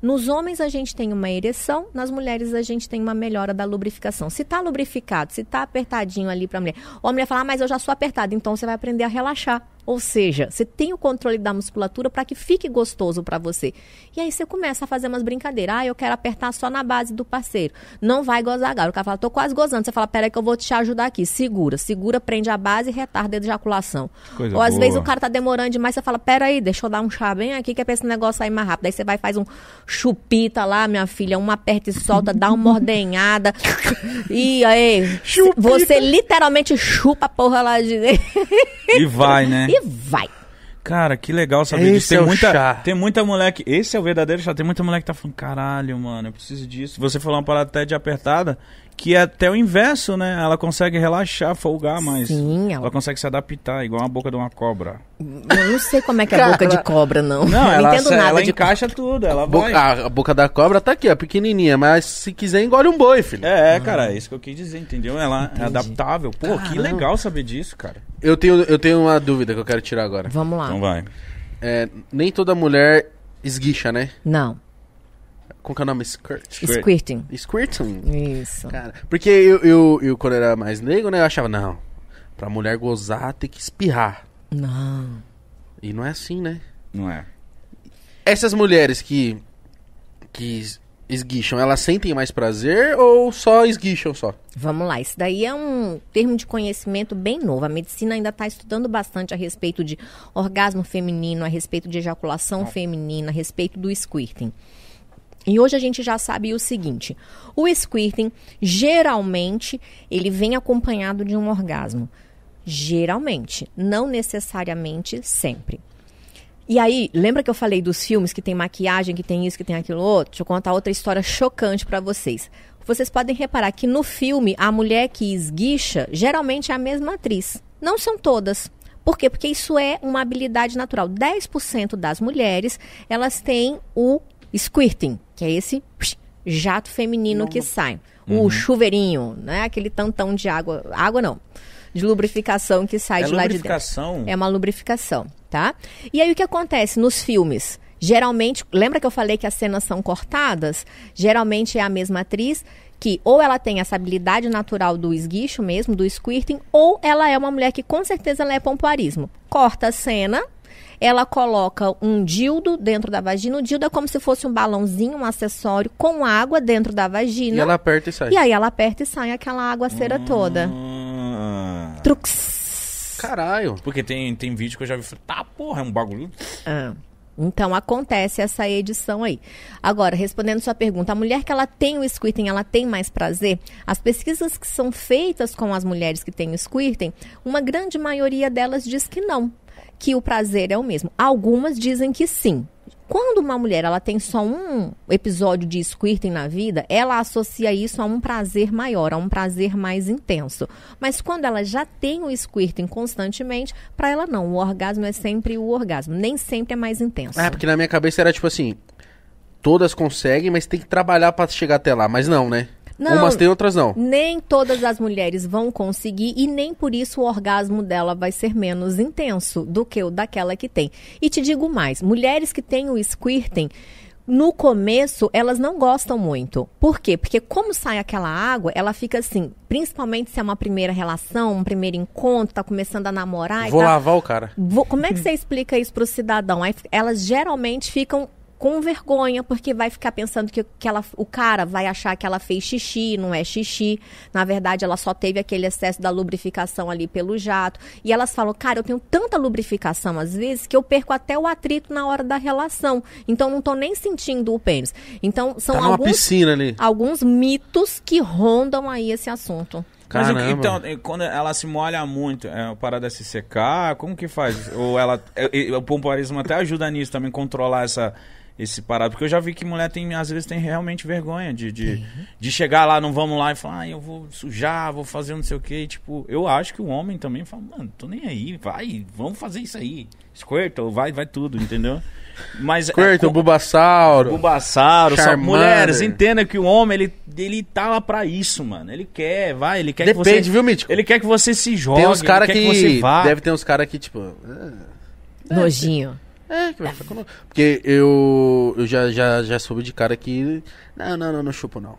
Nos homens a gente tem uma ereção, nas mulheres a gente tem uma melhora da lubrificação. Se está lubrificado, se está apertadinho ali para a mulher, a mulher fala, ah, mas eu já sou apertada, então você vai aprender a relaxar. Ou seja, você tem o controle da musculatura para que fique gostoso para você. E aí você começa a fazer umas brincadeiras. Ah, eu quero apertar só na base do parceiro. Não vai gozar agora. O cara fala, tô quase gozando. Você fala, peraí que eu vou te ajudar aqui. Segura. Segura, prende a base e retarda a ejaculação. Coisa Ou às boa. vezes o cara tá demorando demais, você fala, peraí, deixa eu dar um chá bem aqui que é pra esse negócio sair mais rápido. Aí você vai faz um chupita lá, minha filha, um aperta e solta, dá uma ordenhada. *laughs* e aí, você literalmente chupa a porra lá de E vai, né? e *laughs* vai. Cara, que legal saber Esse disso. Tem é o muita, chá. tem muita mulher que. Esse é o verdadeiro chá. Tem muita mulher que tá falando, caralho, mano, eu preciso disso. Você falou uma parada até de apertada, que é até o inverso, né? Ela consegue relaxar, folgar mais. Sim, ela... ela- consegue se adaptar, igual a boca de uma cobra. Eu não sei como é que é a boca de cobra, não. Não, *laughs* não ela, entendo se- nada ela de encaixa tudo, ela Boca- vai. a, boca da cobra tá aqui, ó, pequenininha, mas se quiser engole um boi, filho. É, é, cara, é isso que eu quis dizer, entendeu? Ela é adaptável. Pô, que legal saber disso, cara. Eu tenho, eu tenho uma dúvida que eu quero tirar agora. Vamos lá. Então vai. É, nem toda mulher esguicha, né? Não. Como que é o nome? Skirt? Squirt. Squirting. Squirting. Isso. Cara, porque eu, eu, eu, quando era mais negro, né, eu achava, não, pra mulher gozar tem que espirrar. Não. E não é assim, né? Não é? Essas mulheres que, que es- esguicham, elas sentem mais prazer ou só esguicham só? Vamos lá, isso daí é um termo de conhecimento bem novo. A medicina ainda está estudando bastante a respeito de orgasmo feminino, a respeito de ejaculação feminina, a respeito do squirting. E hoje a gente já sabe o seguinte: o squirting, geralmente, ele vem acompanhado de um orgasmo. Geralmente, não necessariamente sempre. E aí, lembra que eu falei dos filmes que tem maquiagem, que tem isso, que tem aquilo outro? Deixa eu contar outra história chocante pra vocês. Vocês podem reparar que no filme, a mulher que esguicha geralmente é a mesma atriz. Não são todas. Por quê? Porque isso é uma habilidade natural. 10% das mulheres, elas têm o squirting, que é esse jato feminino que sai. O chuveirinho, né? Aquele tantão de água. Água não. De lubrificação que sai É de lá de dentro. lubrificação? É uma lubrificação, tá? E aí o que acontece nos filmes? Geralmente, lembra que eu falei que as cenas são cortadas? Geralmente é a mesma atriz que ou ela tem essa habilidade natural do esguicho mesmo, do squirting, ou ela é uma mulher que com certeza ela é pompoarismo. Corta a cena, ela coloca um dildo dentro da vagina. O dildo é como se fosse um balãozinho, um acessório com água dentro da vagina. E ela aperta e sai. E aí ela aperta e sai aquela aguaceira toda. Ah, Trux. Caralho. porque tem, tem vídeo que eu já vi. Tá, porra, é um bagulho. Ah, Então acontece essa edição aí. Agora, respondendo sua pergunta, a mulher que ela tem o squirting, ela tem mais prazer? As pesquisas que são feitas com as mulheres que têm o squirting, uma grande maioria delas diz que não, que o prazer é o mesmo. Algumas dizem que sim. Quando uma mulher ela tem só um episódio de squirting na vida, ela associa isso a um prazer maior, a um prazer mais intenso. Mas quando ela já tem o squirting constantemente, para ela não, o orgasmo é sempre o orgasmo, nem sempre é mais intenso. É, porque na minha cabeça era tipo assim, todas conseguem, mas tem que trabalhar pra chegar até lá, mas não, né? Não. Umas tem, outras não. Nem todas as mulheres vão conseguir e nem por isso o orgasmo dela vai ser menos intenso do que o daquela que tem. E te digo mais, mulheres que têm o squirting, no começo elas não gostam muito. Por quê? Porque como sai aquela água, ela fica assim, principalmente se é uma primeira relação, um primeiro encontro, tá começando a namorar Vou e tal. lavar o cara. Vou- como é que você explica isso pro cidadão? Aí elas geralmente ficam com vergonha, porque vai ficar pensando que, que ela, o cara vai achar que ela fez xixi, não é xixi. Na verdade, ela só teve aquele excesso da lubrificação ali pelo jato. E elas falam, cara, eu tenho tanta lubrificação às vezes que eu perco até o atrito na hora da relação. Então não tô nem sentindo o pênis. Então são Tá alguns, piscina ali. alguns mitos que rondam aí esse assunto. Mas então, quando ela se molha muito, é uma parada se secar, como que faz? Ou ela. eh, eh, O pompoarismo até ajuda nisso também, controlar essa. Esse parado, porque eu já vi que mulher tem, às vezes, tem realmente vergonha de, de, de chegar lá, não vamos lá e falar, ah, eu vou sujar, vou fazer não sei o que. Tipo, eu acho que o homem também fala, mano, tô nem aí, vai, vamos fazer isso aí. Squirtle, vai, vai tudo, entendeu? Mas. Squirtle, é, Bulbasauro. Bulbasauro, mulheres, entenda que o homem, ele, ele tá lá pra isso, mano. Ele quer, vai, ele quer que você... Depende, viu, Mítico? Ele quer que você se jogue, Tem uns caras que. que você vá. Deve ter uns caras que, tipo. Nojinho. É, que vai ficar com- Porque eu, eu já, já, já soube de cara que. Não, não, não, não chupo não.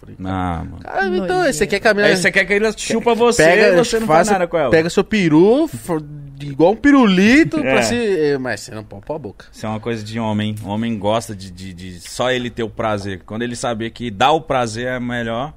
Falei, Não, mano. Cara, então, Nojinho. você quer que a mina. Aí você quer que ele chupa você pega, e você não faz faça- nada com ela. Pega seu peru, igual um pirulito, É. pra se. é, Mas você não pôr a boca. Isso é uma coisa de homem. O homem gosta de, de, de só ele ter o prazer. Quando ele saber que dar o prazer é melhor.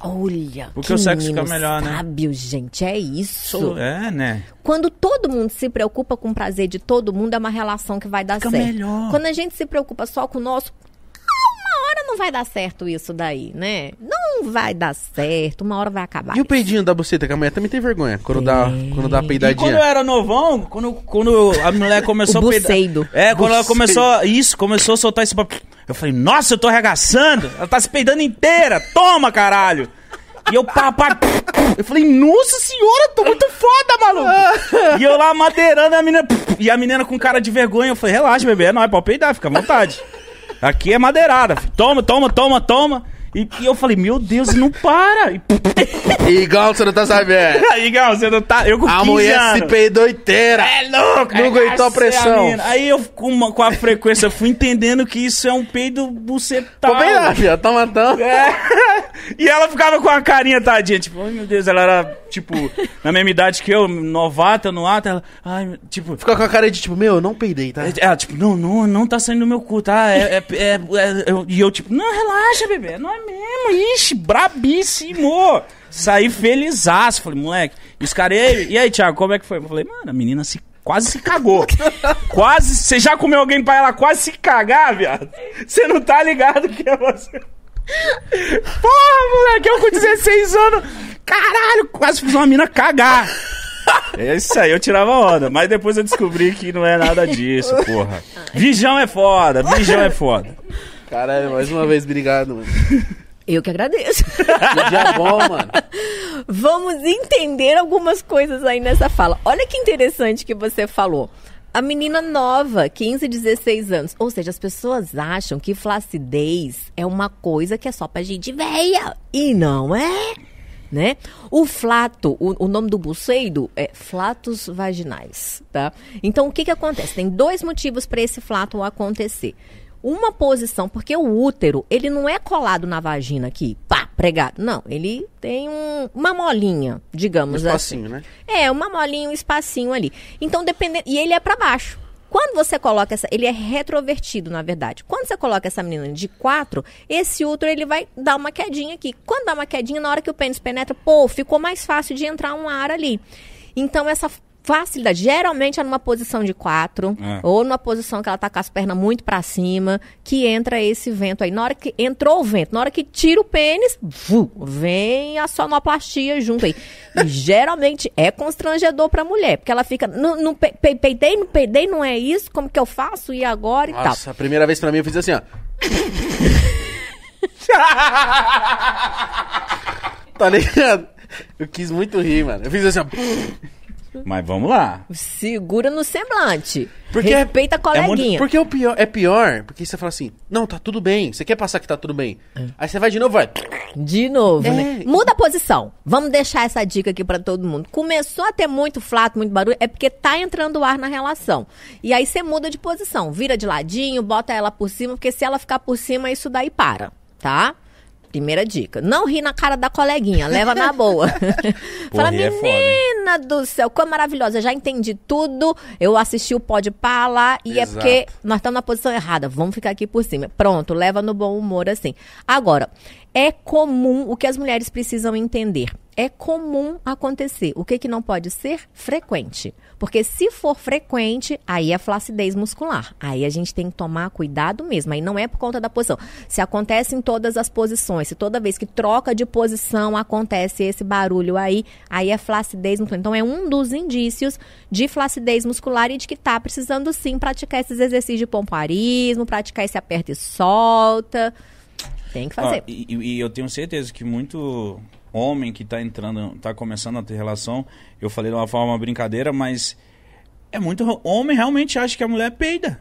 Olha, Porque que o sexo menino fica melhor, né? sábio, gente, é isso. É, né? Quando todo mundo se preocupa com o prazer de todo mundo, é uma relação que vai dar Fica certo. melhor. Quando a gente se preocupa só com o nosso, uma hora não vai dar certo isso daí, né? Não vai dar certo, uma hora vai acabar. E o peidinho da buceta, que a mulher também tem vergonha. Quando dá, quando dá a E quando eu peidadinha. era novão, quando, quando a mulher *laughs* começou O a peidar... É, quando ela Buceido. começou... Isso, começou a soltar esse papo. Eu falei, nossa, eu tô arregaçando. Ela tá se peidando inteira. Toma, caralho. E eu, pá, pá, eu falei, nossa senhora, tô muito foda, maluco. E eu lá madeirando a menina, e a menina com cara de vergonha. Eu falei, relaxa, bebê, é nóis, pode peidar, fica à vontade. Aqui é madeirada, toma, toma, toma, toma. E, e eu falei, meu Deus, não para. E, *laughs* Igual você não tá sabendo. *laughs* Gal, você não tá... Eu com A 15 mulher anos. se peidou inteira. É louco, Não é, aguentou a essa pressão. é menina. Aí eu, com, uma- com a frequência, fui entendendo que isso é um peido bucetal. Tô bem lá, filha. Tá matando. É. *laughs* E ela ficava com a carinha tadinha, tipo, ai meu Deus, ela era, tipo, na mesma idade que eu, novata no ato, ela, ai, tipo, Fica com a cara de tipo, meu, eu não peidei, tá? ela, tipo, não, não, não tá saindo do meu cu, tá? É, é, é- é- eu- e eu, tipo, não, relaxa, bebê, não é mesmo, ixi, brabíssimo. Saí felizaço, falei, moleque, e os caras, e aí, e aí, Thiago, como é que foi? Eu falei, mano, a menina se, quase se cagou. quase, você já comeu alguém pra ela quase se cagar, viado? Você não tá ligado que é você... Porra, moleque, eu com 16 anos, caralho, quase fiz uma mina cagar. É isso aí, eu tirava onda. Mas depois eu descobri que não é nada disso, porra. Vijão é foda, vijão é foda. Caralho, mais uma vez, obrigado, mano. *laughs* Eu que agradeço. Que dia bom, mano. *laughs* Vamos entender algumas coisas aí nessa fala. Olha que interessante que você falou. A menina nova, 15, 16 anos. Ou seja, as pessoas acham que flacidez é uma coisa que é só pra gente velha. E não é. Né? O flato, o, o nome do buceido é flatos vaginais, tá? Então, o que que acontece? Tem dois motivos para esse flato acontecer. Uma posição, porque o útero, ele não é colado na vagina aqui, pá, pregado. Não, ele tem um- uma molinha, Um digamos espacinho, assim. né? É, uma molinha, um espacinho ali. Então, dependendo. E ele é pra baixo. Quando você coloca essa. Ele é retrovertido, na verdade. Quando você coloca essa menina de quatro, esse útero ele vai dar uma quedinha aqui. Quando dá uma quedinha, na hora que o pênis penetra, pô, ficou mais fácil de entrar um ar ali. Então, essa facilidade, geralmente é numa posição de quatro, É. ou numa posição que ela tá com as pernas muito pra cima, que entra esse vento aí. Na hora que entrou o vento, na hora que tira o pênis, vu, vem a sonoplastia junto aí. E *laughs* geralmente é constrangedor pra mulher, porque ela fica, não, não pe- pe- peidei, não peidei, não é isso, como que eu faço e agora e tal. Nossa, a primeira vez pra mim eu fiz assim, ó. *laughs* tá ligado? Eu quis muito rir, mano. Eu fiz assim, ó. Mas vamos lá. Segura no semblante. Porque é- Respeita a É muito- coleguinha. porque o pior, é pior, porque você fala assim, não, tá tudo bem. Você quer passar que tá tudo bem. Aí você vai de novo, vai. De novo, É. né? Muda a posição. Vamos deixar essa dica aqui pra todo mundo. Começou a ter muito flato, muito barulho, é porque tá entrando ar na relação. E aí você muda de posição, vira de ladinho, bota ela por cima, porque se ela ficar por cima, isso daí para, tá? Primeira dica. Não ri na cara da coleguinha, leva na boa. *laughs* *laughs* Fala, é menina do céu, como maravilhosa, já entendi tudo. Eu assisti o Pode Pá lá e é Exato. porque nós estamos na posição errada, vamos ficar aqui por cima. Pronto, leva no bom humor assim. Agora, é comum, o que as mulheres precisam entender, é comum acontecer. O que, que não pode ser? Frequente. Porque se for frequente, aí é flacidez muscular. Aí a gente tem que tomar cuidado mesmo. Aí não é por conta da posição. Se acontece em todas as posições, se toda vez que troca de posição acontece esse barulho aí, aí é flacidez muscular. Então é um dos indícios de flacidez muscular e de que tá precisando sim praticar esses exercícios de pomparismo, praticar esse aperta e solta. Tem que fazer. E, e- e eu tenho certeza que muito homem que tá entrando, tá começando a ter relação, eu falei de uma forma brincadeira, mas é muito. Homem realmente acha que a mulher peida.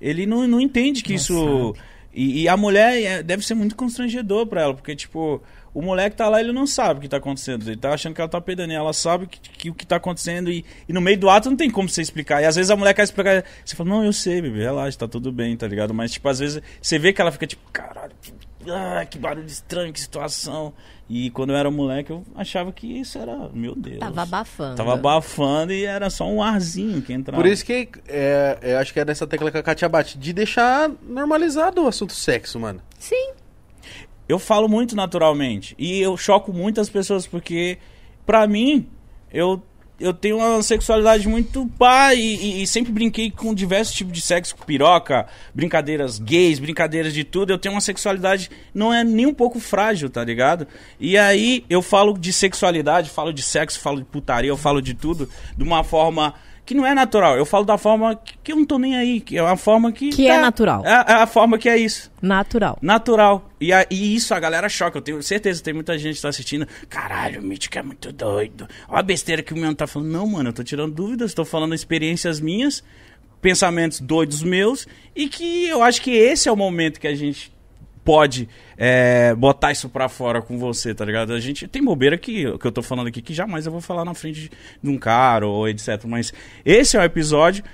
Ele não, não entende que isso. E, e a mulher é- deve ser muito constrangedor pra ela, porque, tipo, o moleque tá lá, ele não sabe o que tá acontecendo. Ele tá achando que ela tá peidando. E ela sabe que, que o que tá acontecendo. E, e no meio do ato não tem como você explicar. E às vezes a mulher quer explicar. Você fala, não, eu sei, bebê, relaxa, tá tudo bem, tá ligado? Mas, tipo, às vezes você vê que ela fica, tipo, caralho, ah, que barulho estranho, que situação. E quando eu era moleque, eu achava que isso era, meu Deus. Tava abafando. Tava abafando e era só um arzinho que entrava. Por isso que é, eu acho que é nessa tecla que a Katia bate, de deixar normalizado o assunto sexo, mano. Sim. eu falo muito naturalmente. E eu choco muitas pessoas, porque, pra mim, eu, eu tenho uma sexualidade muito pá e, e- e sempre brinquei com diversos tipos de sexo, piroca, brincadeiras gays, brincadeiras de tudo. Eu tenho uma sexualidade, não é nem um pouco frágil, tá ligado? E aí eu falo de sexualidade, falo de sexo, falo de putaria, eu falo de tudo de uma forma. Que não é natural, eu falo da forma que, que eu não tô nem aí, que é uma forma que. Que é natural. É, é a forma que é isso. Natural. Natural. E, a- e isso a galera choca. Eu tenho certeza, tem muita gente que tá assistindo. Caralho, o Mítico é muito doido. Olha a besteira que o menino tá falando. Não, mano, eu tô tirando dúvidas, tô falando experiências minhas, pensamentos doidos meus. E que eu acho que esse é o momento que a gente pode é, botar isso pra fora com você, tá ligado? A gente tem bobeira que, que eu tô falando aqui que jamais eu vou falar na frente de, de um cara ou etc. Mas esse é o episódio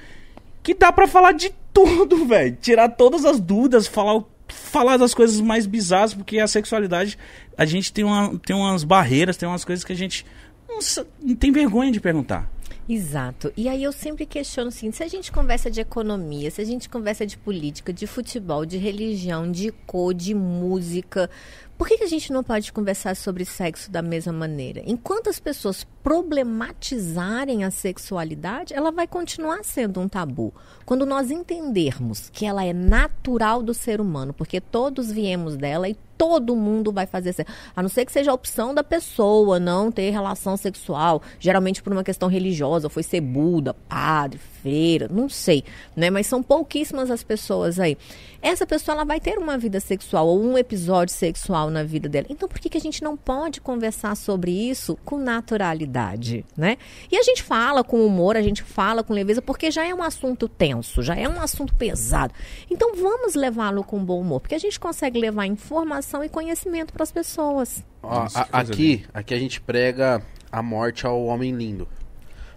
que dá pra falar de *laughs* tudo, velho. Tirar todas as dúvidas, falar, falar das coisas mais bizarras, porque a sexualidade, a gente tem, uma, tem umas barreiras, tem umas coisas que a gente não, não tem vergonha de perguntar. Exato. E aí eu sempre questiono o seguinte: se a gente conversa de economia, se a gente conversa de política, de futebol, de religião, de cor, de música, por que, que a gente não pode conversar sobre sexo da mesma maneira? Enquanto as pessoas problematizarem a sexualidade, ela vai continuar sendo um tabu. Quando nós entendermos que ela é natural do ser humano, porque todos viemos dela e todo mundo vai fazer sexo. A não ser que seja a opção da pessoa não ter relação sexual, geralmente por uma questão religiosa, foi ser Buda, padre, freira, não sei, né? Mas são pouquíssimas as pessoas aí. Essa pessoa ela vai ter uma vida sexual ou um episódio sexual na vida dela. Então por que, que a gente não pode conversar sobre isso com naturalidade, né? E a gente fala com humor, a gente fala com leveza, porque já é um assunto tenso, já é um assunto pesado. Então vamos levá-lo com bom humor, porque a gente consegue levar informação e conhecimento para as pessoas. Ó, a- que aqui, aqui a gente prega a morte ao homem lindo.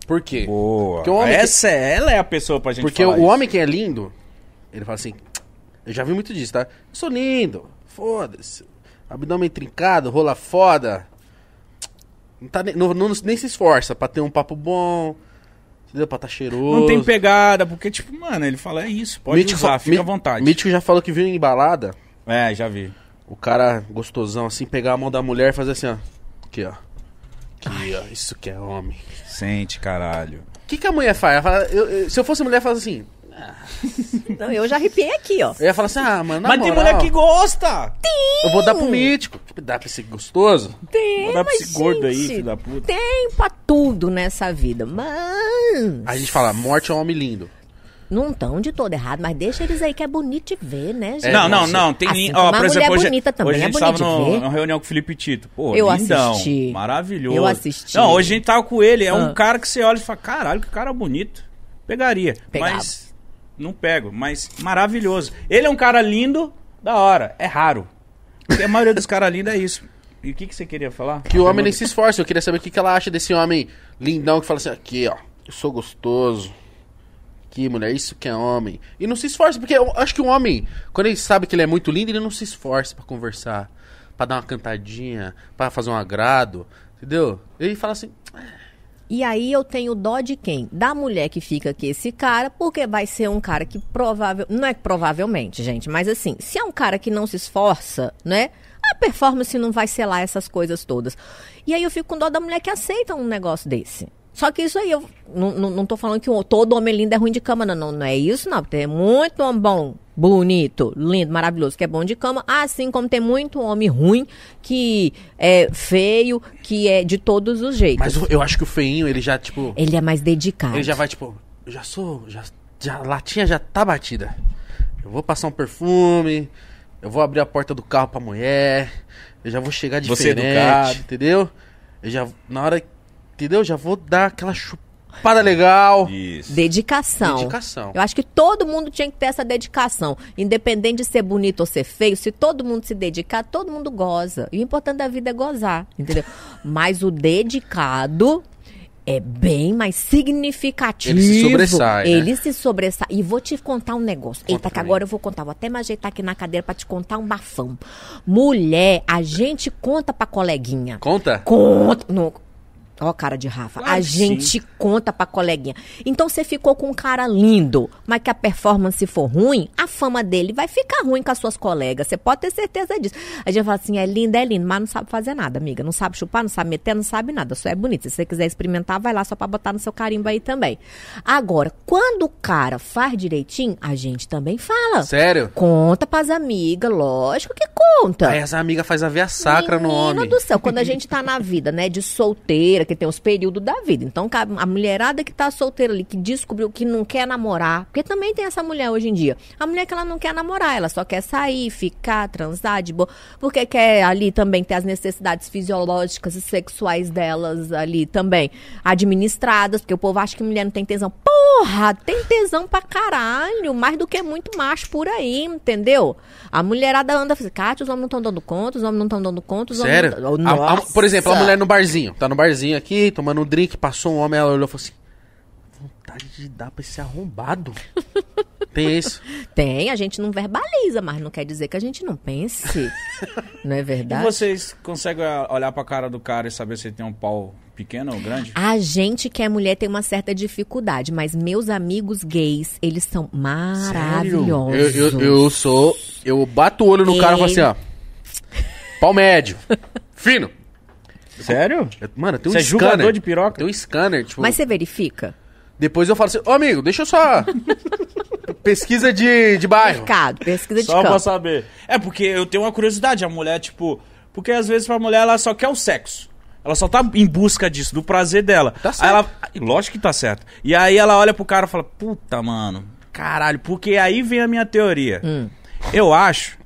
Por quê? Boa. Porque o homem Essa é, ela é a pessoa pra gente Porque falar o isso. homem que é lindo, ele fala assim, eu já vi muito disso, tá? Eu sou lindo, foda-se. Abdômen trincado, rola foda. Não tá, nem- não, não- nem se esforça pra ter um papo bom, entendeu? Pra tá cheiroso. Não tem pegada, porque, tipo, mano, ele fala, é isso, pode Mítico usar, fica à vontade. Mítico já falou que viu em balada, É, já vi. O cara gostosão assim, pegar a mão da mulher e fazer assim, ó. Aqui, ó. Aqui, ó. Isso que é homem. Sente, caralho. O que, que a mulher faz? Fala, eu- eu- se eu fosse mulher, faz assim. *laughs* Então, eu já arrepiei aqui, ó. Eu ia falar assim, ah, mano, na Mas tem moral, mulher que gosta! Eu vou dar pro mítico. Dá pra esse gostoso? Tem, Vou dar pra mas, esse gordo aí, gente, filho da puta. Tem pra tudo nessa vida, mas... Aí a gente fala, morte é um homem lindo. Não estão de todo errado, mas deixa eles aí que é bonito de ver, né, gente? É, não, não, nossa. não. Tem Assim Ó, a por mulher exemplo, hoje, bonita também hoje a é gente bonito tava de no- ver. numa reunião com o Felipe Tito. Pô, Eu lindão, assisti. Maravilhoso. Eu assisti. Não, hoje a gente tava com ele. É um Ah. cara que você olha e fala: caralho, que cara bonito. Pegaria. Pegava. Mas. Não pego, mas maravilhoso. Ele é um cara lindo, da hora. É raro. Porque a maioria dos caras lindos é isso. E o que, que você queria falar? Que o homem nem se esforça. Eu queria saber o que, que ela acha desse homem lindão que fala assim: aqui, ó, eu sou gostoso. Aqui, mulher, isso que é homem. E não se esforça, porque eu acho que o homem, quando ele sabe que ele é muito lindo, ele não se esforça pra conversar, pra dar uma cantadinha, pra fazer um agrado, entendeu? Ele fala assim: E aí eu tenho dó de quem? Da mulher que fica com esse cara, porque vai ser um cara que provável, não é provavelmente, gente, mas assim, se é um cara que não se esforça, né? A performance não vai lá essas coisas todas. E aí eu fico com dó da mulher que aceita um negócio desse. Só que isso aí, eu não, não, não tô falando que todo homem lindo é ruim de cama, não, não, não é isso, não. Tem muito homem bom, bonito, lindo, maravilhoso, que é bom de cama, assim como tem muito homem ruim, que é feio, que é de todos os jeitos. Mas eu, acho que o feinho, ele já, tipo. Ele é mais dedicado. Ele já vai, tipo, eu já sou. Já, já, a latinha já tá batida. Eu vou passar um perfume. Eu vou abrir a porta do carro pra mulher. Eu já vou chegar Você diferente. educado. Entendeu? Eu já. Na hora. Entendeu? Já vou dar aquela chupada legal. Isso. Dedicação. Dedicação. Eu acho que todo mundo tinha que ter essa dedicação. Independente de ser bonito ou ser feio, se todo mundo se dedicar, todo mundo goza. E o importante da vida é gozar, entendeu? Mas o dedicado é bem mais significativo. Ele se sobressai, né? Ele se sobressai. E vou te contar um negócio. Conta Eita, que agora eu vou contar. Vou até me ajeitar aqui na cadeira pra te contar um bafão. Mulher, a gente conta pra coleguinha. Conta? Conta. No... Ó, cara de Rafa. Claro a gente conta pra coleguinha. Então você ficou com um cara lindo, mas que a performance for ruim, a fama dele vai ficar ruim com as suas colegas. Você pode ter certeza disso. A gente fala assim: é lindo, é lindo, mas não sabe fazer nada, amiga. Não sabe chupar, não sabe meter, não sabe nada. Só é bonito. Se você quiser experimentar, vai lá só pra botar no seu carimbo aí também. Agora, quando o cara faz direitinho, a gente também fala. Sério? Conta pras amigas, lógico que conta. Aí essa amiga faz a veia sacra no Menino homem. do céu, quando a gente tá na vida, né, de solteira, que tem os períodos da vida. Então, a mulherada que tá solteira ali, que descobriu que não quer namorar, porque também tem essa mulher hoje em dia. A mulher que ela não quer namorar, ela só quer sair, ficar, transar de boa, porque quer ali também ter as necessidades fisiológicas e sexuais delas ali também administradas, porque o povo acha que mulher não tem tesão. Porra, tem tesão pra caralho, mais do que muito macho por aí, entendeu? A mulherada anda assim, Kátia, os homens não estão dando conta, os homens não estão dando conta, os Sério? homens não... A- a- por exemplo, a mulher no barzinho. Tá no barzinho aqui, tomando um drink, passou um homem, ela olhou e falou assim: vontade de dar pra esse arrombado. *laughs* Tem isso. Tem, a gente não verbaliza, mas não quer dizer que a gente não pense. *laughs* não é E verdade? vocês conseguem olhar pra cara do cara e saber se ele tem um pau pequeno ou grande? A gente que é mulher tem uma certa dificuldade, mas meus amigos gays, eles são Eu, maravilhosos. eu, eu sou. Eu bato o olho no cara e falo assim, ó. Pau médio. *laughs* Fino. Sério? Eu- Mano, tem um Você é scanner. jogador de piroca? Tem um scanner, tipo. Mas você verifica? Depois eu falo assim, ô amigo, deixa eu só. *laughs* Pesquisa de, de bairro. Mercado, pesquisa de Só pra campo. saber. É porque eu tenho uma curiosidade, a mulher, tipo. Porque às vezes pra mulher ela só quer o sexo. Ela só tá em busca disso, do prazer dela. Tá Aí ela, lógico que tá certo. E aí ela olha pro cara e fala: Puta, mano, caralho. Porque aí vem a minha teoria. Hum. Eu acho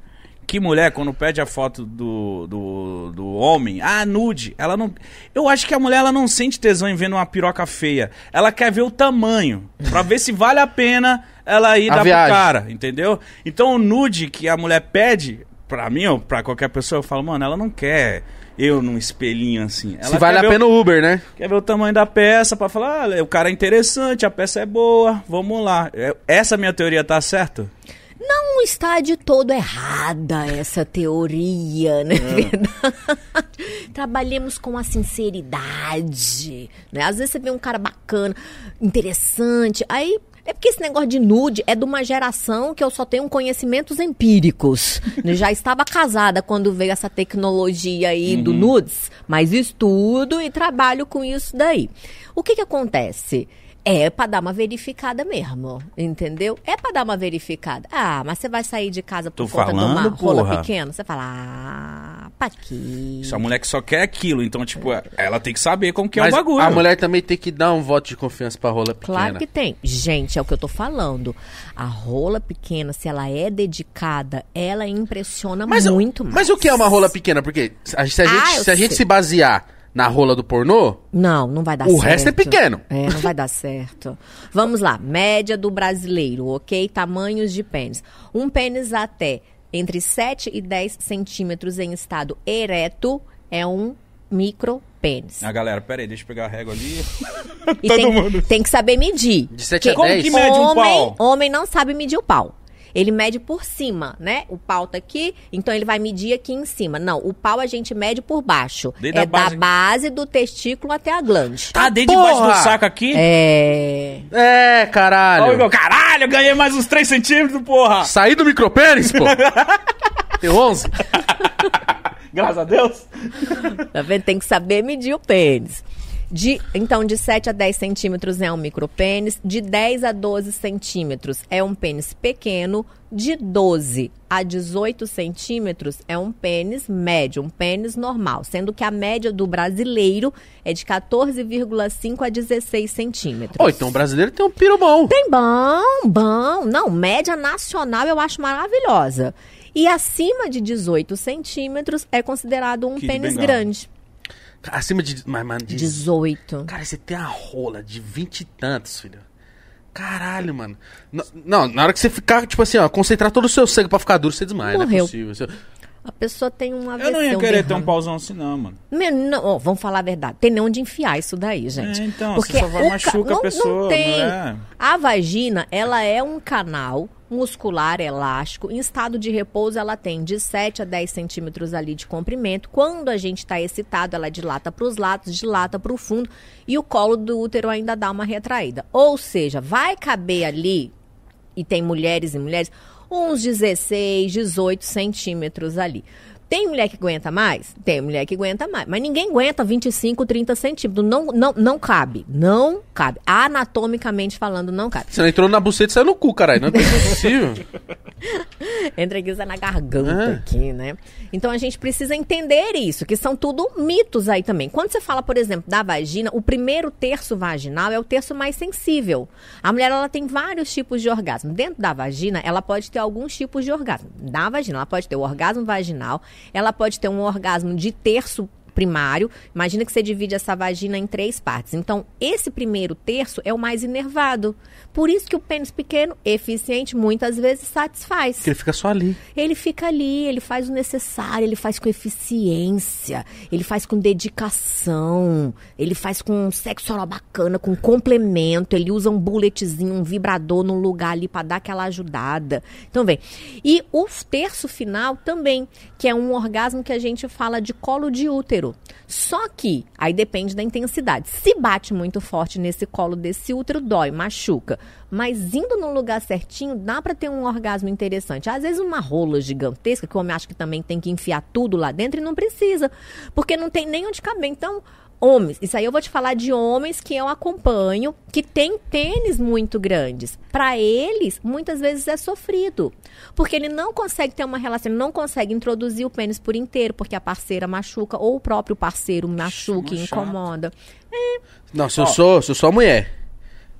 que mulher, quando pede a foto do, do, do homem, ah, nude, ela não. Eu acho que a mulher ela não sente tesão em vendo uma piroca feia. Ela quer ver o tamanho. Pra ver se vale a pena ela ir A dar viagem. pro cara, entendeu? Então o nude que a mulher pede, pra mim ou pra qualquer pessoa, eu falo, mano, ela não quer eu num espelhinho assim. Ela Se vale a pena o Uber, né? Quer ver o tamanho da peça pra falar, ah, o cara é interessante, a peça é boa, vamos lá. É- Essa minha teoria tá certa? Não está de todo errada essa teoria, né? Verdade. Trabalhemos com a sinceridade, né? Às vezes você vê um cara bacana, interessante, aí é porque esse negócio de nude é de uma geração que eu só tenho conhecimentos empíricos. Eu Já estava casada quando veio essa tecnologia aí do nudes, mas estudo e trabalho com isso daí. O que que acontece? É pra dar uma verificada mesmo, entendeu? É pra dar uma verificada. Ah, mas você vai sair de casa por Tô conta de uma falando, rola porra. pequena? Você fala, ah, pra quê? Essa mulher que só quer aquilo, então, tipo, ela tem que saber como que é Mas o bagulho. a mulher também tem que dar um voto de confiança pra rola pequena. Claro que tem. Gente, é o que eu tô falando. A rola pequena, se ela é dedicada, ela impressiona Mas, muito mais. mas o que é uma rola pequena? Porque se a, se a Ah, gente, eu se, a gente se basear na rola do pornô, Não, não vai dar O certo. resto é pequeno. É, não vai dar certo. Vamos lá, média do brasileiro, ok? Tamanhos de pênis. Um pênis até entre 7 e 10 centímetros em estado ereto é um micro pênis. Ah, galera, pera aí, deixa eu pegar a régua ali. E todo tem, mundo. tem que saber medir. de 7 a Como 10. que mede um homem, pau? homem não sabe medir o pau. Ele mede por cima, né? O pau tá aqui, então ele vai medir aqui em cima. Não, o pau a gente mede por baixo. Desde é base- da base do testículo até a glande. Tá dentro debaixo do Porra! saco aqui? É. É, caralho. Meu, caralho, eu ganhei mais uns 3 centímetros, porra! Saí do micropênis, pô. *laughs* Tem 11? Graças a Deus. Tá vendo? Tem que saber medir o pênis. De, então, de 7 a 10 centímetros é um micropênis, de 10 a 12 centímetros é um pênis pequeno, de 12 a 18 centímetros é um pênis médio, um pênis normal, sendo que a média do brasileiro é de 14,5 a 16 centímetros. Ô, então o brasileiro tem um piro bom. Tem bom, bom. Não, média nacional eu acho maravilhosa. E acima de 18 centímetros é considerado um Kid pênis Bengala. grande. Acima de. Mas, mano, de 18. Cara, você tem a rola de vinte e tantos, filho. Caralho, mano. N- Não, na hora que você ficar, tipo assim, ó, concentrar todo o seu sangue pra ficar duro, você desmaia, não é Morreu. possível. Você- A pessoa tem um AVC, Eu não ia um querer ter um derrame. pauzão assim, não, mano. Meu, não, ó, vamos falar a verdade. Tem nem onde enfiar isso daí, gente. É, então, Porque você só vai o ca- machuca a não, pessoa, Não tem. não é? A vagina, ela é um canal muscular elástico. Em estado de repouso, ela tem de 7 a 10 centímetros ali de comprimento. Quando a gente está excitado, ela dilata para os lados, dilata para o fundo. E o colo do útero ainda dá uma retraída. Ou seja, vai caber ali, e tem mulheres e mulheres, uns 16, 18 centímetros ali. Tem mulher que aguenta mais? Tem mulher que aguenta mais. Mas ninguém aguenta 25, 30 centímetros. Não, não, não cabe. Não cabe. Anatomicamente falando, não cabe. Você não entrou na buceta e saiu no cu, caralho. Não é possível. *laughs* Entra na garganta É. aqui, né? Então a gente precisa entender isso, que são tudo mitos aí também. Quando você fala, por exemplo, da vagina, o primeiro terço vaginal é o terço mais sensível. A mulher, ela tem vários tipos de orgasmo. Dentro da vagina, ela pode ter alguns tipos de orgasmo. Na vagina, ela pode ter o orgasmo vaginal, ela pode ter um orgasmo de terço primário. Imagina que você divide essa vagina em três partes. Então, esse primeiro terço é o mais inervado. Por isso que o pênis pequeno, eficiente, muitas vezes satisfaz. Porque ele fica só ali. Ele fica ali, ele faz o necessário, ele faz com eficiência, ele faz com dedicação, ele faz com sexo oral bacana, com complemento, ele usa um bulletzinho, um vibrador no lugar ali para dar aquela ajudada. Então vem. E o terço final também, que é um orgasmo que a gente fala de colo de útero. Só que aí depende da intensidade. Se bate muito forte nesse colo desse útero, dói, machuca. Mas indo no lugar certinho, dá pra ter um orgasmo interessante. Às vezes uma rola gigantesca, que o homem acha que também tem que enfiar tudo lá dentro e não precisa. Porque não tem nem onde caber. Então, homens, isso aí eu vou te falar de homens que eu acompanho, que têm pênis muito grandes. Pra eles, muitas vezes é sofrido. Porque ele não consegue ter uma relação, ele não consegue introduzir o pênis por inteiro, porque a parceira machuca, ou o próprio parceiro machuca e chato. incomoda. Não, se eu sou, se eu sou a mulher,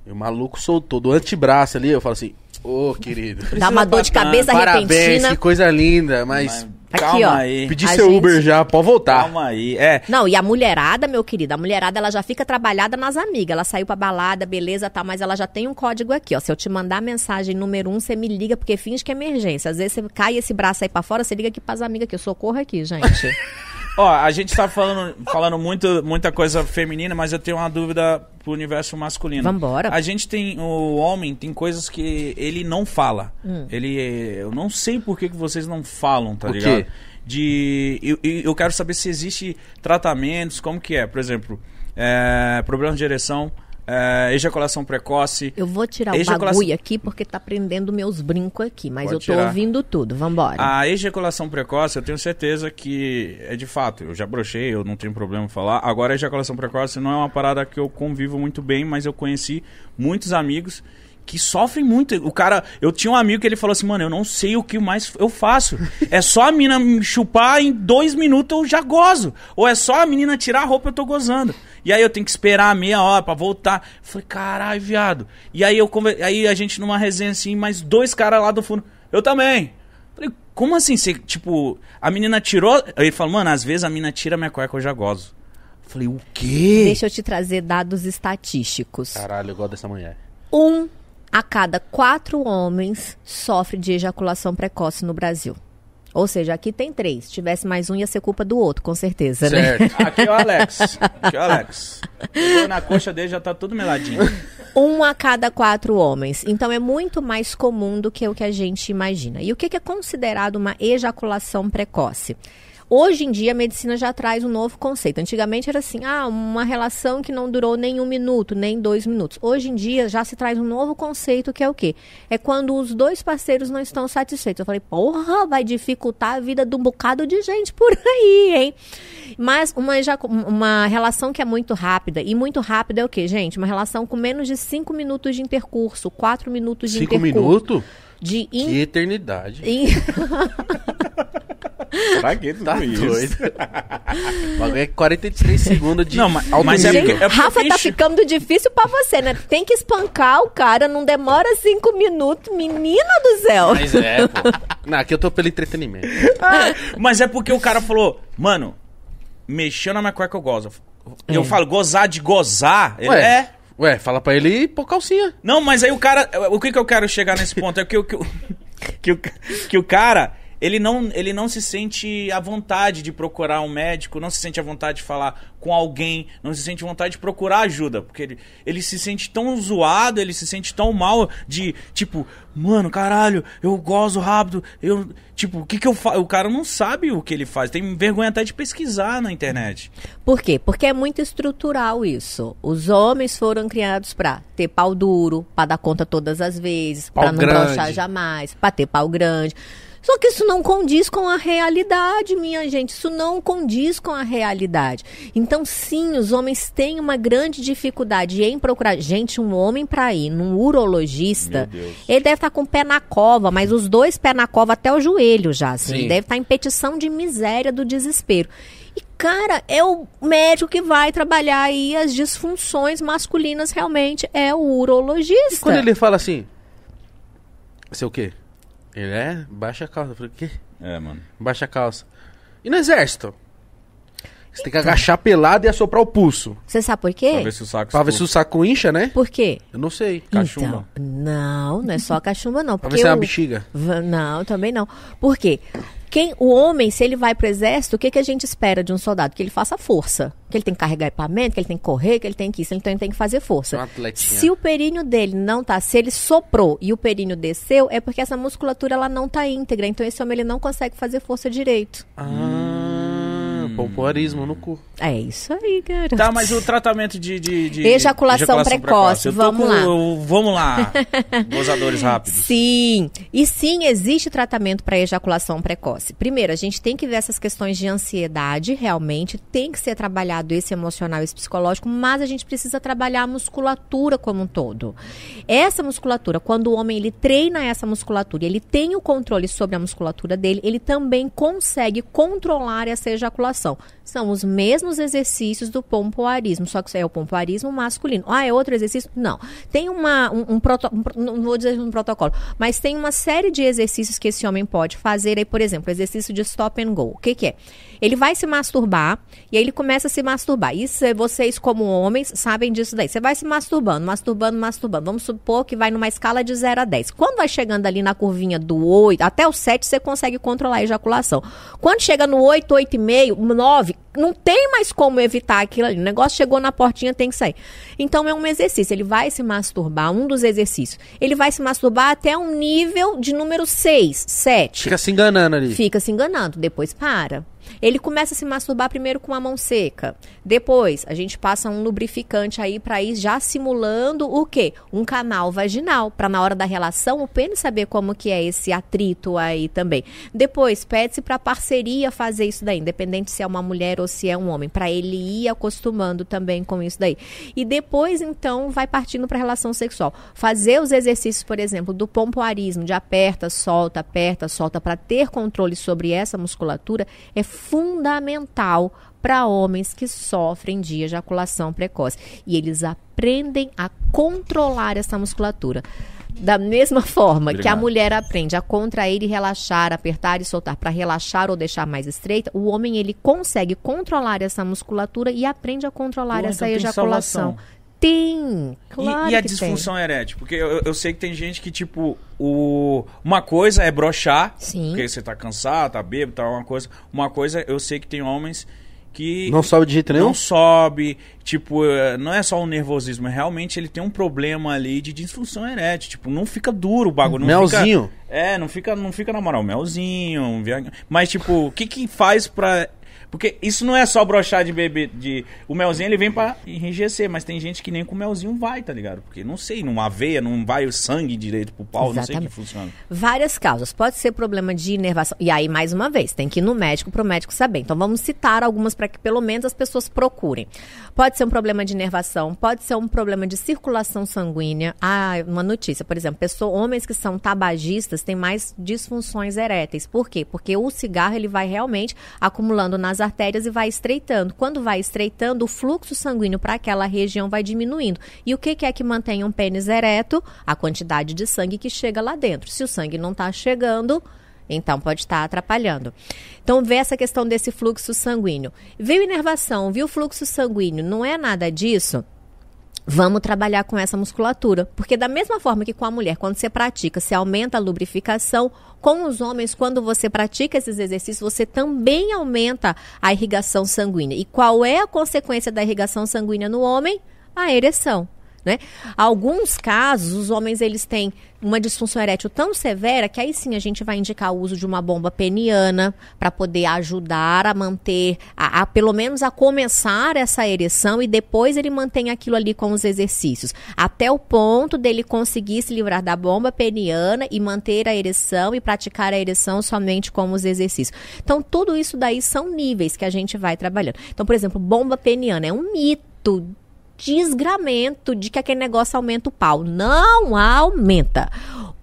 e o maluco soltou do antebraço ali, eu falo assim, ô querido. Dá uma dor de cabeça Parabéns, repentina. que coisa linda, mas Aqui, Calma ó. aí. pedi A seu gente- Uber já, pode voltar. Calma aí. É, Não, e a mulherada, meu querido, a mulherada ela já fica trabalhada nas amigas. Ela saiu pra balada, beleza, tá, mas ela já tem um código aqui, ó. Se eu te mandar mensagem número um, você me liga, porque finge que é emergência. Às vezes você cai esse braço aí pra fora, você liga aqui pras amigas aqui. Eu socorro aqui, gente. *laughs* Ó, a gente tá falando, falando muito, muita coisa feminina, mas eu tenho uma dúvida pro universo masculino. Vambora. A gente tem, o homem tem coisas que ele não fala. Hum. Ele, eu não sei por que, que vocês não falam, tá O ligado? quê? De, eu, eu eu quero saber se existe tratamentos, como que é, por exemplo, é, problemas de ereção, é, ejaculação precoce. Eu vou tirar Ejaculação- o bagulho aqui porque tá prendendo meus brincos aqui, mas Pode eu tô tirar. ouvindo tudo. Vambora. A ejaculação precoce, eu tenho certeza que é de fato. Eu já brochei, eu não tenho problema em falar. Agora, a ejaculação precoce não é uma parada que eu convivo muito bem, mas eu conheci muitos amigos que sofrem muito. O cara, eu tinha um amigo que ele falou assim, mano, eu não sei o que mais eu faço. *laughs* É só a menina me chupar em dois minutos eu já gozo. Ou é só a menina tirar a roupa eu tô gozando. E aí eu tenho que esperar meia hora pra voltar. Eu falei, caralho, viado. E aí eu conver... aí a gente numa resenha assim, mais dois caras lá do fundo. Eu também. Falei, como assim? Você, tipo, a menina tirou. Aí ele falou, mano, às vezes a menina tira minha cueca, eu já gozo. Falei, o quê? Deixa eu te trazer dados estatísticos. Caralho, eu gosto dessa mulher. Um a cada quatro homens sofre de ejaculação precoce no Brasil. Ou seja, aqui tem três. Se tivesse mais um, ia ser culpa do outro, com certeza, né? Certo. *laughs* Aqui é o Alex. Aqui é o Alex. *laughs* Na coxa dele já tá tudo meladinho. Um a cada quatro homens. Então é muito mais comum do que o que a gente imagina. E o que é considerado uma ejaculação precoce? Hoje em dia a medicina já traz um novo conceito. Antigamente era assim, ah, uma relação que não durou nem um minuto, nem dois minutos. Hoje em dia já se traz um novo conceito que é o quê? É quando os dois parceiros não estão satisfeitos. Eu falei, porra, vai dificultar a vida de um bocado de gente por *laughs* aí, hein? Mas uma, ejacu- uma relação que é muito rápida, e muito rápida é o quê, gente? Uma relação com menos de cinco minutos de intercurso, quatro minutos de Cinco intercurso. minutos? De in- Que eternidade. in- *laughs* *laughs* Pra que tudo Tá isso? doido. O *laughs* bagulho é 43 segundos de Não, mas- mas é porque- é porque Rafa, tá ficando difícil pra você, né? Tem que espancar o cara, não demora cinco minutos. Menina do céu. Mas é, pô. Não, aqui eu tô pelo entretenimento. Ah, mas é porque o cara falou, mano, mexeu na minha cueca eu gozo. Eu falo, gozar de gozar. Ele, Ué, é. ué, fala pra ele pôr calcinha. Não, mas aí o cara. O que, que eu quero chegar nesse ponto? É que, que, o- *laughs* que, o, que o cara. Ele não, ele não se sente à vontade de procurar um médico, não se sente à vontade de falar com alguém, não se sente à vontade de procurar ajuda. Porque ele, ele se sente tão zoado, ele se sente tão mal de, tipo, mano, caralho, eu gozo rápido, eu. Tipo, o que, que eu faço? O cara não sabe o que ele faz, tem vergonha até de pesquisar na internet. Por quê? Porque é muito estrutural isso. Os homens foram criados pra ter pau duro, pra dar conta todas as vezes, Pau pra não grande. brochar jamais, pra ter pau grande. Só que isso não condiz com a realidade, minha gente. Isso não condiz com a realidade. Então, sim, os homens têm uma grande dificuldade em procurar. Gente, um homem pra ir num urologista, ele deve estar com o pé na cova, mas os dois pés na cova até o joelho já. Assim. Sim. Ele deve estar em petição de miséria do desespero. E, cara, é o médico que vai trabalhar aí as disfunções masculinas realmente, é o urologista. E quando ele fala assim, você o quê? Ele é? Baixa a calça. Eu falei, o quê? É, mano. Baixa a calça. E no exército? Você tem que agachar pelado e assoprar o pulso. Você sabe por Pra quê? ver se o saco Pra ver se o saco incha, né? Por quê? Eu não sei. Cachumba. Então, não, não é só cachumba, não. Pra Porque ver se é uma o- bexiga. Va- Não, também não. Por quê? Quem, o homem, se ele vai pro exército, o que, que a gente espera de um soldado? Que ele faça força. Que ele tem que carregar equipamento, que ele tem que correr, que ele tem que isso. Então ele tem que fazer força. Um atletinha. Se o períneo dele não tá, se ele soprou e o períneo desceu, é porque essa musculatura ela não tá íntegra. Então esse homem ele não consegue fazer força direito. Ah, pompoarismo no cu. É isso aí, garoto. Tá, mas o tratamento de. de, de Ejaculação precoce, Eu tô vamos com lá. o- Vamos lá. *laughs* Gozadores rápidos. Sim, e sim, existe tratamento para ejaculação precoce. Primeiro, a gente tem que ver essas questões de ansiedade, realmente, tem que ser trabalhado esse emocional e esse psicológico, mas a gente precisa trabalhar a musculatura como um todo. Essa musculatura, quando o homem ele treina essa musculatura, ele tem o controle sobre a musculatura dele, ele também consegue controlar essa ejaculação. 走 São os mesmos exercícios do pompoarismo, só que é o pompoarismo masculino. Ah, é outro exercício? Não. Tem uma, um, um um não vou dizer um protocolo, mas tem uma série de exercícios que esse homem pode fazer. Aí, por exemplo, exercício de stop and go. O que, que é? Ele vai se masturbar e aí ele começa a se masturbar. Isso é- vocês, como homens, sabem disso daí. Você vai se masturbando, masturbando, masturbando. Vamos supor que vai numa escala de 0 a 10. Quando vai chegando ali na curvinha do 8, até o 7, você consegue controlar a ejaculação. Quando chega no 8, 8,5, 9, não tem mais como evitar aquilo ali. O negócio chegou na portinha, tem que sair. Então é um exercício. Ele vai se masturbar, um dos exercícios. Ele vai se masturbar até um nível de número 6, 7 Fica se enganando ali. fica se enganando, depois para. Ele começa a se masturbar primeiro com a mão seca. Depois, a gente passa um lubrificante aí para ir já simulando o quê? Um canal vaginal, para na hora da relação o pênis saber como que é esse atrito aí também. Depois, pede-se para parceria fazer isso daí, independente se é uma mulher ou se é um homem, para ele ir acostumando também com isso daí. E depois, então, vai partindo para relação sexual. Fazer os exercícios, por exemplo, do pompoarismo, de aperta, solta, aperta, solta, para ter controle sobre essa musculatura, é fundamental para homens que sofrem de ejaculação precoce. E eles aprendem a controlar essa musculatura. Da mesma *laughs* forma que a Obrigado. mulher aprende a contrair e relaxar, apertar e soltar para relaxar ou deixar mais estreita, o homem ele consegue controlar essa musculatura e aprende a controlar Pô, essa então ejaculação. salvação. Tem, E- claro e, a que disfunção erétil? Porque eu, eu sei que tem gente que, tipo, o... uma coisa é brochar, Sim. porque você tá cansado, tá bêbado, tá uma coisa. Uma coisa, eu sei que tem homens que Não sobe de jeito nenhum? não sobe, tipo, eh, não é só um nervosismo, é realmente ele tem um problema ali de disfunção erétil, tipo, não fica duro o bagulho, não Melzinho? Fica, é, não fica, não fica na moral, melzinho, mas tipo, o que que faz pra porque isso não é só brochar de bebê, de o melzinho ele vem pra enrijecer, mas tem gente que nem com melzinho vai, tá ligado? Porque não sei, numa veia, não vai o sangue direito pro pau, não sei o que Exatamente. funciona. Várias causas. Pode ser problema de inervação. E aí, mais uma vez, tem que ir no médico para o médico saber. Então, vamos citar algumas para que pelo menos as pessoas procurem. Pode ser um problema de inervação, pode ser um problema de circulação sanguínea. Ah, uma notícia, por exemplo, pessoa, homens que são tabagistas têm mais disfunções eréteis. Por quê? Porque o cigarro ele vai realmente acumulando nas artérias e vai estreitando. Quando vai estreitando, o fluxo sanguíneo para aquela região vai diminuindo. E o que, que é que mantém um pênis ereto? A quantidade de sangue que chega lá dentro. Se o sangue não está chegando, então pode estar atrapalhando. Então, vê essa questão desse fluxo sanguíneo. Viu inervação, viu fluxo sanguíneo, não é nada disso? Vamos trabalhar com essa musculatura. Porque, da mesma forma que com a mulher, quando você pratica, você aumenta a lubrificação, com os homens, quando você pratica esses exercícios, você também aumenta a irrigação sanguínea. E qual é a consequência da irrigação sanguínea no homem? A ereção. Né? Alguns casos, os homens eles têm uma disfunção erétil tão severa que aí sim a gente vai indicar o uso de uma bomba peniana para poder ajudar a manter, a, a, pelo menos a começar essa ereção e depois ele mantém aquilo ali com os exercícios, até o ponto dele conseguir se livrar da bomba peniana e manter a ereção e praticar a ereção somente com os exercícios. Então tudo isso daí são níveis que a gente vai trabalhando. Então, por exemplo, bomba peniana é um mito desgramento de que aquele negócio aumenta o pau. Não aumenta.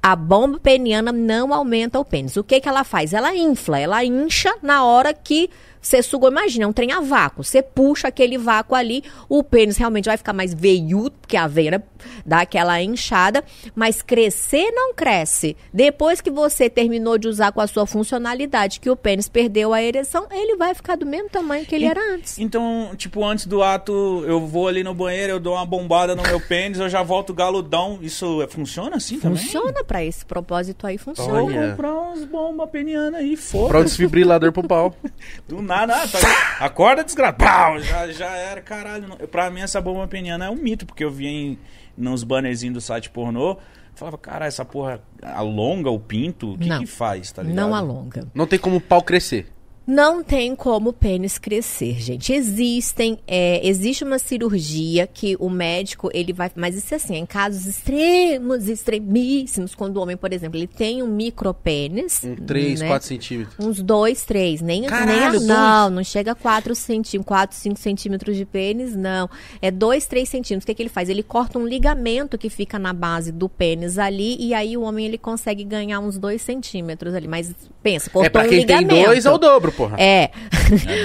A bomba peniana não aumenta o pênis. O que, que ela faz? Ela infla, ela incha na hora que você suga. Imagina, é um trem a vácuo. Você puxa aquele vácuo ali, o pênis realmente vai ficar mais veiudo, porque a veia né, dá aquela inchada, mas crescer não cresce. Depois que você terminou de usar com a sua funcionalidade, que o pênis perdeu a ereção, ele vai ficar do mesmo tamanho que ele E- era antes. Então, tipo, antes do ato, eu vou ali no banheiro, eu dou uma bombada no meu pênis, eu já volto galudão. Isso é- funciona assim também? Funciona para esse propósito aí, funciona. Vou Olha. comprar umas bombas penianas aí, Pra um desfibrilador pro pau. *laughs* Do nada, ah, tá, acorda desgraçado. Já, já era, caralho. não- Pra mim, essa bomba peniana é um mito, porque eu vi em, nos bannerzinhos do site pornô, falava, cara, essa porra alonga o pinto? O que Não. que faz, tá ligado? Não alonga. Não tem como o pau crescer. Não tem como o pênis crescer, gente. Existem, é, existe uma cirurgia que o médico ele vai, mas isso é assim, em casos extremos, extremíssimos, quando o homem, por exemplo, ele tem um micropênis, Um 3, né? 4 centímetros. Uns dois, três, nem, nem Caralho, dois? não, não chega a 4 centímetros, 4, 5 centímetros de pênis, não. É 2, 3 centímetros. O que, que ele faz? Ele corta um ligamento que fica na base do pênis ali, e aí o homem ele consegue ganhar uns 2 centímetros ali. Mas pensa, cortou É pra um quem tem ligamento. dois é o dobro, porra. É. É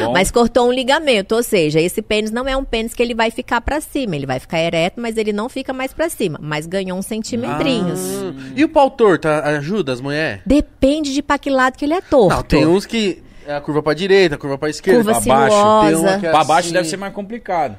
*laughs* mas cortou um ligamento, ou seja, esse pênis não é um pênis que ele vai ficar pra cima, ele vai ficar ereto, mas ele não fica mais pra cima, mas ganhou uns centimetrinhos. Hum. E o pau torto ajuda as mulheres? Depende de pra que lado que ele é torto. Não, tem uns que é a curva pra direita, a curva pra esquerda, Curva pra baixo. Tem uma que é Pra baixo assim. deve ser mais complicado.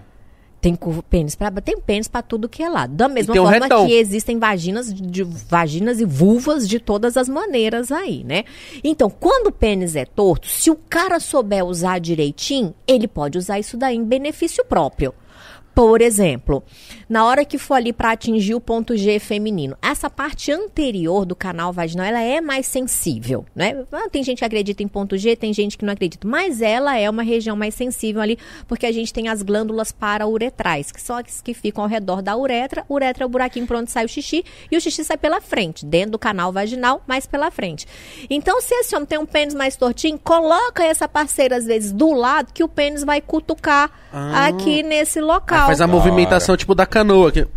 Tem curva, pênis pra, tem pênis pra tudo que é lado. Da mesma forma retão. que existem vaginas, de, vaginas e vulvas de todas as maneiras aí, né? Então, quando o pênis é torto, se o cara souber usar direitinho, ele pode usar isso daí em benefício próprio. Por exemplo, na hora que for ali para atingir o ponto G feminino, essa parte anterior do canal vaginal, ela é mais sensível, né? Ah, Tem gente que acredita em ponto G, tem gente que não acredita, mas ela é uma região mais sensível ali, porque a gente tem as glândulas parauretrais, que são as que ficam ao redor da uretra. Uretra é o buraquinho por onde sai o xixi, e o xixi sai pela frente, dentro do canal vaginal, mas pela frente. Então, se esse homem tem um pênis mais tortinho, coloca essa parceira, às vezes, do lado, que o pênis vai cutucar aqui nesse local. Aí faz a movimentação tipo da canoa. Que...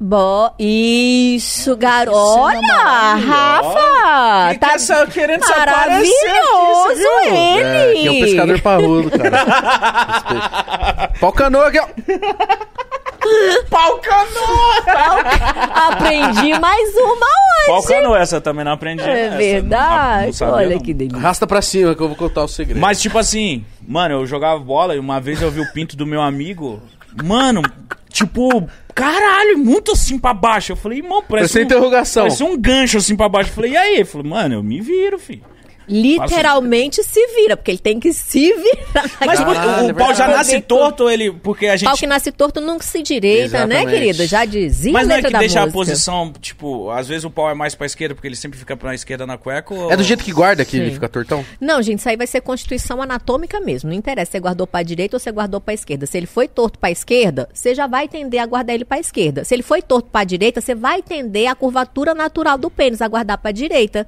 Bo... Isso, garoto. Olha. Rafa! Quem quer sa- querendo se maravilhoso aqui, viu? É, ele! que é um pescador parrudo, cara. *laughs* Pau canoa aqui, ó. Pau canoa! Aprendi mais uma Pau hoje. canoa, essa também não aprendi. É verdade. Não sabia, Olha não. que delícia. Arrasta pra cima que eu vou contar o segredo. Mas, tipo assim, mano, eu jogava bola e uma vez eu vi o pinto do meu amigo. Mano, tipo, caralho, muito assim pra baixo. Eu falei, irmão, parece. Parece um, interrogação. Parece um gancho assim pra baixo. Eu falei, e aí? Ele falou, mano, eu me viro, filho. Literalmente se vira, porque ele tem que se virar. Mas Caralho, o, o pau já nasce torto, ele. Porque a gente. Pau que nasce torto nunca se direita, né, Exatamente. querido? Já dizia Mas a não é que deixa a música. posição, tipo, às vezes o pau é mais pra esquerda, porque ele sempre fica pra esquerda na cueca. Ou... É do jeito que guarda que ele Sim. fica tortão? Não, gente, isso aí vai ser constituição anatômica mesmo. Não interessa se você guardou pra direita ou se você guardou pra esquerda. Se ele foi torto pra esquerda, você já vai tender a guardar ele pra esquerda. Se ele foi torto pra direita, você vai tender a curvatura natural do pênis a guardar pra direita.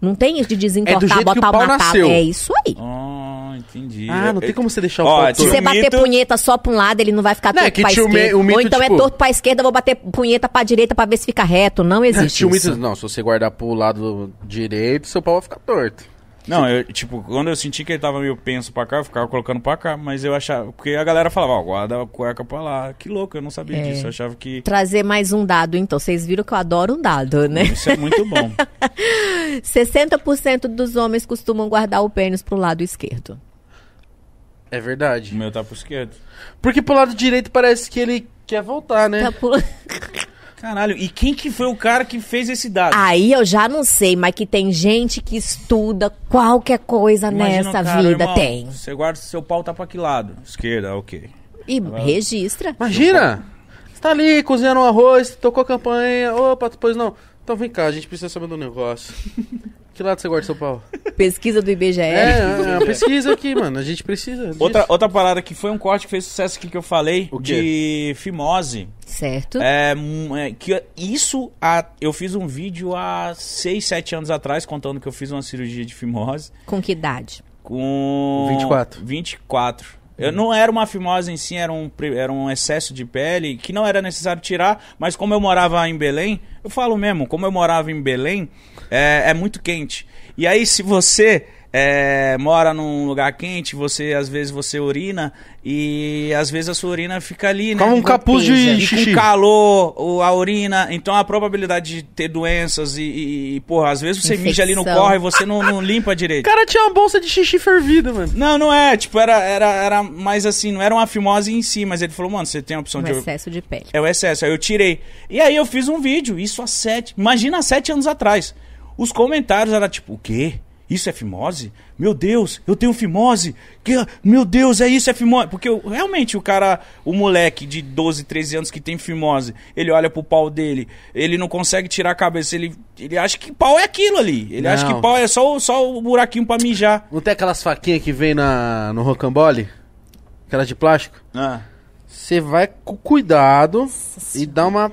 Não tem isso de É do desentortar, que botar o pau matar. nasceu. É isso aí. Ah, entendi. Ah, não tem como você deixar o Ó, pau tinha Se você bater mito- punheta só pra um lado, ele não vai ficar Não, é torto que pra esquerda. o mito, Ou então tipo- é torto pra esquerda, vou bater punheta pra direita pra ver se fica reto. Não *laughs* existe isso. mito- Não, se você guardar pro lado direito, seu pau vai ficar torto. Não, eu, tipo, quando eu senti que ele tava meio penso pra cá, eu ficava colocando pra cá, mas eu achava. Porque a galera falava, ó, guarda a cueca pra lá. Que louco, eu não sabia É. disso. Eu achava que. Trazer mais um dado, então. Vocês viram que eu adoro um dado, né? Isso é muito bom. *laughs* 60% dos homens costumam guardar o pênis pro lado esquerdo. É o verdade. meu tá pro esquerdo. Porque pro lado direito parece que ele quer voltar, né? Tá pula- *laughs* Caralho, e quem que foi o cara que fez esse dado? Aí eu já não sei, mas que tem gente que estuda qualquer coisa Imagina nessa cara, vida. irmão, tem. Você guarda seu pau tá pra que lado? Esquerda, ok. E registra. Imagina! Você tá ali cozinhando um arroz, tocou a campainha. Opa, pois não. Então vem cá, a gente precisa saber do negócio. Que lado você guarda seu pau? Pesquisa do IBGE. É, é uma pesquisa aqui, mano. A gente precisa. disso. Outra, outra parada que foi um corte que fez sucesso aqui que eu falei, O quê? de fimose. Certo? É, hum, é, que isso, a, eu fiz um vídeo há 6, 7 anos atrás, contando que eu fiz uma cirurgia de fimose. Com que idade? Com 24. 24. Eu não era uma fimose em si, era um, era um excesso de pele que não era necessário tirar, mas como eu morava em Belém, eu falo mesmo, como eu morava em Belém, é, é muito quente. E aí, se você é, mora num lugar quente, você às vezes você urina e às vezes a sua urina fica ali, né? Como um capuz de E xixi. com calor, o- a urina, então a probabilidade de ter doenças e, e, e, porra, às vezes você mija ali no Infecção. corre e você não, não limpa O direito. cara tinha uma bolsa de xixi fervida, mano. Não, não é. Tipo, era, era, era mais assim, não era uma fimose em si, mas ele falou, mano, você tem a opção Um de. excesso de pele. É o excesso. Aí eu tirei. E aí eu fiz um vídeo, isso há sete. Imagina há sete anos atrás. Os comentários eram tipo, o quê? Isso é fimose? Meu Deus, eu tenho fimose? Que, meu Deus, é isso, é fimose? Porque eu- realmente o cara, o moleque de 12, 13 anos que tem fimose, ele olha pro pau dele, ele não consegue tirar a cabeça, ele, ele acha que pau é aquilo ali. Ele acha Não. que pau é só, o- só o buraquinho pra mijar. Não tem aquelas faquinhas que vem na, no rocambole? Aquelas de plástico? Ah. Você vai com cuidado e dá uma.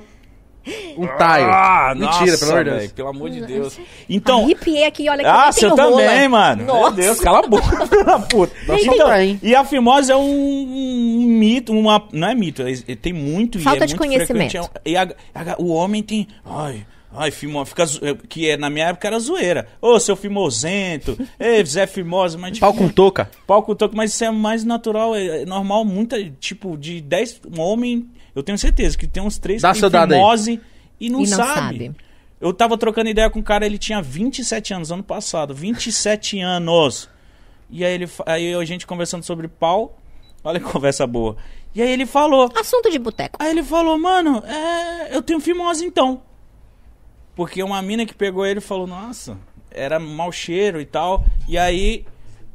Um taio. Ah, Mentira, nossa, pelo amor de Deus. pelo amor de Deus. Então, Arrepiei aqui, olha que ah, seu tem rola. também, mano. Meu Nossa. Deus, cala a boca, *laughs* da puta. Nossa, Então, e a fimose é um, um mito, uma, não é mito, é, é- tem muito Falta e é de muito conhecimento. frequente. É- E a- a- o homem tem, ai, ai, fimose, fica, é, que é, na minha época era zoeira. Ô, seu fimosento, *laughs* ei, Zé Fimose, mas... Pau com touca. Pau com toco, mas isso é mais natural, é, é normal, muita, tipo, de 10, um homem, eu tenho certeza que tem uns 3 Dá que tem fimose e não, E não sabe. sabe. Eu tava trocando ideia com um cara, ele tinha 27 anos, ano passado, 27 *laughs* anos. E aí, ele, aí a gente conversando sobre pau, olha que conversa boa. E aí ele falou, Assunto de boteco. aí ele falou, mano, é, eu tenho fimose então. Porque uma mina que pegou ele falou, nossa, era mau cheiro e tal. E aí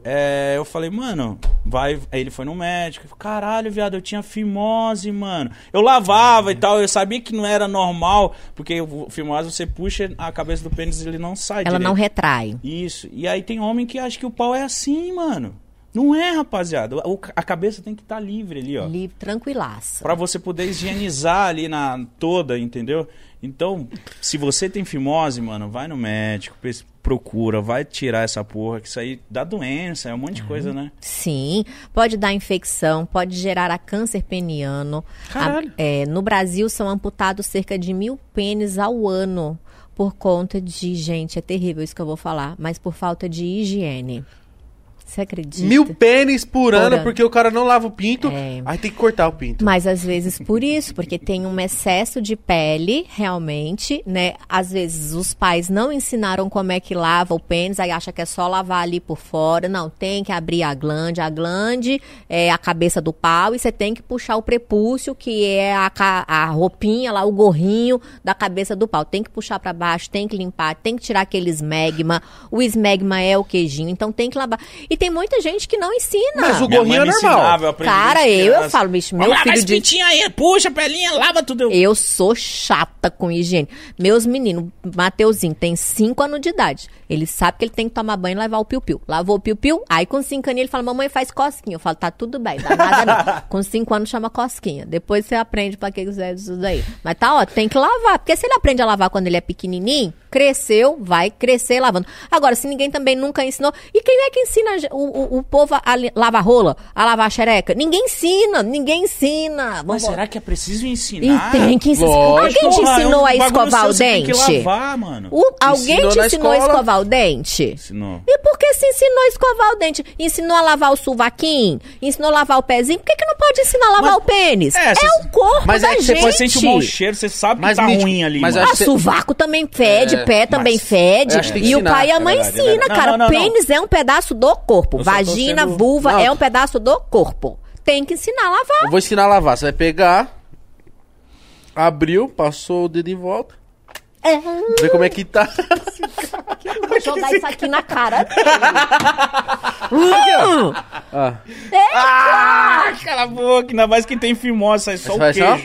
é, eu falei, mano, vai. Aí ele foi no médico. Falei, Caralho, viado, eu tinha fimose, mano. Eu lavava e tal, eu sabia que não era normal, porque o fimose você puxa a cabeça do pênis e ele não sai. Ela não direito. retrai. Isso. E aí tem homem que acha que o pau é assim, mano. Não é, rapaziada. O- a cabeça tem que estar livre ali, ó. Livre, tranquilaça. Pra você poder higienizar ali na toda, entendeu? Então, se você tem fimose, mano, vai no médico, procura, vai tirar essa porra, que isso aí dá doença, é um monte de coisa, né? Sim, pode dar infecção, pode gerar a câncer peniano. Caralho. A- é, no Brasil são amputados cerca de mil pênis ao ano por conta de, gente, é terrível isso que eu vou falar, mas por falta de higiene. Você acredita? Mil pênis por, ano, ano. porque o cara não lava o pinto. É. Aí tem que cortar o pinto. Mas às vezes por isso, porque tem um excesso de pele, realmente, né? Às vezes os pais não ensinaram como é que lava o pênis, aí acha que é só lavar ali por fora. Não, tem que abrir a glande. A glande é a cabeça do pau e você tem que puxar o prepúcio, que é a, a roupinha lá, o gorrinho da cabeça do pau. Tem que puxar pra baixo, tem que limpar, tem que tirar aquele esmegma. O esmegma é o queijinho, então tem que lavar. E tem muita gente que não ensina. Mas o gorrinho é normal. Cara, eu, eu falo, bicho, meu Vamos lavar filho esse de aí, puxa a pelinha, lava tudo. eu sou chata com higiene. Meus meninos, Mateuzinho tem 5 anos de idade. Ele sabe que ele tem que tomar banho e lavar o piu-piu. Lavou o piu-piu, aí com 5 anos ele fala, mamãe faz cosquinha. Eu falo, tá tudo bem, dá nada não. *laughs* com 5 anos chama cosquinha. Depois você aprende pra que quiser isso daí. Mas tá, ó, tem que lavar. Porque se ele aprende a lavar quando ele é pequenininho, cresceu, vai crescer lavando. Agora, se ninguém também nunca ensinou... E quem é que ensina o, o, o povo a lavar rola, a lavar xereca? Ninguém ensina, ninguém ensina. Mas Vamos será que é preciso e ensinar? tem que ensinar. Lógico. Alguém te é ensinou a escovar o você tem que dente? lavar, mano. O- alguém Ensinou te ensinou a escovar o dente? Ensinou. E por que se ensinou a escovar o dente? Ensinou a lavar o sovaquinho? Ensinou a lavar o pezinho? Por que, que não pode ensinar a lavar Mas- o pênis? É, É, o corpo Mas da é que gente. Depois sente o mau cheiro, você sabe que Mas, tá Mítico, ruim ali, mas acho Ah, Cê- sovaco também fede, É, pé também mas- fede. que que E o ensinar. pai e a mãe É verdade, é ensina, verdade. cara. Não, não, não, não. Pênis é um pedaço do corpo. Eu só tô Vagina, sendo- vulva Não. é um pedaço do corpo. Tem que ensinar a lavar. Eu vou ensinar a lavar. Você vai pegar, abriu, passou o dedo em volta, É. ver como é que tá. Vou jogar isso aqui na cara dele. Ah, Ah, cala a boca. Ainda mais que tem fimose, sai só Você o vai só?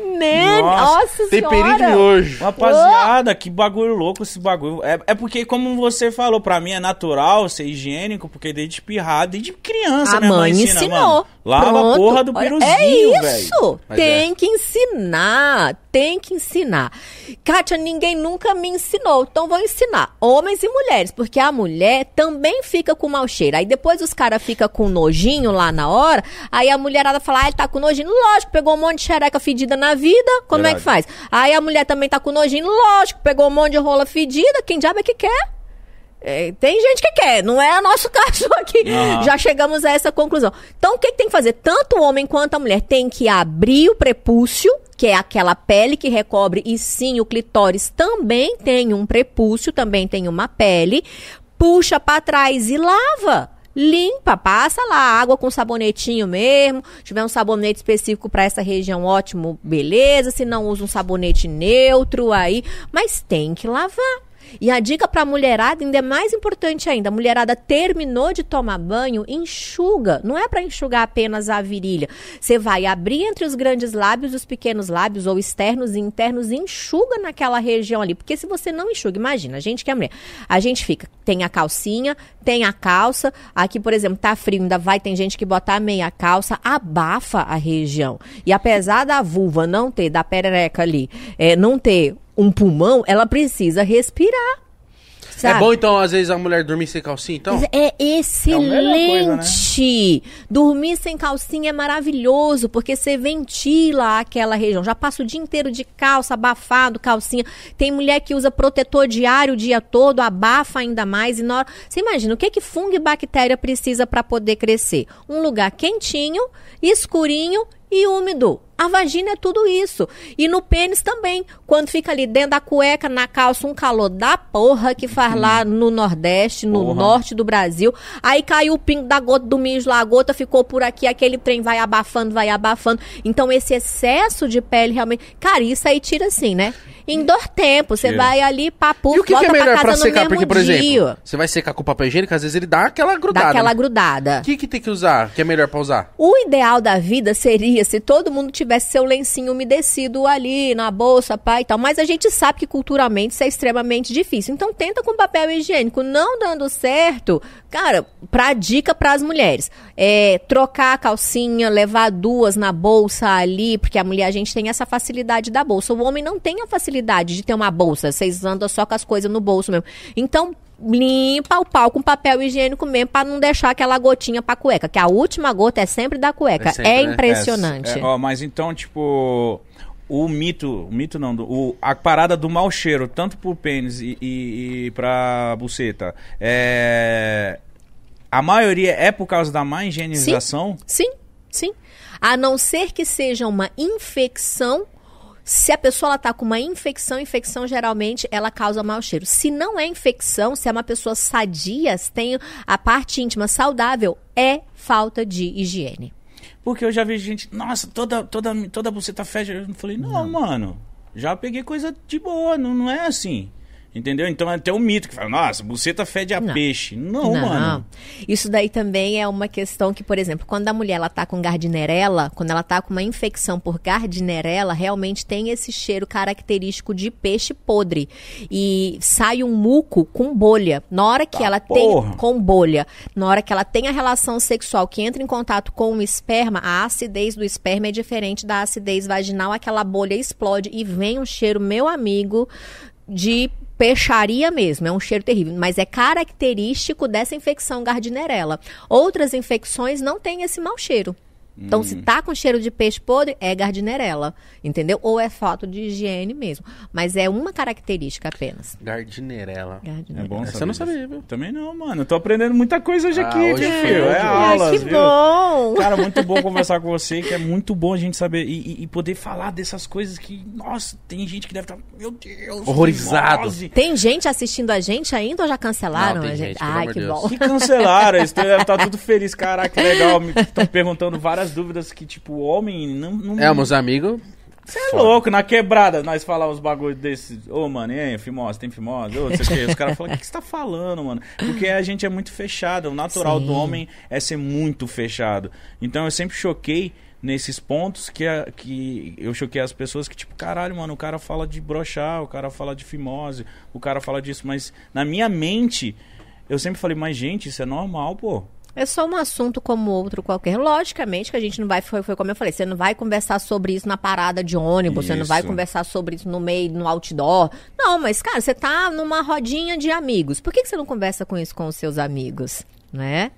Man, Nossa, nossa temperinho de senhora. nojo. Rapaziada, que bagulho louco esse bagulho. É, é porque, como você falou, pra mim é natural ser higiênico, porque desde pirrado, desde criança, A minha mãe ensina, ensinou. mano. Lava a Pronto. porra do Olha, piruzinho, É velho. isso. Mas Tem que ensinar. Tem que ensinar. Kátia, ninguém nunca me ensinou. Então vou ensinar. Homens e mulheres. Porque a mulher também fica com mau cheiro. Aí depois os caras ficam com nojinho lá na hora. Aí a mulherada fala, ah, ele tá com nojinho. Lógico, pegou um monte de xereca fedida na vida. Como é que faz? Aí a mulher também tá com nojinho. Lógico, pegou um monte de rola fedida. Quem diabo é que quer? É, tem gente que quer, não é nosso *laughs* caso aqui. Aham. Já chegamos a essa conclusão. Então, o que, que tem que fazer? Tanto o homem quanto a mulher tem que abrir o prepúcio, que é aquela pele que recobre, e sim, o clitóris também tem um prepúcio, também tem uma pele. Puxa pra trás e lava. Limpa, passa lá, água com sabonetinho mesmo. Se tiver um sabonete específico para essa região, ótimo, beleza. Se não, usa um sabonete neutro aí. Mas tem que lavar. E a dica pra mulherada ainda é mais importante ainda. A mulherada terminou de tomar banho, enxuga. Não é pra enxugar apenas a virilha. Você vai abrir entre os grandes lábios, os pequenos lábios, ou externos e internos, e enxuga naquela região ali. Porque se você não enxuga, imagina, a gente que é mulher, a gente fica, tem a calcinha, tem a calça. Aqui, por exemplo, tá frio, ainda vai, tem gente que bota a meia calça, abafa a região. E apesar da vulva não ter, da perereca ali, é, não ter um pulmão, ela precisa respirar. É Sabe? bom, então, às vezes, a mulher dormir sem calcinha, então? Mas É melhor excelente. Dormir sem calcinha é maravilhoso, porque você ventila aquela região. Já passa o dia inteiro de calça, abafado, calcinha. Tem mulher que usa protetor diário o dia todo, abafa ainda mais. E na hora... Você imagina, o que, que fungo e bactéria precisa para poder crescer? Um lugar quentinho, escurinho e úmido. A vagina é tudo isso. E no pênis também. Quando fica ali dentro da cueca, na calça, um calor da porra que faz lá no Nordeste, no Porra. norte do Brasil. Aí caiu o pingo da gota do mijo lá, a gota ficou por aqui, aquele trem vai abafando, vai abafando. Então esse excesso de pele realmente. Cara, isso aí tira assim, né? Em tempo, você vai ali, papo, E o que, que é melhor pra pra secar? Porque, por dia. exemplo, você vai secar com papel higiênico, às vezes ele dá aquela grudada. Dá aquela né? grudada. O que, que tem que usar? Que é melhor pra usar? O ideal da vida seria se todo mundo tivesse seu lencinho umedecido ali na bolsa, pai e tal. Mas a gente sabe que culturalmente isso é extremamente difícil. Então tenta com papel higiênico. Não dando certo, cara, pra dica pras mulheres. É trocar a calcinha, levar duas na bolsa ali, porque a mulher, a gente tem essa facilidade da bolsa. O homem não tem a facilidade de ter uma bolsa. Vocês andam só com as coisas no bolso mesmo. Então, limpa o pau com papel higiênico mesmo pra não deixar aquela gotinha pra cueca, que a última gota é sempre da cueca. É É, sempre, né? impressionante. É, ó, mas então, tipo, o mito, o mito não, o, a parada do mau cheiro, tanto pro pênis e, e, e pra buceta, é, a maioria é por causa da má higienização? Sim, sim. A não ser que seja uma infecção. Se a pessoa ela tá com uma infecção, infecção geralmente ela causa mau cheiro. Se não é infecção, se é uma pessoa sadia, se tem a parte íntima saudável, é falta de higiene. Porque eu já vi gente, nossa, toda, toda, toda buceta fede. Eu falei, não, mano, já peguei coisa de boa, não, não é assim. Entendeu? Então é até o mito que fala, nossa, buceta fede a Não. peixe. Não, mano. Isso daí também é uma questão que, por exemplo, quando a mulher ela tá com gardnerela, quando ela tá com uma infecção por gardnerela, realmente tem esse cheiro característico de peixe podre. E sai um muco com bolha. Na hora que Tá ela porra. tem com bolha, na hora que ela tem a relação sexual que entra em contato com o esperma, a acidez do esperma é diferente da acidez vaginal, aquela bolha explode e vem um cheiro, meu amigo, de peixaria mesmo, é um cheiro terrível, mas é característico dessa infecção gardnerella. Outras infecções não têm esse mau cheiro. Então, se tá com cheiro de peixe podre, é gardnerella, entendeu? Ou é falta de higiene mesmo. Mas é uma característica apenas. Gardinerela. É Gardnerella. bom saber eu não sabia, viu? Também não, mano. Eu tô aprendendo muita coisa hoje Ah, aqui, hoje viu, foi filho? hoje. É Ah, aulas, que viu? bom! Cara, muito bom *laughs* conversar com você, que é muito bom a gente saber e, e- poder falar dessas coisas que, nossa, tem gente que deve estar, meu Deus, Horrorizado. Tem gente assistindo a gente ainda ou já cancelaram Não, tem a gente? gente, Ai, que de Deus. bom. Que cancelaram, eles devem estar tudo feliz, caraca, que legal. Estão *laughs* perguntando várias dúvidas que, tipo, o homem não. não É, meus amigos. Você é louco, na quebrada, nós falar uns bagulho desses. Ô, mano, e aí, fimose, tem fimose? Ô, não sei o quê. Os caras falam, o que que você tá falando, mano? Porque a gente é muito fechado. O natural Sim. do homem é ser muito fechado. Então eu sempre choquei nesses pontos que, a- que eu choquei as pessoas que, tipo, caralho, mano, o cara fala de brochar, o cara fala de fimose, o cara fala disso. Mas na minha mente, eu sempre falei, mas gente, isso é normal, pô. É só um assunto como outro qualquer. Logicamente que a gente não vai, foi, foi como eu falei, você não vai conversar sobre isso na parada de ônibus, você não vai Isso. conversar sobre isso no meio, no outdoor. Não, mas, cara, você tá numa rodinha de amigos. Por que, que você não conversa com isso com os seus amigos? Né?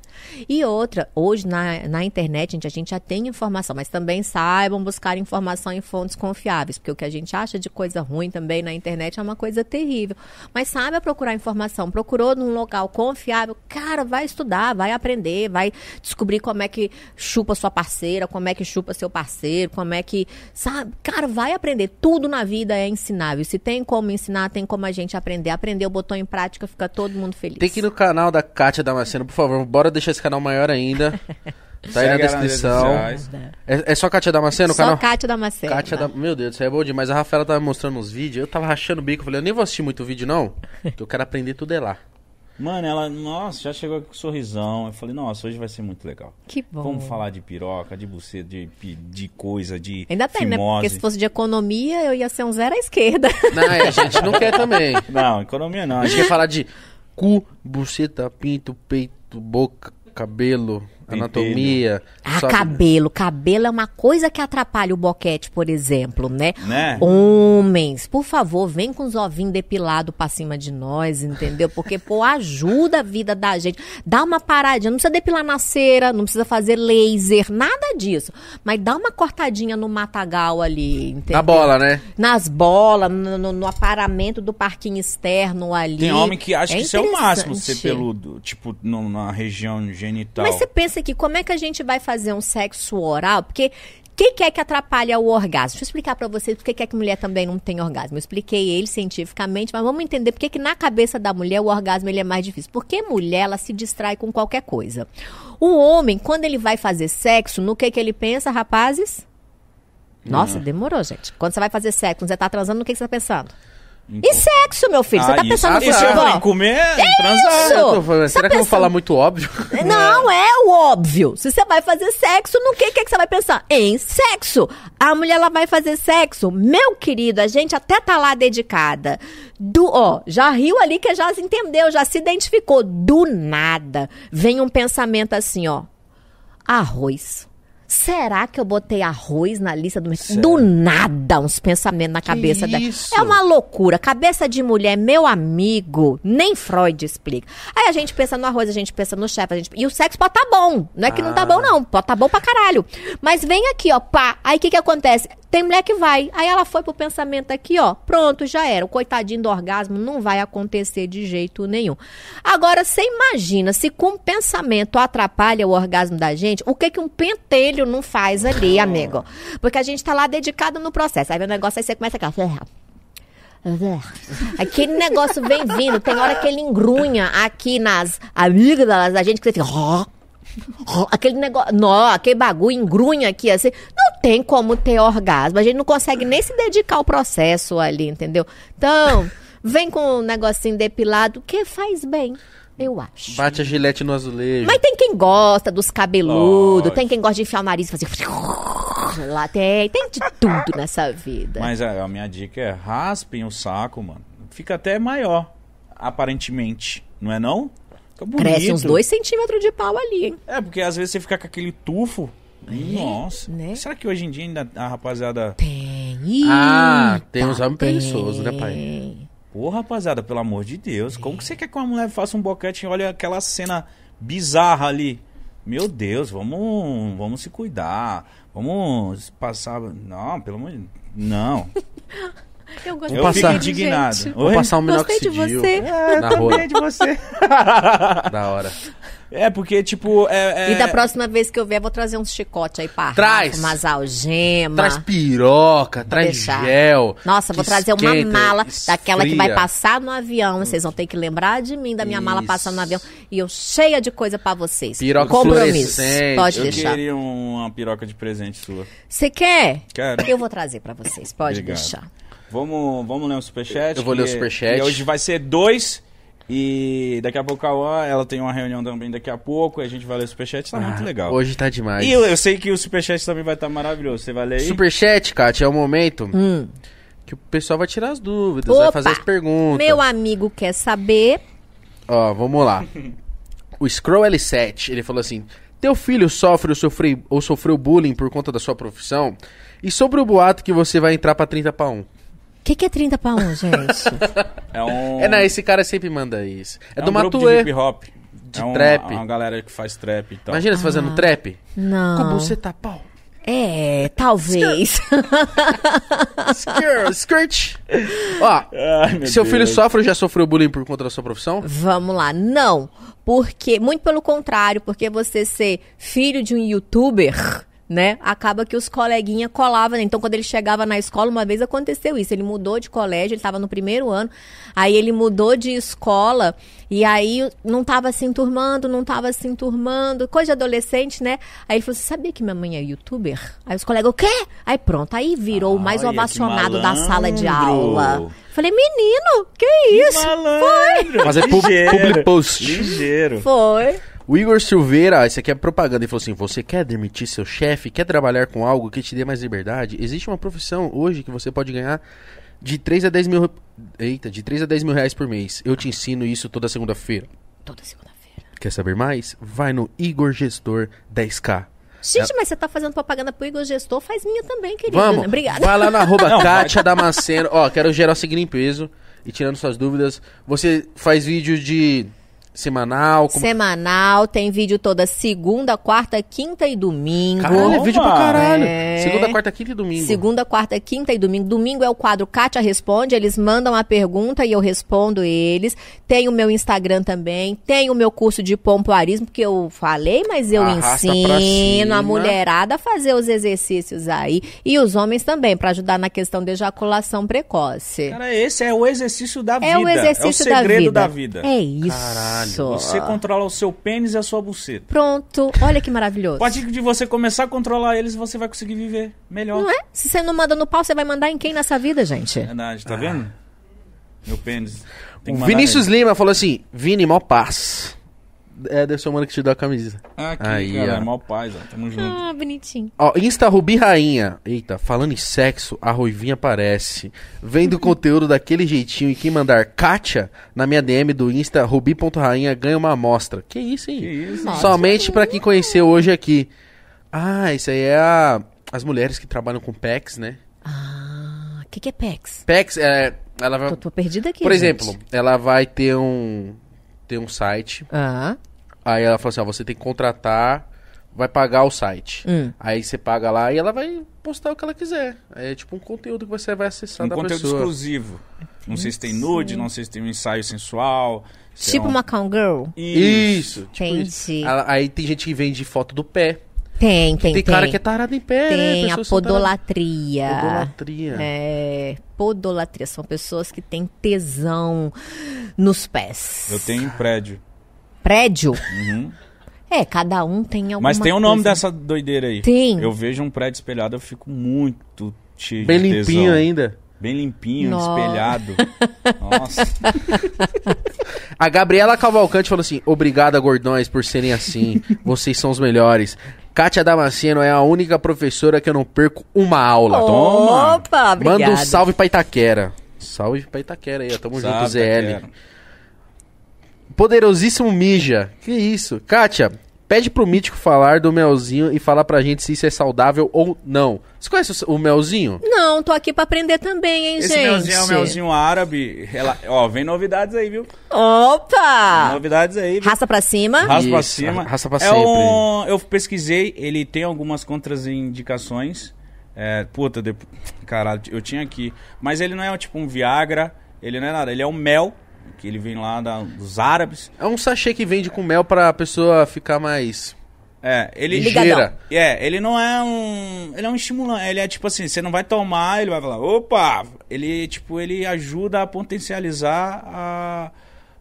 E outra, hoje na, na internet, gente, a gente já tem informação, mas também saibam buscar informação em fontes confiáveis, porque o que a gente acha de coisa ruim também na internet é uma coisa terrível. Mas saiba procurar informação. Procurou num local confiável, cara, vai estudar, vai aprender, vai descobrir como é que chupa sua parceira, como é que chupa seu parceiro, como é que. Sabe? Cara, vai aprender. Tudo na vida é ensinável. Se tem como ensinar, tem como a gente aprender. Aprendeu, botou em prática, fica todo mundo feliz. Tem que ir no canal da Kátia Damasceno, por favor. Bora deixar esse canal maior ainda. Tá aí na descrição. É, é só Kátia Damasceno o Só canal? Kátia Damasceno. Kátia da... Meu Deus, isso aí é bom demais. A Rafaela tava mostrando uns vídeos, eu tava rachando o bico. Eu falei, eu nem vou assistir muito vídeo, não. Que eu quero aprender tudo é lá. Mano, ela, nossa, já chegou com um sorrisão. Eu falei, nossa, hoje vai ser muito legal. Que bom. Vamos falar de piroca, de buceta, de, de coisa, de Ainda tem, né? Porque se fosse de economia, eu ia ser um zero à esquerda. *laughs* Não, é, a gente não quer também. Não, economia não. A gente quer falar de cu, buceta, pinto, peito, boca, cabelo. Anatomia. Ah, só- cabelo. Cabelo é uma coisa que atrapalha o boquete, por exemplo, né? Né? Homens, por favor, vem com os ovinhos depilados pra cima de nós, entendeu? Porque, pô, ajuda a vida da gente. Dá uma paradinha, não precisa depilar na cera, não precisa fazer laser, nada disso. Mas dá uma cortadinha no matagal ali, entendeu? Na bola, né? Nas bolas, no, no- no aparamento do parquinho externo ali. Tem homem que acha É que isso é o máximo, ser peludo. Tipo, no- na região genital. Mas você pensa que como é que a gente vai fazer um sexo oral? Porque o que, que é que atrapalha o orgasmo? Deixa eu explicar pra vocês por que que é que mulher também não tem orgasmo. Eu expliquei ele cientificamente, mas vamos entender por que que na cabeça da mulher o orgasmo ele é mais difícil. Porque mulher, ela se distrai com qualquer coisa. O homem, quando ele vai fazer sexo, no que que ele pensa, rapazes? Nossa, demorou, gente. Quando você vai fazer sexo, quando você tá transando, no que que você tá pensando? E sexo, meu filho? Você Então. Ah, tá pensando Ah, no isso eu futebol? falei, comer, transar. isso? Eu tô falando, Você será tá que eu vou falar muito óbvio? *laughs* Não é o óbvio. Se você vai fazer sexo, no que, que, que você vai pensar? Em sexo. A mulher ela vai fazer sexo. Meu querido, a gente até tá lá dedicada. Do, ó, já riu ali que já se entendeu, já se identificou. Do nada vem um pensamento assim, ó. Arroz. Será que eu botei arroz na lista do mercado? Do nada, uns pensamentos na cabeça dela. isso? É uma loucura. Cabeça de mulher, meu amigo, nem Freud explica. Aí a gente pensa no arroz, a gente pensa no chefe, a gente... e o sexo pode tá bom. Não é que não tá bom, não. Pode tá bom pra caralho. Mas vem aqui, ó, pá. Aí o que que acontece? Tem mulher que vai. Aí ela foi pro pensamento aqui, ó. Pronto, já era. O coitadinho do orgasmo não vai acontecer de jeito nenhum. Agora, você imagina se com pensamento atrapalha o orgasmo da gente, o que que um pentelho não faz ali, amigo? Porque a gente tá lá dedicado no processo. Aí o negócio, aí você começa a ficar. Aquele negócio vem vindo. Tem hora que ele engrunha aqui nas amígdalas da gente que você fica. Aquele negócio. Não, aquele bagulho engrunha aqui assim. Não tem como ter orgasmo. A gente não consegue nem se dedicar ao processo ali, entendeu? Então, vem com um negocinho depilado que faz bem, eu acho. Bate a gilete no azulejo. Mas tem quem gosta dos cabeludos, tem quem gosta de enfiar o nariz e fazer. Lá tem, tem de tudo nessa vida. Mas a, a minha dica é raspem o saco, mano. Fica até maior, aparentemente. Não é não? Fica bonito. Cresce uns dois centímetros de pau ali, hein? É, porque às vezes você fica com aquele tufo. Nossa. né? Será que hoje em dia ainda a rapaziada... Tem. Ah, tem uns homens tem. preguiçosos, né, pai? Pô, rapaziada, pelo amor de Deus. Como que você quer que uma mulher faça um boquete e olha aquela cena bizarra ali? Meu Deus, vamos, vamos se cuidar. Vamos passar... Não, pelo amor de Não. *laughs* Eu gostei Eu passar- fico de indignado. gente. Vou Oi? passar um Gostei de você. É, na rola. de você. *laughs* *laughs* Da hora. É, porque, tipo... É, é- E da próxima vez que eu vier, eu vou trazer uns chicotes aí pra Traz. Umas algemas. Traz piroca, traz deixar. gel. Nossa, vou trazer uma mala daquela que vai esfria. passar no avião. Vocês vão ter que lembrar de mim, da minha mala Isso. passando no avião. E eu cheia de coisa pra vocês. Piroca Compromisso. Pode Eu deixar. queria uma piroca de presente sua. Você quer? Quero. Eu vou trazer pra vocês. Pode Obrigado. deixar. Vamos, vamos ler o superchat. Eu vou ler o superchat. E hoje vai ser dois. E daqui a pouco a Cauã, ela tem uma reunião também daqui a pouco. A gente vai ler o superchat, tá muito Ah, legal. Hoje tá demais. E eu, eu sei que o superchat também vai estar maravilhoso. Você vai ler aí? Superchat, Kátia, é o momento Hum. que o pessoal vai tirar as dúvidas, vai Opa! fazer as perguntas. Meu amigo quer saber. Ó, vamos lá. O Scroll L7, ele falou assim: Teu filho sofre ou sofreu, ou sofreu bullying por conta da sua profissão? E sobre o boato que você vai entrar pra 30 pra 1? O que, que é 30 pra 1, gente? *laughs* É um. É, não, esse cara sempre manda isso. É, é do um grupo de Matuê. hip hop. de é um- trap. É uma galera que faz trap e tal. Imagina você fazendo trap. Não. Como você tá pau? É, talvez. Skr- Skirt. Ó, Ai, seu Deus. filho sofre ou já sofreu bullying por conta da sua profissão? Vamos lá. Não. Porque, muito pelo contrário, porque você ser filho de um youtuber, né? Acaba que os coleguinhas colavam. né? Então, quando ele chegava na escola, uma vez aconteceu isso. Ele mudou de colégio, ele estava no primeiro ano. Aí ele mudou de escola e aí não estava se enturmando, não estava se enturmando. Coisa de adolescente, né? Aí ele falou: Você sabia que minha mãe é youtuber? Aí os colegas, o quê? Aí pronto, aí virou o mais Olha, que ovacionado da sala de aula. Falei, menino, que isso? Malandro. Fazer pub- Ligeiro. public post. Ligeiro. Foi. O Igor Silveira, esse aqui é propaganda, ele falou assim: Você quer demitir seu chefe? Quer trabalhar com algo que te dê mais liberdade? Existe uma profissão hoje que você pode ganhar de 3 a 10 mil. Eita, de 3 a 10 mil reais por mês. Eu te ensino isso toda segunda-feira. Toda segunda-feira. Quer saber mais? Vai no Igor Gestor 10K. Gente, mas você tá fazendo propaganda pro Igor Gestor, faz minha também, querido. Vamos, né? Obrigada. vai lá na arroba. *laughs* Kátia Damasceno. Ó, quero gerar o seguinte em peso e tirando suas dúvidas. Você faz vídeo de semanal? Como... Semanal, tem vídeo toda segunda, quarta, quinta e domingo. Caralho, é vídeo pra caralho. É. Segunda, quarta, quinta e domingo. Segunda, quarta, quinta e domingo. Domingo é o quadro Kátia Responde. Eles mandam a pergunta e eu respondo eles. Tem o meu Instagram também. Tem o meu curso de pompoarismo, que eu falei, mas eu Arrasta ensino a mulherada a fazer os exercícios aí. E os homens também, pra ajudar na questão de ejaculação precoce. Cara, esse é o exercício da vida. É o exercício é o segredo da da vida. vida. É isso. Caralho. Isso. Você controla o seu pênis e a sua buceta. Pronto. Olha que maravilhoso. A partir de você começar a controlar eles, você vai conseguir viver melhor. Não é? Se você não manda no pau, você vai mandar em quem nessa vida, gente? Verdade, tá vendo? Meu pênis. Vinícius nele. Lima falou assim: Vini, mó paz. É, deve ser o mano que te deu a camisa. Aqui, Aí, cara, ó. mal paz, ó. Tamo junto. Ah, bonitinho. Ó, Insta Rubi Rainha. Eita, falando em sexo, a Ruivinha aparece. Vendo o *laughs* conteúdo daquele jeitinho e quem mandar Kátia na minha DM do Insta rubi.rainha ganha uma amostra. Que isso, hein? Que isso? Nossa. Somente pra quem conheceu hoje aqui. Ah, isso aí é a... as mulheres que trabalham com PEX, né? Ah, o que, que é PEX? PEX, é, ela vai... Tô, tô perdida aqui. Por gente. exemplo, ela vai ter um... ter um site. Ah, Aí ela falou assim, ó, você tem que contratar, vai pagar o site. Hum. Aí você paga lá e ela vai postar o que ela quiser. É tipo um conteúdo que você vai acessar Um da conteúdo pessoa. exclusivo. Não sei se tem nude, não sei se tem um ensaio sensual. se tipo é um... uma Girl? Isso, tipo Entendi. isso. Ela- Aí tem gente que vende foto do pé. Tem, tem, Tem, tem. cara que é tarado em pé, né? Tem a são taradas- podolatria. Podolatria. É, podolatria. São pessoas que têm tesão nos pés. Eu tenho um prédio. Prédio? É, cada um tem alguma Mas tem o nome coisa. dessa doideira aí. Tem. Eu vejo um prédio espelhado, eu fico muito cheio Bem de limpinho tesão. ainda. Bem limpinho, Nossa. espelhado. *laughs* Nossa. A Gabriela Cavalcante falou assim: Obrigada, gordões, por serem assim. Vocês são os melhores. Kátia Damasceno é a única professora que eu não perco uma aula. Toma. Opa, obrigada. Manda um salve pra Itaquera. Salve pra Itaquera aí, ó. Tamo junto, Sabe, ZL. Taquera. Poderosíssimo Mija. Que isso? Kátia, pede pro Mítico falar do melzinho e falar pra gente se isso é saudável ou não. Você conhece o, o melzinho? Não, tô aqui pra aprender também, hein, Esse gente? melzinho é o melzinho árabe. Rela- Ó, vem novidades aí, viu? Opa! Novidades aí, viu? Raça pra cima. Pra Isso, cima. raspa pra é sempre. Um, eu pesquisei, ele tem algumas contraindicações. É, puta, de, caralho, eu tinha aqui. Mas ele não é tipo um Viagra, ele não é nada. Ele é um mel, que ele vem lá da- dos árabes. É um sachê que vende com mel pra pessoa ficar mais É, ele. Ligeira. É, ele não é um. Ele é um estimulante. Ele é tipo assim, você não vai tomar, ele vai falar, opa! Ele, tipo, ele ajuda a potencializar a,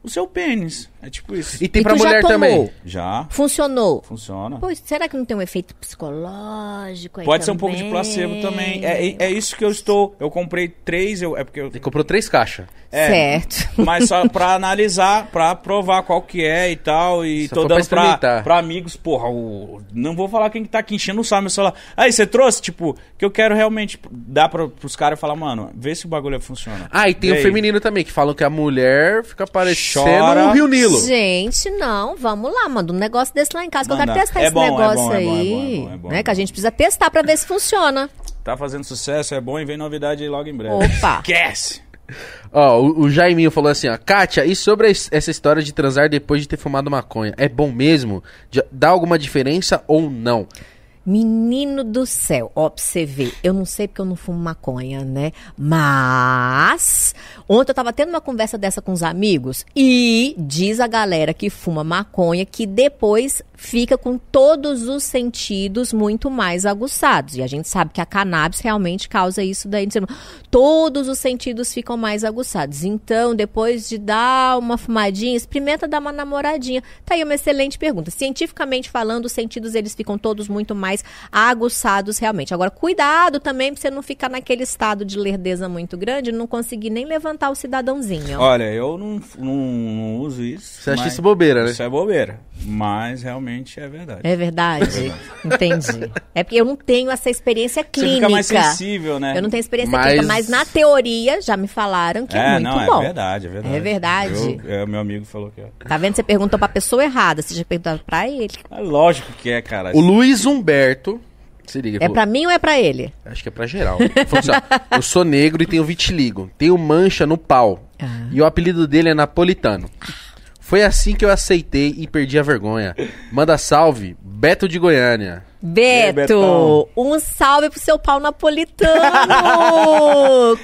o seu pênis. É tipo isso. E tem E pra tu já mulher tomou? também. Já Funcionou. funciona. Pois, será que não tem um efeito psicológico aí Pode ser um pouco de placebo também. É, é, é isso que eu estou. Eu comprei três, eu, é porque eu. Ele comprou três caixas. É, Certo. *laughs* Mas só pra analisar, pra provar qual que é e tal. E Só tô pra dando pra, experimentar. pra amigos, porra, o- não vou falar quem que tá aqui enchendo o saco meu celular. Aí, você trouxe, tipo, que eu quero realmente dar pra, pros caras e falar, mano, vê se o bagulho funciona. Ah, e tem Vê o aí. feminino também, que falam que a mulher fica parecendo Chora. um Rio Nilo. Gente, não, vamos lá, manda um negócio desse lá em casa, que eu Manda. quero testar É esse bom, é negócio bom, é aí. bom, é bom, é bom, é bom, né? é Que a bom. gente precisa testar pra ver se funciona. Tá fazendo sucesso, é bom e vem novidade aí logo em breve. Opa. Esquece! Ó, o, o Jaiminho falou assim, ó. Kátia, e sobre es- essa história de transar depois de ter fumado maconha? É bom mesmo? Já- Dá alguma diferença ou não? Menino do céu, ó, pra você ver, eu não sei porque eu não fumo maconha, né? Mas, ontem eu tava tendo uma conversa dessa com os amigos e diz a galera que fuma maconha que depois fica com todos os sentidos muito mais aguçados. E a gente sabe que a cannabis realmente causa isso daí. Todos os sentidos ficam mais aguçados. Então, depois de dar uma fumadinha, experimenta dar uma namoradinha. Tá aí uma excelente pergunta. Cientificamente falando, os sentidos eles ficam todos muito mais aguçados realmente. Agora, cuidado também pra você não ficar naquele estado de lerdeza muito grande e não conseguir nem levantar o cidadãozinho. Olha, eu não, não, não uso isso. Você acha isso bobeira, né? Isso é bobeira. Mas realmente é verdade. É verdade? Entendi. *laughs* É porque eu não tenho essa experiência Você clínica. fica mais sensível, né? Eu não tenho experiência Mas- clínica, mas na teoria já me falaram que é, É, muito não, bom. é verdade, é verdade. É verdade. Eu- é, meu amigo falou que é. Tá vendo? Você perguntou pra pessoa errada. Você já perguntou pra ele. É lógico que é, cara. O Luiz Humberto... Se liga, É falou- pra mim ou é pra ele? Acho que é pra geral. Assim, ó, *laughs* eu sou negro e tenho vitiligo. Tenho mancha no pau. Ah. E o apelido dele é Napolitano. Foi assim que eu aceitei e perdi a vergonha. Manda salve, Beto de Goiânia. Beto, um salve pro seu pau napolitano.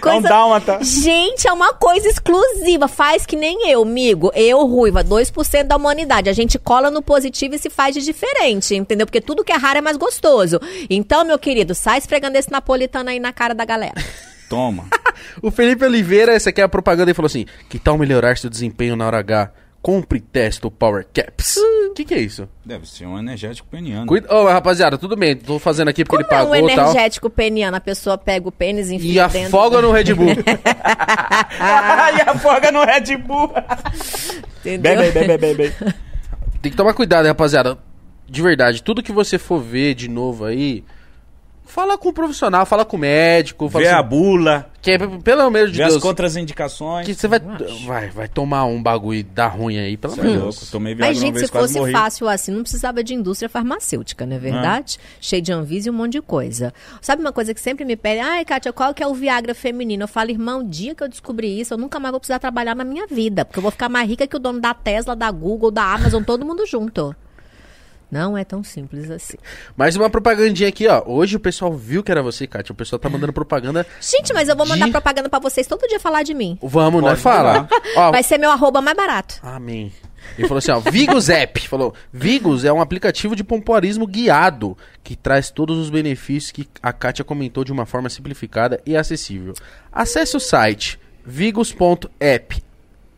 Não *laughs* dá uma, tá? Gente, é uma coisa exclusiva. Faz que nem eu, amigo. Eu, Ruiva, 2% da humanidade. A gente cola no positivo e se faz de diferente, entendeu? Porque tudo que é raro é mais gostoso. Então, meu querido, sai esfregando esse napolitano aí na cara da galera. *laughs* Toma. *laughs* O Felipe Oliveira, essa aqui é a propaganda, ele falou assim: Que tal melhorar seu desempenho na hora H? Compre Testo Power Caps. O que, que é isso? Deve ser um energético peniano. Cuida... Ô, rapaziada, tudo bem. Tô fazendo aqui porque Como ele é um pagou e tal. energético peniano? A pessoa pega o pênis e E enfia dentro. afoga no Red Bull. *laughs* *laughs* e afoga no Red Bull. Entendeu? bem, bem, bem, bem, bem. Tem que tomar cuidado, hein, rapaziada. De verdade, tudo que você for ver de novo aí, fala com o profissional, fala com o médico, fala Vê a assim, bula, que é, pelo amor de vê as Deus, contraindicações. que você vai, vai, vai tomar um bagulho da ruim aí, pelo amor é de louco, Deus. tomei Mas, gente, vez, se fosse morri. fácil assim, não precisava de indústria farmacêutica, não é verdade? Cheio de Anvisa e um monte de coisa. Sabe uma coisa que sempre me pedem? Ai, Kátia, qual que é o Viagra feminino? Eu falo, irmão, o dia que eu descobri isso, eu nunca mais vou precisar trabalhar na minha vida. Porque eu vou ficar mais rica que o dono da Tesla, da Google, da Amazon, todo mundo junto. Não é tão simples assim. Mais uma propagandinha aqui, ó. Hoje o pessoal viu que era você, Kátia. O pessoal tá mandando propaganda. Gente, mas eu vou mandar De- propaganda pra vocês todo dia falar de mim. Vamos, né? Pode Fala. Ó, Vai ser meu arroba mais barato. Amém. Ele falou assim, ó, Vigos App. Falou, Vigos é um aplicativo de pompoarismo guiado que traz todos os benefícios que a Kátia comentou de uma forma simplificada e acessível. Acesse o site vigos.app,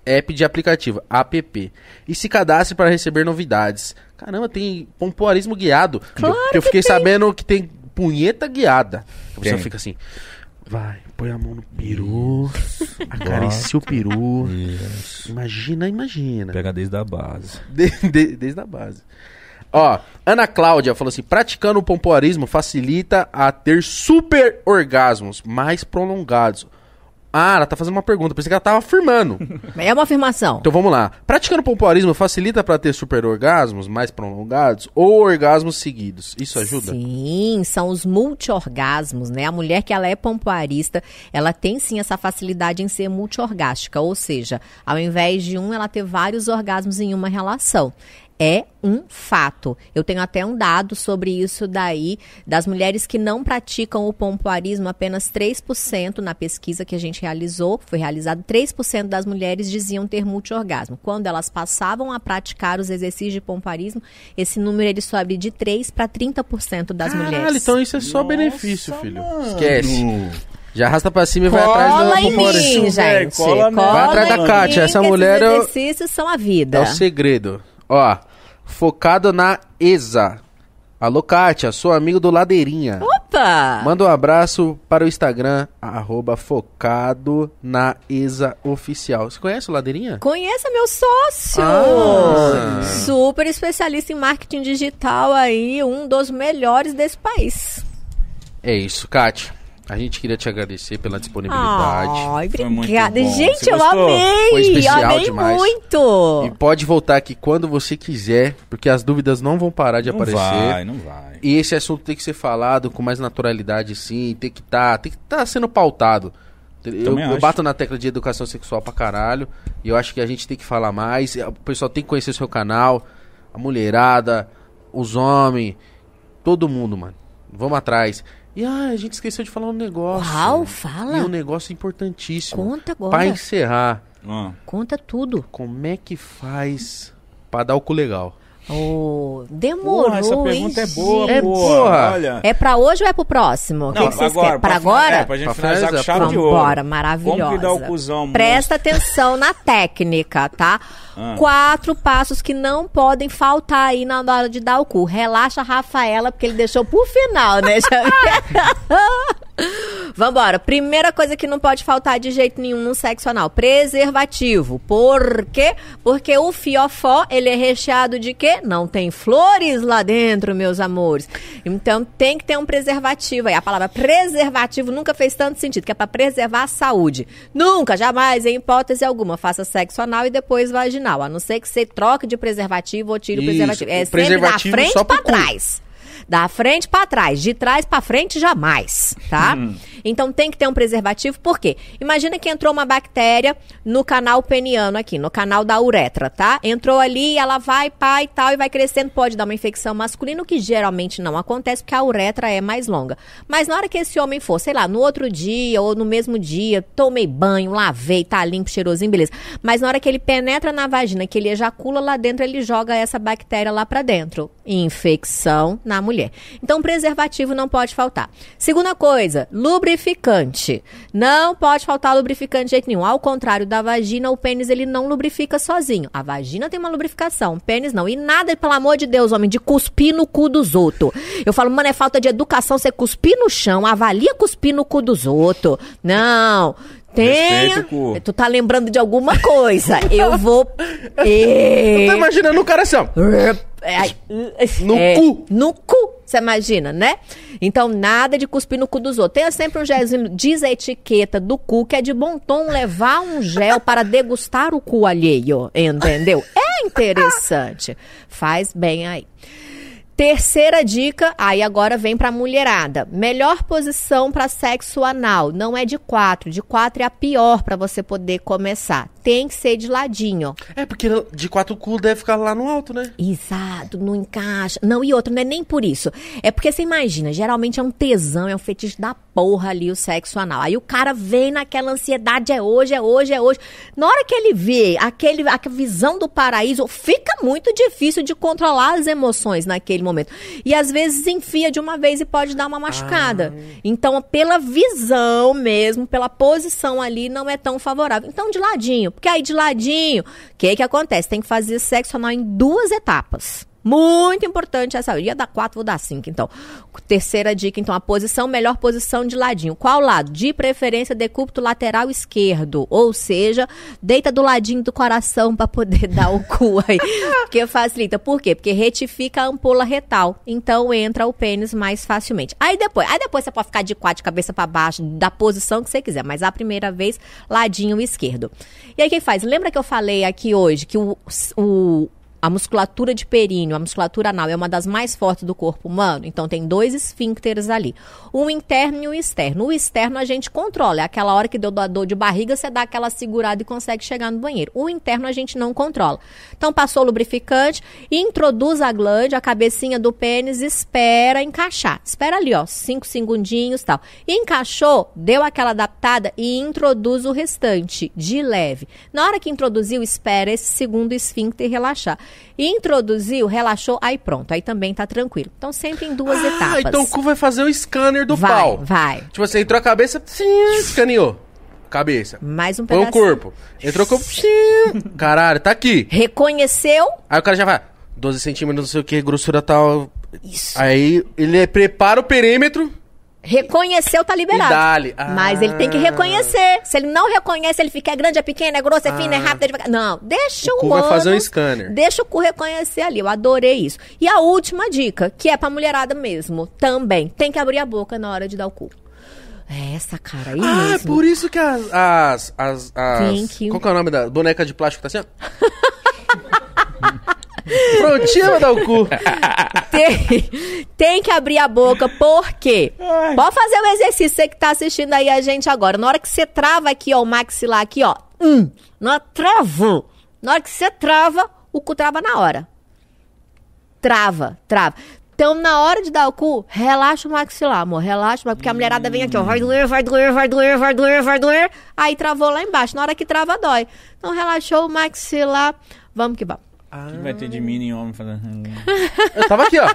app de aplicativo, app, e se cadastre para receber novidades. Caramba, tem pompoarismo guiado. Claro que eu que fiquei tem. sabendo que tem punheta guiada. A pessoa Tem. fica assim, vai, põe a mão no peru, acaricia o peru. Imagina, imagina. Pega desde a base. De- de- desde a base. Ó, Ana Cláudia falou assim: praticando o pompoarismo facilita a ter super orgasmos mais prolongados. Ah, ela tá fazendo uma pergunta, pensei que ela tava afirmando. *laughs* É uma afirmação. Então vamos lá. Praticando pompoarismo facilita para ter super orgasmos mais prolongados ou orgasmos seguidos? Isso ajuda? Sim, são os multiorgasmos, né? A mulher que ela é pompoarista, ela tem sim essa facilidade em ser multiorgástica, ou seja, ao invés de um, ela ter vários orgasmos em uma relação. É um fato. Eu tenho até um dado sobre isso daí, das mulheres que não praticam o pompoarismo, apenas 3% na pesquisa que a gente realizou, foi realizado, 3% das mulheres diziam ter multiorgasmo. Quando elas passavam a praticar os exercícios de pompoarismo, esse número ele sobe de 3 para 30% das Caralho, mulheres. então isso é só Nossa, benefício, filho. mano. Esquece. Já arrasta pra cima e vai atrás Cola do em pompoarismo. mim, velho, gente. cola mesmo. Cola Vai atrás da Kátia, essa mulher Esses eu- exercícios são a vida. É o segredo. Ó, focado na ESA. Alô, Kátia, sou amigo do Ladeirinha. Opa! Manda um abraço para o Instagram, arroba focado na ESA Oficial. Você conhece o Ladeirinha? Conheça meu sócio! Ah. Super especialista em marketing digital aí, um dos melhores desse país. É isso, Kátia. A gente queria te agradecer pela disponibilidade. Ai, obrigada. Gente, eu amei! Foi especial amei demais. muito! E pode voltar aqui quando você quiser, porque as dúvidas não vão parar de Não aparecer. vai, não vai. E esse assunto tem que ser falado com mais naturalidade, sim. Tem que tá, tem que tá sendo pautado. Eu, eu bato na tecla de educação sexual pra caralho. E eu acho que a gente tem que falar mais. O pessoal tem que conhecer o seu canal. A mulherada, os homens, todo mundo, mano. Vamos atrás. E ah, a gente esqueceu de falar um negócio. Uau, fala. E um negócio importantíssimo. Conta agora. Pra encerrar, Ah, Conta tudo. como é que faz pra dar o cu legal? Oh, demorou, Porra, essa pergunta hein, é boa? É porra. Olha. É pra hoje ou é pro próximo? O que Não, que vocês agora. querem? Para pra- agora? É, pra gente Pra finalizar com chave de ouro. Vambora, maravilhosa. O cuzão? Presta atenção na técnica, tá? Ah. Quatro passos que não podem faltar aí na hora de dar o cu. Relaxa, Rafaela, porque ele deixou pro final, né? *laughs* Vambora. Primeira coisa que não pode faltar de jeito nenhum no sexo anal: preservativo. Por quê? Porque o fiofó, ele é recheado de quê? Não tem flores lá dentro, meus amores. Então tem que ter um preservativo aí. A palavra preservativo nunca fez tanto sentido, que é pra preservar a saúde. Nunca, jamais, em hipótese alguma, faça sexo anal e depois vaginal. A não ser que você troque de preservativo ou tire Isso, o preservativo. É o sempre preservativo da frente cu. trás. Da frente pra trás, de trás pra frente jamais, tá? Então tem que ter um preservativo, por quê? Imagina que entrou uma bactéria no canal peniano aqui, no canal da uretra, tá? Entrou ali, ela vai, pá e tal, e vai crescendo, pode dar uma infecção masculina, o que geralmente não acontece, porque a uretra é mais longa. Mas na hora que esse homem for, sei lá, no outro dia ou no mesmo dia, tomei banho, lavei, tá limpo, cheirosinho, beleza. Mas na hora que ele penetra na vagina, que ele ejacula lá dentro, ele joga essa bactéria lá pra dentro. Infecção na mulher. Mulher. Então, preservativo não pode faltar. Segunda coisa, lubrificante. Não pode faltar lubrificante de jeito nenhum. Ao contrário da vagina, o pênis ele não lubrifica sozinho. A vagina tem uma lubrificação, o pênis não. E nada, pelo amor de Deus, homem, de cuspir no cu dos outros. Eu falo, mano, é falta de educação você cuspir no chão, avalia cuspir no cu dos outros. Não. Tenha. Tu tá lembrando de alguma coisa. Eu vou. *laughs* Eu É. tô imaginando o cara assim, ó. Ai, No é, cu. No cu, você imagina, né? Então, nada de cuspir no cu dos outros. Tenha sempre um gelzinho, diz a etiqueta do cu, que é de bom tom levar um gel para degustar o cu alheio, entendeu? É interessante. Faz bem aí. Terceira dica, aí agora vem pra mulherada. Melhor posição para sexo anal. Não é de quatro. De quatro é a pior para você poder começar. Tem que ser de ladinho. É, porque de quatro cu deve ficar lá no alto, né? Exato, não encaixa. Não, e outro, não é nem por isso. É porque você imagina, geralmente é um tesão, é um fetiche da porra ali o sexo anal. Aí o cara vem naquela ansiedade, é hoje, é hoje, é hoje. Na hora que ele vê aquele, a visão do paraíso, fica muito difícil de controlar as emoções naquele momento. E às vezes enfia de uma vez e pode dar uma machucada. Então, pela visão mesmo, pela posição ali, não é tão favorável. Então, de ladinho. Porque aí de ladinho, o que que acontece? Tem que fazer sexo anal em duas etapas. Muito importante essa. Ia dar quatro, vou dar cinco, então. Terceira dica, então, a posição, melhor posição de ladinho. Qual lado? De preferência, decúbito lateral esquerdo. Ou seja, deita do ladinho do coração para poder *laughs* dar o cu aí. Porque facilita. Por quê? Porque retifica a ampola retal. Então entra o pênis mais facilmente. Aí depois, aí depois você pode ficar de quatro, de cabeça para baixo, da posição que você quiser. Mas a primeira vez, ladinho esquerdo. E aí o que faz? Lembra que eu falei aqui hoje que o, o a musculatura de períneo, a musculatura anal é uma das mais fortes do corpo humano, então tem dois esfíncteres ali. Um interno e um externo. O externo a gente controla, é aquela hora que deu dor de barriga, você dá aquela segurada e consegue chegar no banheiro. O interno a gente não controla. Então passou o lubrificante, introduz a glande, a cabecinha do pênis, espera encaixar. Espera ali, ó, cinco segundinhos tal. Encaixou, deu aquela adaptada e introduz o restante, de leve. Na hora que introduziu, espera esse segundo esfíncter relaxar. Introduziu, relaxou, aí pronto. Aí também tá tranquilo. Então sempre em duas Ah, etapas. então o cu vai fazer o scanner do vai, pau. vai. Tipo, você entrou a cabeça, sim, escaneou. Cabeça. Mais um Põe o corpo. Entrou o corpo, sim. *laughs* Caralho, tá aqui. Reconheceu? Aí o cara já vai, 12 centímetros, não sei o que, grossura tal. Isso. Aí ele prepara o perímetro. Reconheceu, tá liberado. Dá-lhe. Mas ele tem que Ah. reconhecer. Se ele não reconhece, ele fica é grande, é pequeno, é grosso, é fino, é rápido, é devagar. Não, deixa O o, cu vai fazer um ânus- scanner. Deixa o cu reconhecer ali. Eu adorei isso. E a última dica, que é pra mulherada mesmo, também. Tem que abrir a boca na hora de dar o cu. É essa cara aí Ah, é mesmo. por isso que as. as, as, as qual que é o nome da boneca de plástico que tá assim? *laughs* Prontinha pra dar o cu. *laughs* Tem, tem que abrir a boca, por quê? Pode fazer o exercício, você que tá assistindo aí a gente agora. Na hora que você trava aqui, ó, o maxilar aqui, ó. Hum, na travou. Na hora que você trava, o cu trava na hora. Trava, trava. Então, na hora de dar o cu, relaxa o maxilar, amor. Relaxa, porque a mulherada vem aqui, ó. Vai doer, vai doer, vai doer, vai doer, vai doer. Aí travou lá embaixo. Na hora que trava, dói. Então, relaxou o maxilar. Vamos que vamos. O que vai ter de mini homem fazendo. Eu tava aqui, ó.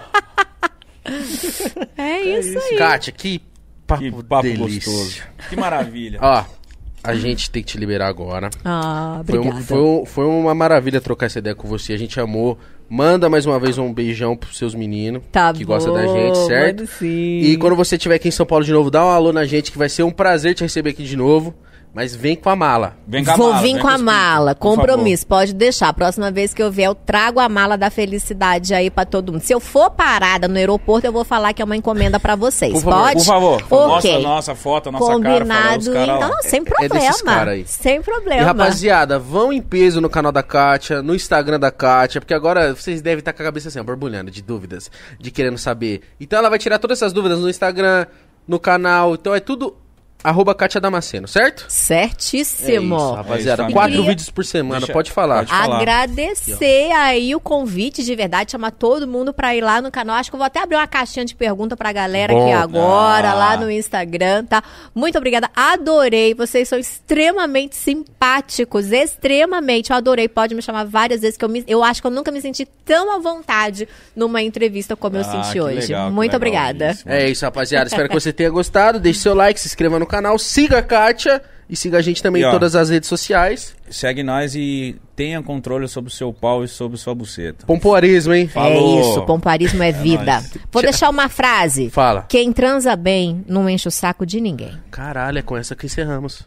É isso aí. Kátia, que papo, Que papo delícia. gostoso. Que maravilha. Ó, a gente tem que te liberar agora. Ah, Foi, um- obrigada. foi, um- foi uma maravilha trocar essa ideia com você. A gente amou. Manda mais uma vez um beijão pros seus meninos Tá que gostam da gente, certo? sim. E quando você estiver aqui em São Paulo de novo, dá um alô na gente, que vai ser um prazer te receber aqui de novo. Mas vem com a mala. Vem com a Vou mala, vir com a mala, compromisso, pode deixar. Próxima vez que eu vier, eu trago a mala da felicidade aí pra todo mundo. Se eu for parada no aeroporto, eu vou falar que é uma encomenda pra vocês. Por favor, pode? Por favor, mostra Ok. a nossa foto, a nossa Combinado, cara, ó. então, sem é problema. aí. Sem E problema. rapaziada, vão em peso no canal da Kátia, no Instagram da Kátia, porque agora vocês devem estar com a cabeça assim, borbulhando de dúvidas, de querendo saber. Então ela vai tirar todas essas dúvidas no Instagram, no canal, então é tudo arroba Kátia Damasceno, certo? Certíssimo. É isso, rapaziada. É isso, Quatro vídeos por semana, Deixa- pode falar. pode falar. Agradecer aí o convite de verdade, chamar todo mundo pra ir lá no canal. Acho que eu vou até abrir uma caixinha de pergunta pra galera Bom. aqui agora, Ah. lá no Instagram, tá? Muito obrigada, adorei. Vocês são extremamente simpáticos, extremamente. Eu adorei, pode me chamar várias vezes, que eu, me- eu acho que eu nunca me senti tão à vontade numa entrevista como eu Ah, senti que hoje. legal, Muito legal obrigada. isso. É isso, rapaziada. Espero que você tenha gostado. Deixe seu like, se inscreva no canal, siga a Kátia e siga a gente também E, em ó, todas as redes sociais. Segue nós e tenha controle sobre o seu pau e sobre sua buceta. Pompoarismo, hein? Falou. É isso, pomparismo é vida. nóis. Vou deixar uma frase. Fala. Quem transa bem não enche o saco de ninguém. Caralho, é com essa que encerramos.